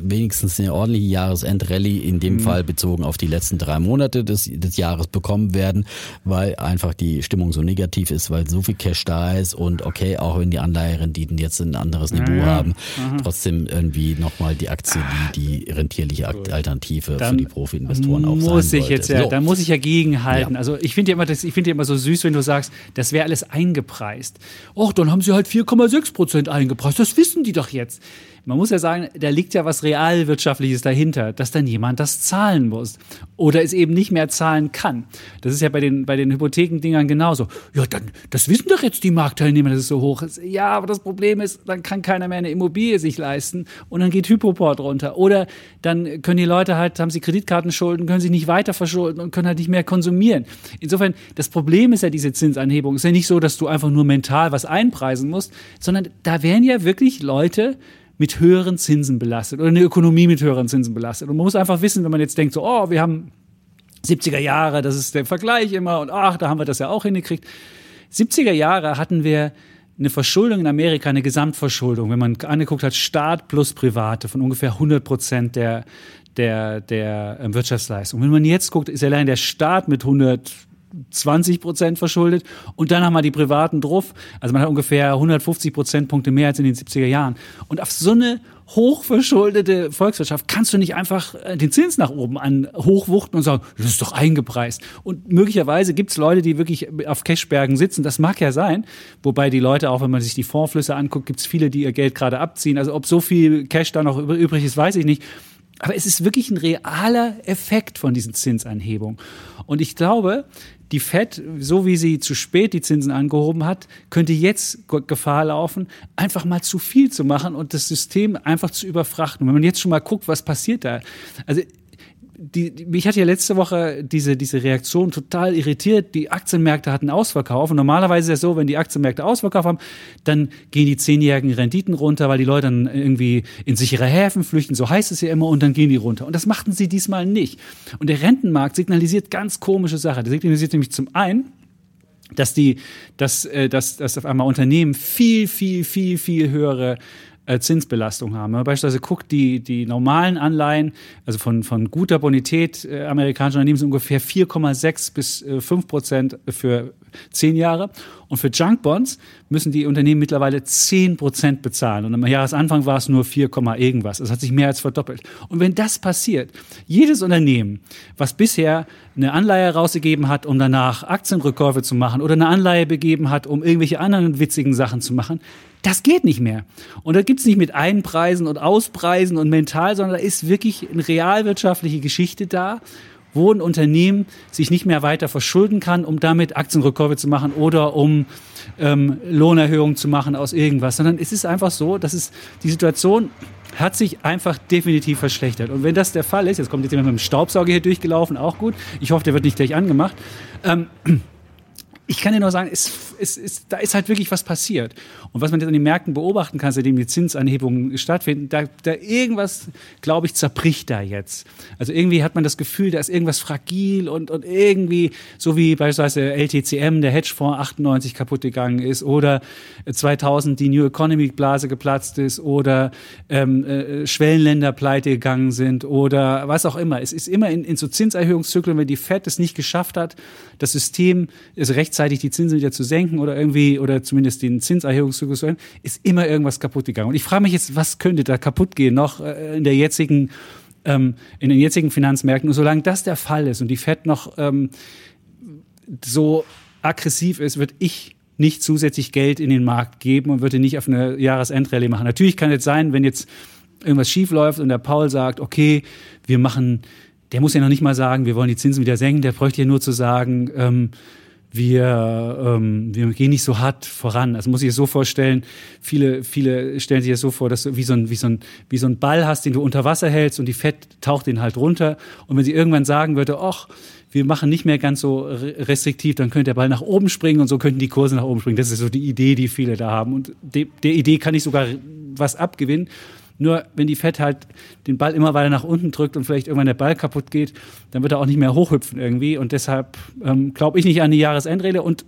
wenigstens eine ordentliche Jahresendrallye in dem mhm. Fall bezogen auf die letzten drei Monate des, des Jahres bekommen werden weil einfach die Stimmung so negativ ist, weil so viel Cash da ist und okay, auch wenn die Anleiherenditen jetzt ein anderes Niveau ja, haben, aha. trotzdem irgendwie nochmal die Aktie, die die rentierliche Alternative Dann für die Profi-Investoren auch muss sein ich jetzt ja, so. Da muss ich ja gegenhalten. Ja. Also ich finde ja immer, das, ich finde ja immer so süß, wenn du sagst, das wäre alles eingepreist. Och, dann haben sie halt 4,6 Prozent eingepreist. Das wissen die doch jetzt. Man muss ja sagen, da liegt ja was Realwirtschaftliches dahinter, dass dann jemand das zahlen muss oder es eben nicht mehr zahlen kann. Das ist ja bei den, bei den Hypothekendingern genauso. Ja, dann, das wissen doch jetzt die Marktteilnehmer, dass es so hoch ist. Ja, aber das Problem ist, dann kann keiner mehr eine Immobilie sich leisten und dann geht Hypoport runter. Oder dann können die Leute halt, haben sie Kreditkartenschulden, können sich nicht weiter verschulden und können halt nicht mehr konsumieren. Insofern, das Problem ist ja diese Zinsanhebung. Es ist ja nicht so, dass du einfach nur mental was einpreisen musst, sondern da wären ja wirklich Leute, mit höheren Zinsen belastet oder eine Ökonomie mit höheren Zinsen belastet. Und man muss einfach wissen, wenn man jetzt denkt, so, oh, wir haben 70er Jahre, das ist der Vergleich immer und ach, da haben wir das ja auch hingekriegt. 70er Jahre hatten wir eine Verschuldung in Amerika, eine Gesamtverschuldung, wenn man angeguckt hat, Staat plus Private von ungefähr 100 Prozent der, der, der ähm, Wirtschaftsleistung. Wenn man jetzt guckt, ist allein der Staat mit 100 20 Prozent verschuldet und dann haben wir die Privaten drauf. Also man hat ungefähr 150 Prozentpunkte mehr als in den 70er Jahren. Und auf so eine hochverschuldete Volkswirtschaft kannst du nicht einfach äh, den Zins nach oben an hochwuchten und sagen, das ist doch eingepreist. Und möglicherweise gibt es Leute, die wirklich auf Cashbergen sitzen. Das mag ja sein. Wobei die Leute, auch wenn man sich die Fondsflüsse anguckt, gibt es viele, die ihr Geld gerade abziehen. Also ob so viel Cash da noch übrig ist, weiß ich nicht. Aber es ist wirklich ein realer Effekt von diesen Zinsanhebungen. Und ich glaube, die Fed, so wie sie zu spät die Zinsen angehoben hat, könnte jetzt Gefahr laufen, einfach mal zu viel zu machen und das System einfach zu überfrachten. Wenn man jetzt schon mal guckt, was passiert da. Also die, die, mich hat ja letzte Woche diese, diese Reaktion total irritiert. Die Aktienmärkte hatten Ausverkauf. Und normalerweise ist es so, wenn die Aktienmärkte Ausverkauf haben, dann gehen die zehnjährigen Renditen runter, weil die Leute dann irgendwie in sichere Häfen flüchten. So heißt es ja immer. Und dann gehen die runter. Und das machten sie diesmal nicht. Und der Rentenmarkt signalisiert ganz komische Sachen. Der signalisiert nämlich zum einen, dass die, dass, äh, dass, dass auf einmal Unternehmen viel, viel, viel, viel höhere äh, Zinsbelastung haben. Wenn man beispielsweise guckt, die, die normalen Anleihen, also von, von guter Bonität äh, amerikanischer Unternehmen sind ungefähr 4,6 bis äh, 5 Prozent für zehn Jahre. Und für Junkbonds müssen die Unternehmen mittlerweile 10 Prozent bezahlen. Und am Jahresanfang war es nur 4, irgendwas. Das hat sich mehr als verdoppelt. Und wenn das passiert, jedes Unternehmen, was bisher eine Anleihe rausgegeben hat, um danach Aktienrückkäufe zu machen oder eine Anleihe begeben hat, um irgendwelche anderen witzigen Sachen zu machen, das geht nicht mehr. Und da gibt's nicht mit Einpreisen und Auspreisen und mental, sondern da ist wirklich eine realwirtschaftliche Geschichte da, wo ein Unternehmen sich nicht mehr weiter verschulden kann, um damit Aktienrückkäufe zu machen oder um ähm, Lohnerhöhungen zu machen aus irgendwas, sondern es ist einfach so, dass es die Situation hat sich einfach definitiv verschlechtert. Und wenn das der Fall ist, jetzt kommt jetzt jemand mit dem Staubsauger hier durchgelaufen, auch gut. Ich hoffe, der wird nicht gleich angemacht. Ähm, ich kann dir nur sagen, es, es, es, da ist halt wirklich was passiert. Und was man jetzt an den Märkten beobachten kann, seitdem die Zinsanhebungen stattfinden, da, da irgendwas, glaube ich, zerbricht da jetzt. Also irgendwie hat man das Gefühl, da ist irgendwas fragil und, und irgendwie, so wie beispielsweise LTCM, der Hedgefonds 98 kaputt gegangen ist oder 2000 die New Economy Blase geplatzt ist oder ähm, äh, Schwellenländer pleite gegangen sind oder was auch immer. Es ist immer in, in so Zinserhöhungszyklen, wenn die Fed es nicht geschafft hat, das System, also rechtzeitig die Zinsen wieder zu senken oder irgendwie, oder zumindest den Zinserhöhungszyklus zu hören, ist immer irgendwas kaputt gegangen. Und ich frage mich jetzt, was könnte da kaputt gehen noch äh, in der jetzigen, ähm, in den jetzigen Finanzmärkten? Und solange das der Fall ist und die Fed noch ähm, so aggressiv ist, wird ich nicht zusätzlich Geld in den Markt geben und würde nicht auf eine Jahresendrallye machen. Natürlich kann es sein, wenn jetzt irgendwas schief läuft und der Paul sagt, okay, wir machen der muss ja noch nicht mal sagen, wir wollen die Zinsen wieder senken, der bräuchte ja nur zu sagen, ähm, wir, ähm, wir gehen nicht so hart voran. Also muss ich es so vorstellen, viele, viele stellen sich das so vor, dass du wie so, ein, wie, so ein, wie so ein Ball hast, den du unter Wasser hältst und die Fett taucht den halt runter. Und wenn sie irgendwann sagen würde, ach, wir machen nicht mehr ganz so restriktiv, dann könnte der Ball nach oben springen und so könnten die Kurse nach oben springen. Das ist so die Idee, die viele da haben. Und de, der Idee kann ich sogar was abgewinnen. Nur wenn die Fett halt den Ball immer weiter nach unten drückt und vielleicht irgendwann der Ball kaputt geht, dann wird er auch nicht mehr hochhüpfen irgendwie. Und deshalb ähm, glaube ich nicht an die Jahresendrate. Und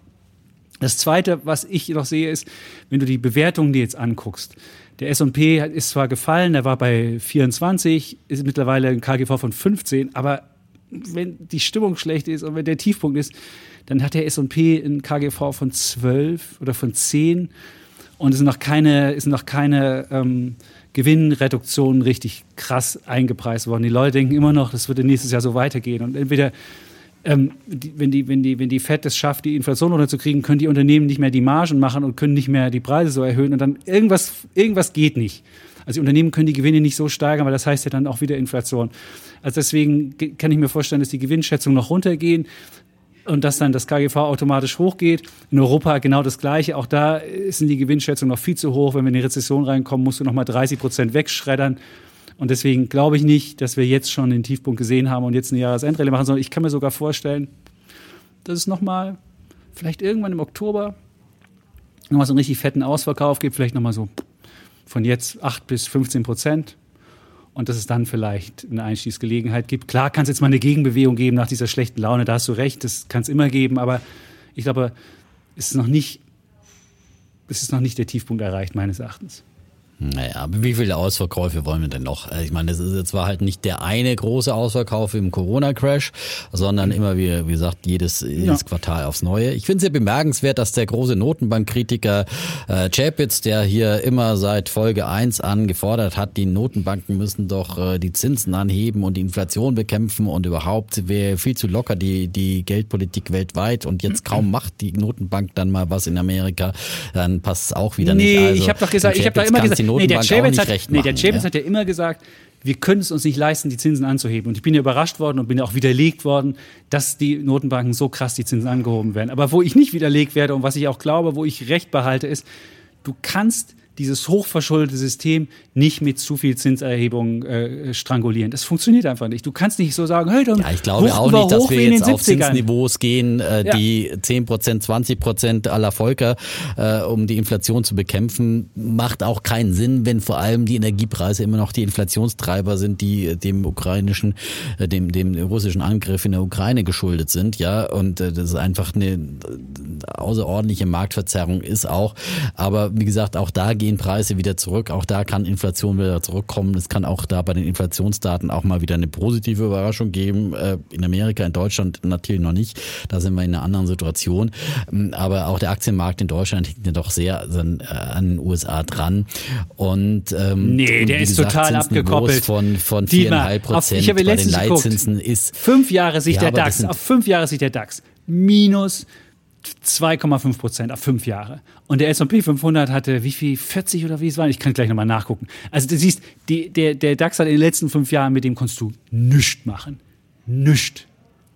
das Zweite, was ich noch sehe, ist, wenn du die Bewertungen dir jetzt anguckst. Der S&P ist zwar gefallen, der war bei 24, ist mittlerweile ein KGV von 15, aber wenn die Stimmung schlecht ist und wenn der Tiefpunkt ist, dann hat der S&P ein KGV von 12 oder von 10 und es sind noch keine, ist noch keine ähm, Gewinnreduktionen richtig krass eingepreist worden. Die Leute denken immer noch, das wird nächstes Jahr so weitergehen. Und entweder, ähm, die, wenn, die, wenn, die, wenn die FED es schafft, die Inflation runterzukriegen, können die Unternehmen nicht mehr die Margen machen und können nicht mehr die Preise so erhöhen. Und dann irgendwas, irgendwas geht nicht. Also die Unternehmen können die Gewinne nicht so steigern, weil das heißt ja dann auch wieder Inflation. Also deswegen kann ich mir vorstellen, dass die Gewinnschätzungen noch runtergehen und dass dann das KGV automatisch hochgeht. In Europa genau das Gleiche. Auch da sind die Gewinnschätzungen noch viel zu hoch. Wenn wir in die Rezession reinkommen, musst du noch mal 30 Prozent wegschreddern. Und deswegen glaube ich nicht, dass wir jetzt schon den Tiefpunkt gesehen haben und jetzt eine Jahresendrallye machen, sondern ich kann mir sogar vorstellen, dass es noch mal vielleicht irgendwann im Oktober noch mal so einen richtig fetten Ausverkauf gibt, vielleicht noch mal so von jetzt 8 bis 15 Prozent und dass es dann vielleicht eine Einstiegsgelegenheit gibt. Klar kann es jetzt mal eine Gegenbewegung geben nach dieser schlechten Laune, da hast du recht, das kann es immer geben, aber ich glaube, es ist noch nicht, es ist noch nicht der Tiefpunkt erreicht, meines Erachtens. Naja, aber wie viele Ausverkäufe wollen wir denn noch? Ich meine, das ist jetzt zwar halt nicht der eine große Ausverkauf im Corona-Crash, sondern immer, wie, wie gesagt, jedes, jedes ja. Quartal aufs Neue. Ich finde es sehr bemerkenswert, dass der große Notenbankkritiker äh, Chapitz, der hier immer seit Folge 1 an gefordert hat, die Notenbanken müssen doch äh, die Zinsen anheben und die Inflation bekämpfen und überhaupt wäre viel zu locker die, die Geldpolitik weltweit und jetzt kaum macht die Notenbank dann mal was in Amerika, dann passt es auch wieder nee, nicht. Also, ich habe doch gesagt, ich habe da immer gesagt, nee, der Chavez hat, nee, der Chavez ja? hat ja immer gesagt, wir können es uns nicht leisten, die Zinsen anzuheben. Und ich bin ja überrascht worden und bin ja auch widerlegt worden, dass die Notenbanken so krass die Zinsen angehoben werden. Aber wo ich nicht widerlegt werde und was ich auch glaube, wo ich recht behalte, ist, du kannst dieses hochverschuldete System nicht mit zu viel Zinserhebung äh, strangulieren. Das funktioniert einfach nicht. Du kannst nicht so sagen, hey, dann Ja, ich glaube auch nicht, dass wir jetzt auf Zinsniveaus gehen, äh, ja. die 10 Prozent, 20 Prozent aller Völker, äh, um die Inflation zu bekämpfen. Macht auch keinen Sinn, wenn vor allem die Energiepreise immer noch die Inflationstreiber sind, die dem ukrainischen, äh, dem, dem russischen Angriff in der Ukraine geschuldet sind. Ja, und äh, das ist einfach eine außerordentliche Marktverzerrung ist auch. Aber wie gesagt, auch da gehen Preise wieder zurück. Auch da kann Inflation wieder zurückkommen. Es kann auch da bei den Inflationsdaten auch mal wieder eine positive Überraschung geben. Äh, in Amerika, in Deutschland natürlich noch nicht. Da sind wir in einer anderen Situation. Ähm, aber auch der Aktienmarkt in Deutschland hängt ja doch sehr an, äh, den USA dran. Und ähm, nee, der ist gesagt, total abgekoppelt. Von von viereinhalb Prozent ich habe bei den Leitzinsen geguckt. ist fünf Jahre Sicht ja, der DAX auf fünf Jahre Sicht der DAX minus 2,5 Prozent auf fünf Jahre. Und der S&P 500 hatte wie viel? 40 oder wie es war? Ich kann gleich nochmal nachgucken. Also du siehst, die, der, der DAX hat in den letzten fünf Jahren, mit dem konntest du nichts machen. Nichts.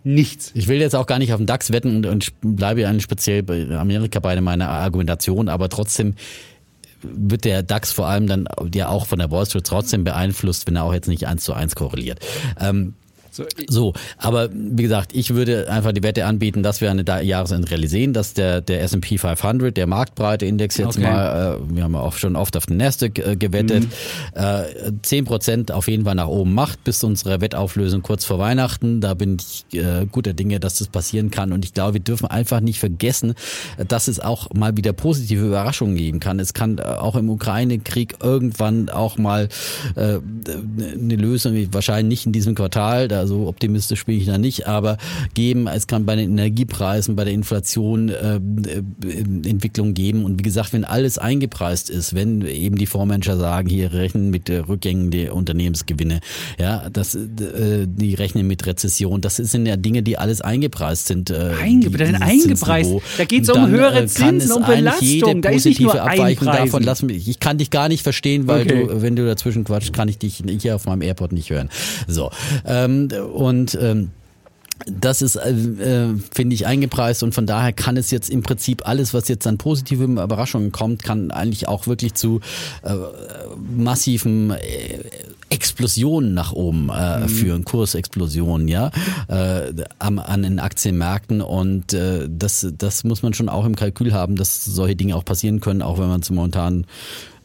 Nichts. Ich will jetzt auch gar nicht auf den DAX wetten und, und bleibe ja speziell bei Amerika bei meiner Argumentation, aber trotzdem wird der DAX vor allem dann ja auch von der Wall Street trotzdem beeinflusst, wenn er auch jetzt nicht eins zu eins korreliert. Ähm, so, so, aber wie gesagt, ich würde einfach die Wette anbieten, dass wir eine Jahresendrelle sehen, dass der, der S&P 500, der marktbreite Index jetzt okay. mal, äh, wir haben ja auch schon oft auf den Nasdaq äh, gewettet, mhm. äh, 10% auf jeden Fall nach oben macht bis unsere Wettauflösung kurz vor Weihnachten. Da bin ich äh, guter Dinge, dass das passieren kann und ich glaube, wir dürfen einfach nicht vergessen, dass es auch mal wieder positive Überraschungen geben kann. Es kann auch im Ukraine-Krieg irgendwann auch mal äh, eine Lösung, wahrscheinlich nicht in diesem Quartal, da so optimistisch bin ich da nicht, aber geben, es kann bei den Energiepreisen, bei der Inflation äh, äh, Entwicklung geben. Und wie gesagt, wenn alles eingepreist ist, wenn eben die Fondsmanager sagen, hier rechnen mit äh, Rückgängen der Unternehmensgewinne, ja, das, äh, die rechnen mit Rezession, das sind ja Dinge, die alles eingepreist sind. Äh, Einge eingepreist. Da geht es um höhere äh, Zinsen, um Belastung. Da ist nicht nur Abweichung davon. Lass mich, ich kann dich gar nicht verstehen, weil okay. du, wenn du dazwischen quatschst, kann ich dich hier auf meinem Airport nicht hören. So. Ähm, und ähm, das ist, äh, äh, finde ich, eingepreist. Und von daher kann es jetzt im Prinzip alles, was jetzt an positiven Überraschungen kommt, kann eigentlich auch wirklich zu äh, massiven äh, Explosionen nach oben äh, mhm. führen, Kursexplosionen, ja, äh, am, an den Aktienmärkten. Und äh, das, das muss man schon auch im Kalkül haben, dass solche Dinge auch passieren können, auch wenn man es momentan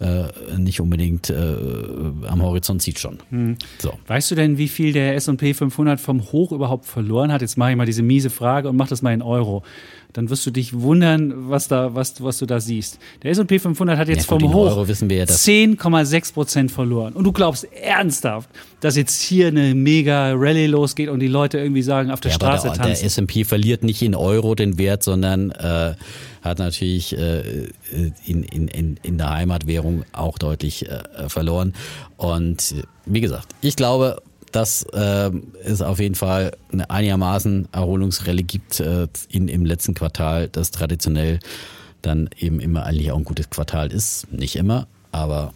äh, nicht unbedingt äh, am Horizont sieht schon. Mhm. So. Weißt du denn, wie viel der S&P 500 vom Hoch überhaupt verloren hat? Jetzt mache ich mal diese miese Frage und mach das mal in Euro dann wirst du dich wundern, was, da, was, was du da siehst. Der S&P 500 hat jetzt ja, vom Hoch ja 10,6 Prozent verloren. Und du glaubst ernsthaft, dass jetzt hier eine mega Rallye losgeht und die Leute irgendwie sagen, auf der ja, Straße der, tanzen. Der S&P verliert nicht in Euro den Wert, sondern äh, hat natürlich äh, in, in, in der Heimatwährung auch deutlich äh, verloren. Und wie gesagt, ich glaube, dass äh, es auf jeden Fall eine einigermaßen Erholungsrelle gibt äh, in, im letzten Quartal, das traditionell dann eben immer eigentlich auch ein gutes Quartal ist. Nicht immer, aber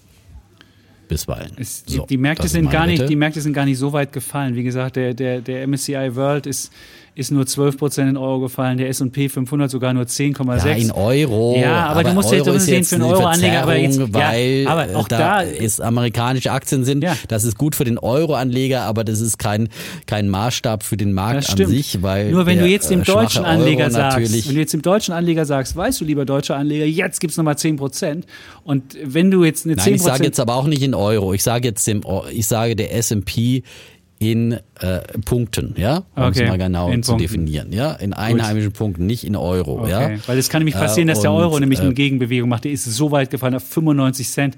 bisweilen. Es, so, die, Märkte sind gar nicht, die Märkte sind gar nicht so weit gefallen. Wie gesagt, der, der, der MSCI World ist ist nur 12 Prozent in Euro gefallen, der S&P 500 sogar nur 10,6. Ja, in Euro. Ja, aber, aber du musst Euro ja sehen, für einen Euro-Anleger, aber jetzt, weil ja, aber auch da, da ist amerikanische Aktien sind, ja. das ist gut für den Euro-Anleger, aber das ist kein, kein Maßstab für den Markt an sich, weil Nur wenn du jetzt dem deutschen Anleger sagst, wenn du jetzt dem deutschen Anleger sagst, weißt du, lieber deutscher Anleger, jetzt gibt's nochmal 10 Prozent und wenn du jetzt eine Nein, 10 ich sage jetzt aber auch nicht in Euro, ich sage jetzt dem, ich sage der S&P in äh, Punkten, ja, um okay. es mal genau in zu Punkten. definieren, ja, in einheimischen Gut. Punkten, nicht in Euro, okay. ja. Weil es kann nämlich passieren, dass der Euro nämlich eine äh, Gegenbewegung macht. Der ist so weit gefallen auf 95 Cent.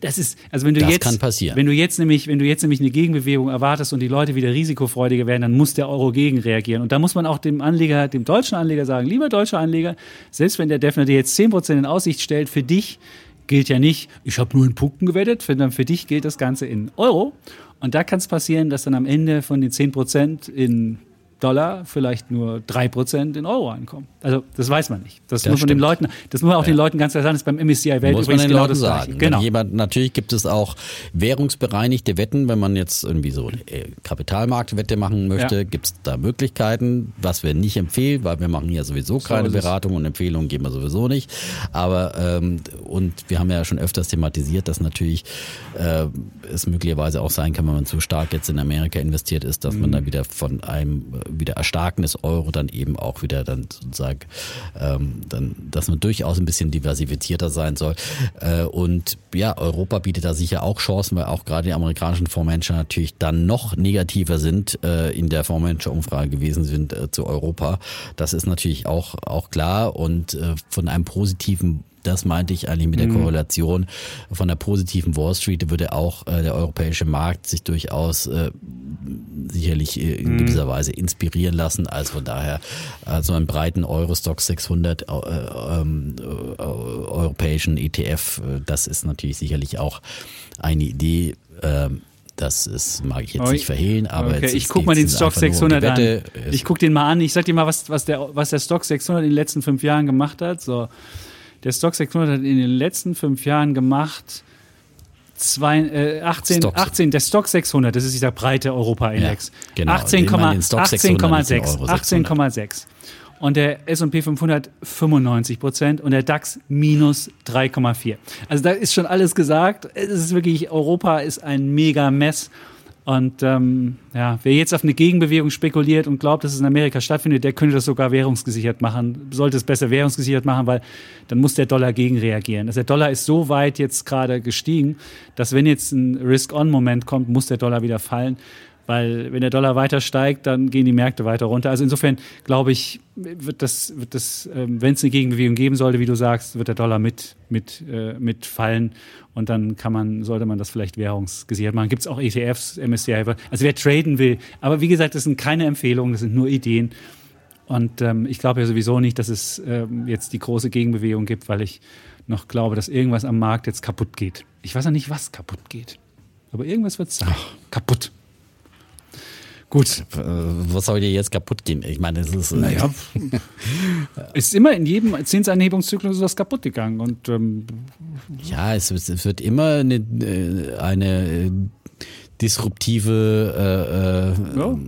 Das ist, also wenn du das jetzt, kann passieren. wenn du jetzt nämlich, wenn du jetzt nämlich eine Gegenbewegung erwartest und die Leute wieder risikofreudiger werden, dann muss der Euro gegen reagieren. Und da muss man auch dem Anleger, dem deutschen Anleger sagen, lieber deutscher Anleger, selbst wenn der Defner dir jetzt 10% in Aussicht stellt, für dich gilt ja nicht, ich habe nur in Punkten gewettet, sondern für dich gilt das Ganze in Euro. Und da kann es passieren, dass dann am Ende von den 10 Prozent in Dollar vielleicht nur drei Prozent in Euro ankommen. Also das weiß man nicht. Das, Das muss man den stimmt. Leuten, das muss man auch Ja. den Leuten ganz klar sagen. Das ist beim MSCI Welt Muss man den genau Leuten das sagen. Gleiche. Genau. Jemand, natürlich gibt es auch währungsbereinigte Wetten, wenn man jetzt irgendwie so eine äh, Kapitalmarktwette machen möchte, Ja. gibt es da Möglichkeiten, was wir nicht empfehlen, weil wir machen ja sowieso keine es. Beratung und Empfehlungen geben wir sowieso nicht. Aber ähm, und wir haben ja schon öfters thematisiert, dass natürlich äh, es möglicherweise auch sein kann, wenn man zu stark jetzt in Amerika investiert ist, dass man Mhm. dann wieder von einem äh, wieder Erstarken des Euro dann eben auch wieder dann sozusagen ähm, dann, dass man durchaus ein bisschen diversifizierter sein soll. Äh, und ja, Europa bietet da sicher auch Chancen, weil auch gerade die amerikanischen Fondsmanager natürlich dann noch negativer sind äh, in der Fondsmanager-Umfrage gewesen sind äh, zu Europa. Das ist natürlich auch auch klar und äh, von einem positiven das meinte ich eigentlich mit der Korrelation. Von der positiven Wall Street würde auch äh, der europäische Markt sich durchaus äh, sicherlich äh, in gewisser Weise inspirieren lassen. Also von daher so einen breiten Eurostock 600 äh, ähm, äh, europäischen ETF, das ist natürlich sicherlich auch eine Idee. ähm, das ist, mag ich jetzt nicht verhehlen, aber okay, jetzt ich ist- guck mal den Stock einfach nur um die 600 an. Ich guck den mal an. Ich sag dir mal, was, was, der, was der Stock 600 in den letzten fünf Jahren gemacht hat. So, der Stock 600 hat in den letzten fünf Jahren gemacht zwei, äh, 18, Stock- 18, der Stock 600, das ist dieser breite Europa-Index. Ja, genau. 18,6, Ich meine den Stock 600, nicht den 18,6. Euro 18,6. Und der S&P 500 95 Prozent und der DAX minus 3,4. Also da ist schon alles gesagt. Es ist wirklich, Europa ist ein mega Mess. Und ähm, ja, wer jetzt auf eine Gegenbewegung spekuliert und glaubt, dass es in Amerika stattfindet, der könnte das sogar währungsgesichert machen, sollte es besser währungsgesichert machen, weil dann muss der Dollar gegenreagieren. Also der Dollar ist so weit jetzt gerade gestiegen, dass wenn jetzt ein Risk-on-Moment kommt, muss der Dollar wieder fallen. Weil wenn der Dollar weiter steigt, dann gehen die Märkte weiter runter. Also insofern glaube ich, wird das, wird das, ähm, wenn es eine Gegenbewegung geben sollte, wie du sagst, wird der Dollar mit, mit, äh, mit fallen. Und dann kann man, sollte man das vielleicht währungsgesichert machen. Gibt es auch ETFs, MSCI, also wer traden will. Aber wie gesagt, das sind keine Empfehlungen, das sind nur Ideen. Und ähm, ich glaube ja sowieso nicht, dass es ähm, jetzt die große Gegenbewegung gibt, weil ich noch glaube, dass irgendwas am Markt jetzt kaputt geht. Ich weiß noch nicht, was kaputt geht. Aber irgendwas wird sein. Kaputt. Gut. Äh, Was soll dir jetzt kaputt gehen? Ich meine, es ist. äh, Naja, ist immer in jedem Zinsanhebungszyklus was kaputt gegangen. Und ähm, Ja, es, wird- es wird immer eine, äh, eine disruptive, äh, äh, Ja.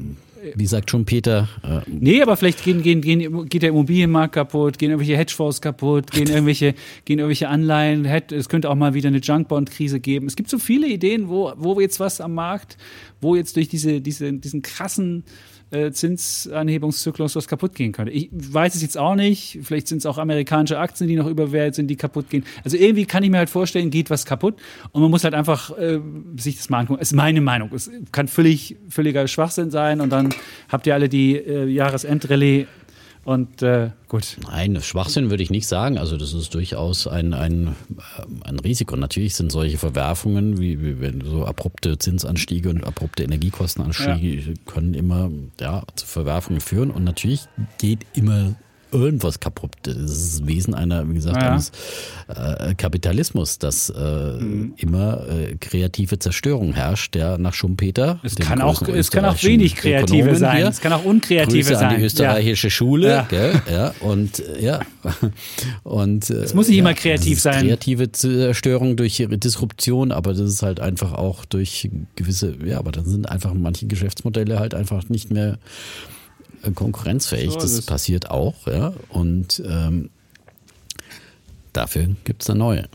Wie sagt schon Peter, äh, nee, aber vielleicht gehen, gehen, gehen, geht der Immobilienmarkt kaputt, gehen irgendwelche Hedgefonds kaputt, gehen irgendwelche, gehen irgendwelche Anleihen. Es könnte auch mal wieder eine Junkbond-Krise geben. Es gibt so viele Ideen, wo, wo jetzt was am Markt, wo jetzt durch diese, diese, diesen krassen äh, Zinsanhebungszyklus was kaputt gehen könnte. Ich weiß es jetzt auch nicht. Vielleicht sind es auch amerikanische Aktien, die noch überwert sind, die kaputt gehen. Also irgendwie kann ich mir halt vorstellen, geht was kaputt und man muss halt einfach äh, sich das mal angucken. Ist meine Meinung. Es kann völlig, völliger Schwachsinn sein und dann habt ihr alle die äh, Jahresendrallye und äh, gut. Nein, Schwachsinn würde ich nicht sagen. Also das ist durchaus ein, ein, ähm, ein Risiko. Natürlich sind solche Verwerfungen, wie, wie wenn so abrupte Zinsanstiege und abrupte Energiekostenanstiege können immer ja, zu Verwerfungen führen. Und natürlich geht immer irgendwas kaputt. Das ist das Wesen einer, wie gesagt, Ja. eines äh, Kapitalismus, dass äh, Mhm. immer äh, kreative Zerstörung herrscht, der nach Schumpeter. Es kann auch, es kann auch wenig kreative Ökonomen sein. hier, Es kann auch unkreative Grüße sein. an die österreichische Schule, Ja. gell? Ja, und äh, ja. Und Es muss nicht immer kreativ sein. Kreative Zerstörung durch Disruption, aber das ist halt einfach auch durch gewisse, ja, aber dann sind einfach manche Geschäftsmodelle halt einfach nicht mehr äh, konkurrenzfähig. So das passiert auch, ja. Und ähm, dafür gibt es dann neue.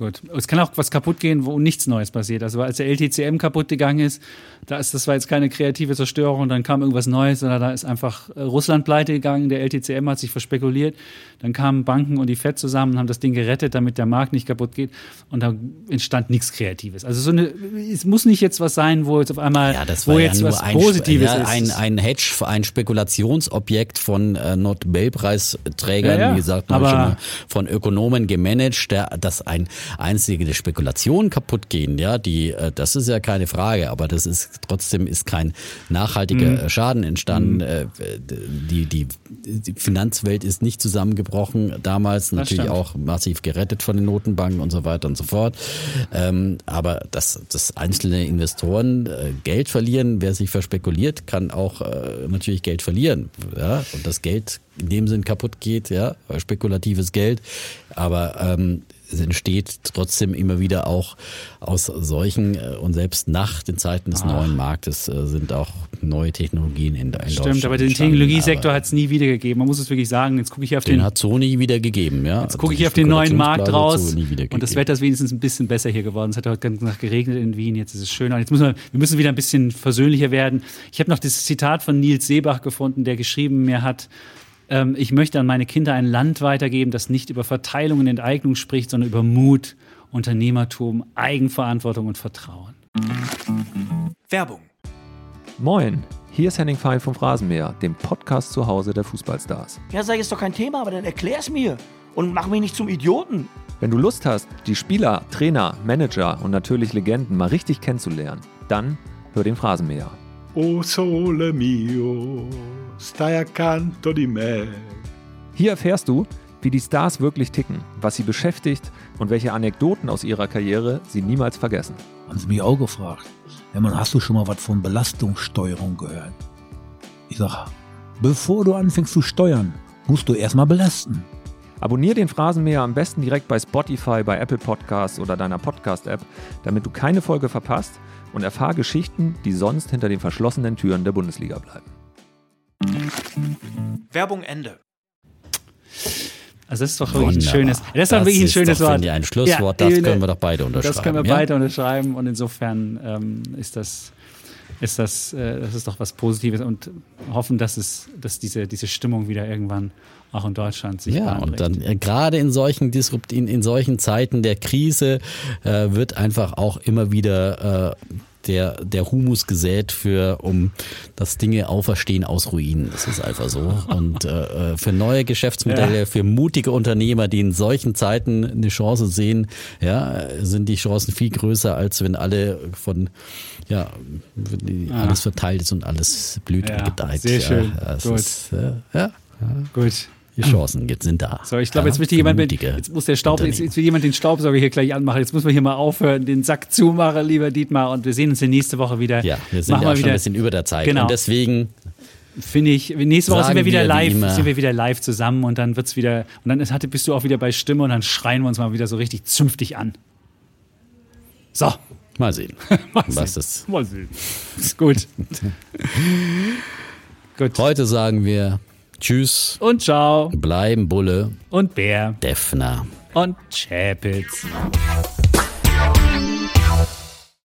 Gut. Es kann auch was kaputt gehen, wo nichts Neues passiert. Also als der LTCM kaputt gegangen ist, da ist das war jetzt keine kreative Zerstörung und dann kam irgendwas Neues, sondern da ist einfach äh, Russland pleite gegangen, der LTCM hat sich verspekuliert, dann kamen Banken und die Fed zusammen und haben das Ding gerettet, damit der Markt nicht kaputt geht und da entstand nichts Kreatives. Also so eine, es muss nicht jetzt was sein, wo jetzt auf einmal, Ja, das wo ja jetzt was ein, Positives ja, ist. ein, ein Hedge, ein Spekulationsobjekt von äh, Nobelpreisträgern, Ja, wie gesagt, mal von Ökonomen gemanagt, der, das ein, einzige Spekulationen kaputt gehen, ja, die, äh, das ist ja keine Frage, aber das ist trotzdem ist kein nachhaltiger mhm. Schaden entstanden. Mhm. Die, die, die Finanzwelt ist nicht zusammengebrochen damals, natürlich auch massiv gerettet von den Notenbanken und so weiter und so fort. Ähm, aber dass, dass einzelne Investoren äh, Geld verlieren, wer sich verspekuliert, kann auch äh, natürlich Geld verlieren. Ja? Und das Geld in dem Sinn kaputt geht, ja, spekulatives Geld. Aber ähm, es entsteht trotzdem immer wieder auch aus solchen äh, und selbst nach den Zeiten des Ach. neuen Marktes äh, sind auch neue Technologien in, in Stimmt, aber den Technologiesektor hat es nie wieder gegeben. Man muss es wirklich sagen. Jetzt gucke ich auf den. Den hat so nie wieder gegeben, ja. Jetzt gucke ich auf den neuen Markt raus und das Wetter ist wenigstens ein bisschen besser hier geworden. Es hat heute ganz nach geregnet in Wien. Jetzt ist es schöner. Jetzt müssen wir, wir müssen wieder ein bisschen versöhnlicher werden. Ich habe noch das Zitat von Nils Seebach gefunden, der geschrieben mir hat ähm, ich möchte an meine Kinder ein Land weitergeben, das nicht über Verteilung und Enteignung spricht, sondern über Mut, Unternehmertum, Eigenverantwortung und Vertrauen. Werbung. Moin, hier ist Henning Fein vom Phrasenmäher, dem Podcast zu Hause der Fußballstars. Ja, sag ich, ist doch kein Thema, aber dann erklär's mir und mach mich nicht zum Idioten. Wenn du Lust hast, die Spieler, Trainer, Manager und natürlich Legenden mal richtig kennenzulernen, dann hör den Phrasenmäher. O sole mio, stai accanto di me. Hier erfährst du, wie die Stars wirklich ticken, was sie beschäftigt und welche Anekdoten aus ihrer Karriere sie niemals vergessen. Haben sie mich auch gefragt. Ja, man, hast du schon mal was von Belastungssteuerung gehört? Ich sag, bevor du anfängst zu steuern, musst du erstmal belasten. Abonnier den Phrasenmäher am besten direkt bei Spotify, bei Apple Podcasts oder deiner Podcast-App, damit du keine Folge verpasst und erfahr Geschichten, die sonst hinter den verschlossenen Türen der Bundesliga bleiben. Werbung Ende. Also das ist doch wirklich Wunderbar. ein schönes, das ist doch wirklich ein schönes doch, Wort. ein Schlusswort, ja, das können wir doch beide unterschreiben. Das können wir ja? beide unterschreiben und insofern ähm, ist das ist das, äh, das ist doch was Positives und hoffen, dass es, dass diese, diese Stimmung wieder irgendwann auch in Deutschland sich Ja, und dann äh, gerade in solchen Disrupt in, in solchen Zeiten der Krise äh, wird einfach auch immer wieder äh, der, der Humus gesät für, um das Dinge auferstehen aus Ruinen. Das ist einfach so. Und äh, äh, für neue Geschäftsmodelle, ja. für mutige Unternehmer, die in solchen Zeiten eine Chance sehen, ja, sind die Chancen viel größer, als wenn alle von, ja, ah. alles verteilt ist und alles blüht ja, und gedeiht. Sehr schön. Ja, Gut. Ist, äh, ja, Gut. Die Chancen jetzt sind da. So, ich glaube, jetzt möchte jemand, jetzt muss der Staub, jetzt, jetzt will jemand den Staubsauger hier gleich anmachen. Jetzt muss man hier mal aufhören, den Sack zumachen, lieber Dietmar. Und wir sehen uns nächste Woche wieder. Ja, wir sind ja auch schon ein bisschen über der Zeit. Genau. Und deswegen finde ich, nächste Woche sind wir wieder wir live, sind wir wieder live zusammen und dann wird's wieder, und dann ist, bist du auch wieder bei Stimme und dann schreien wir uns mal wieder so richtig zünftig an. So. Mal sehen. mal Was sehen. ist. Mal sehen. Gut. Gut. Heute sagen wir Tschüss. Und ciao. Bleiben Bulle. Und Bär. Defner. Und Chapitz.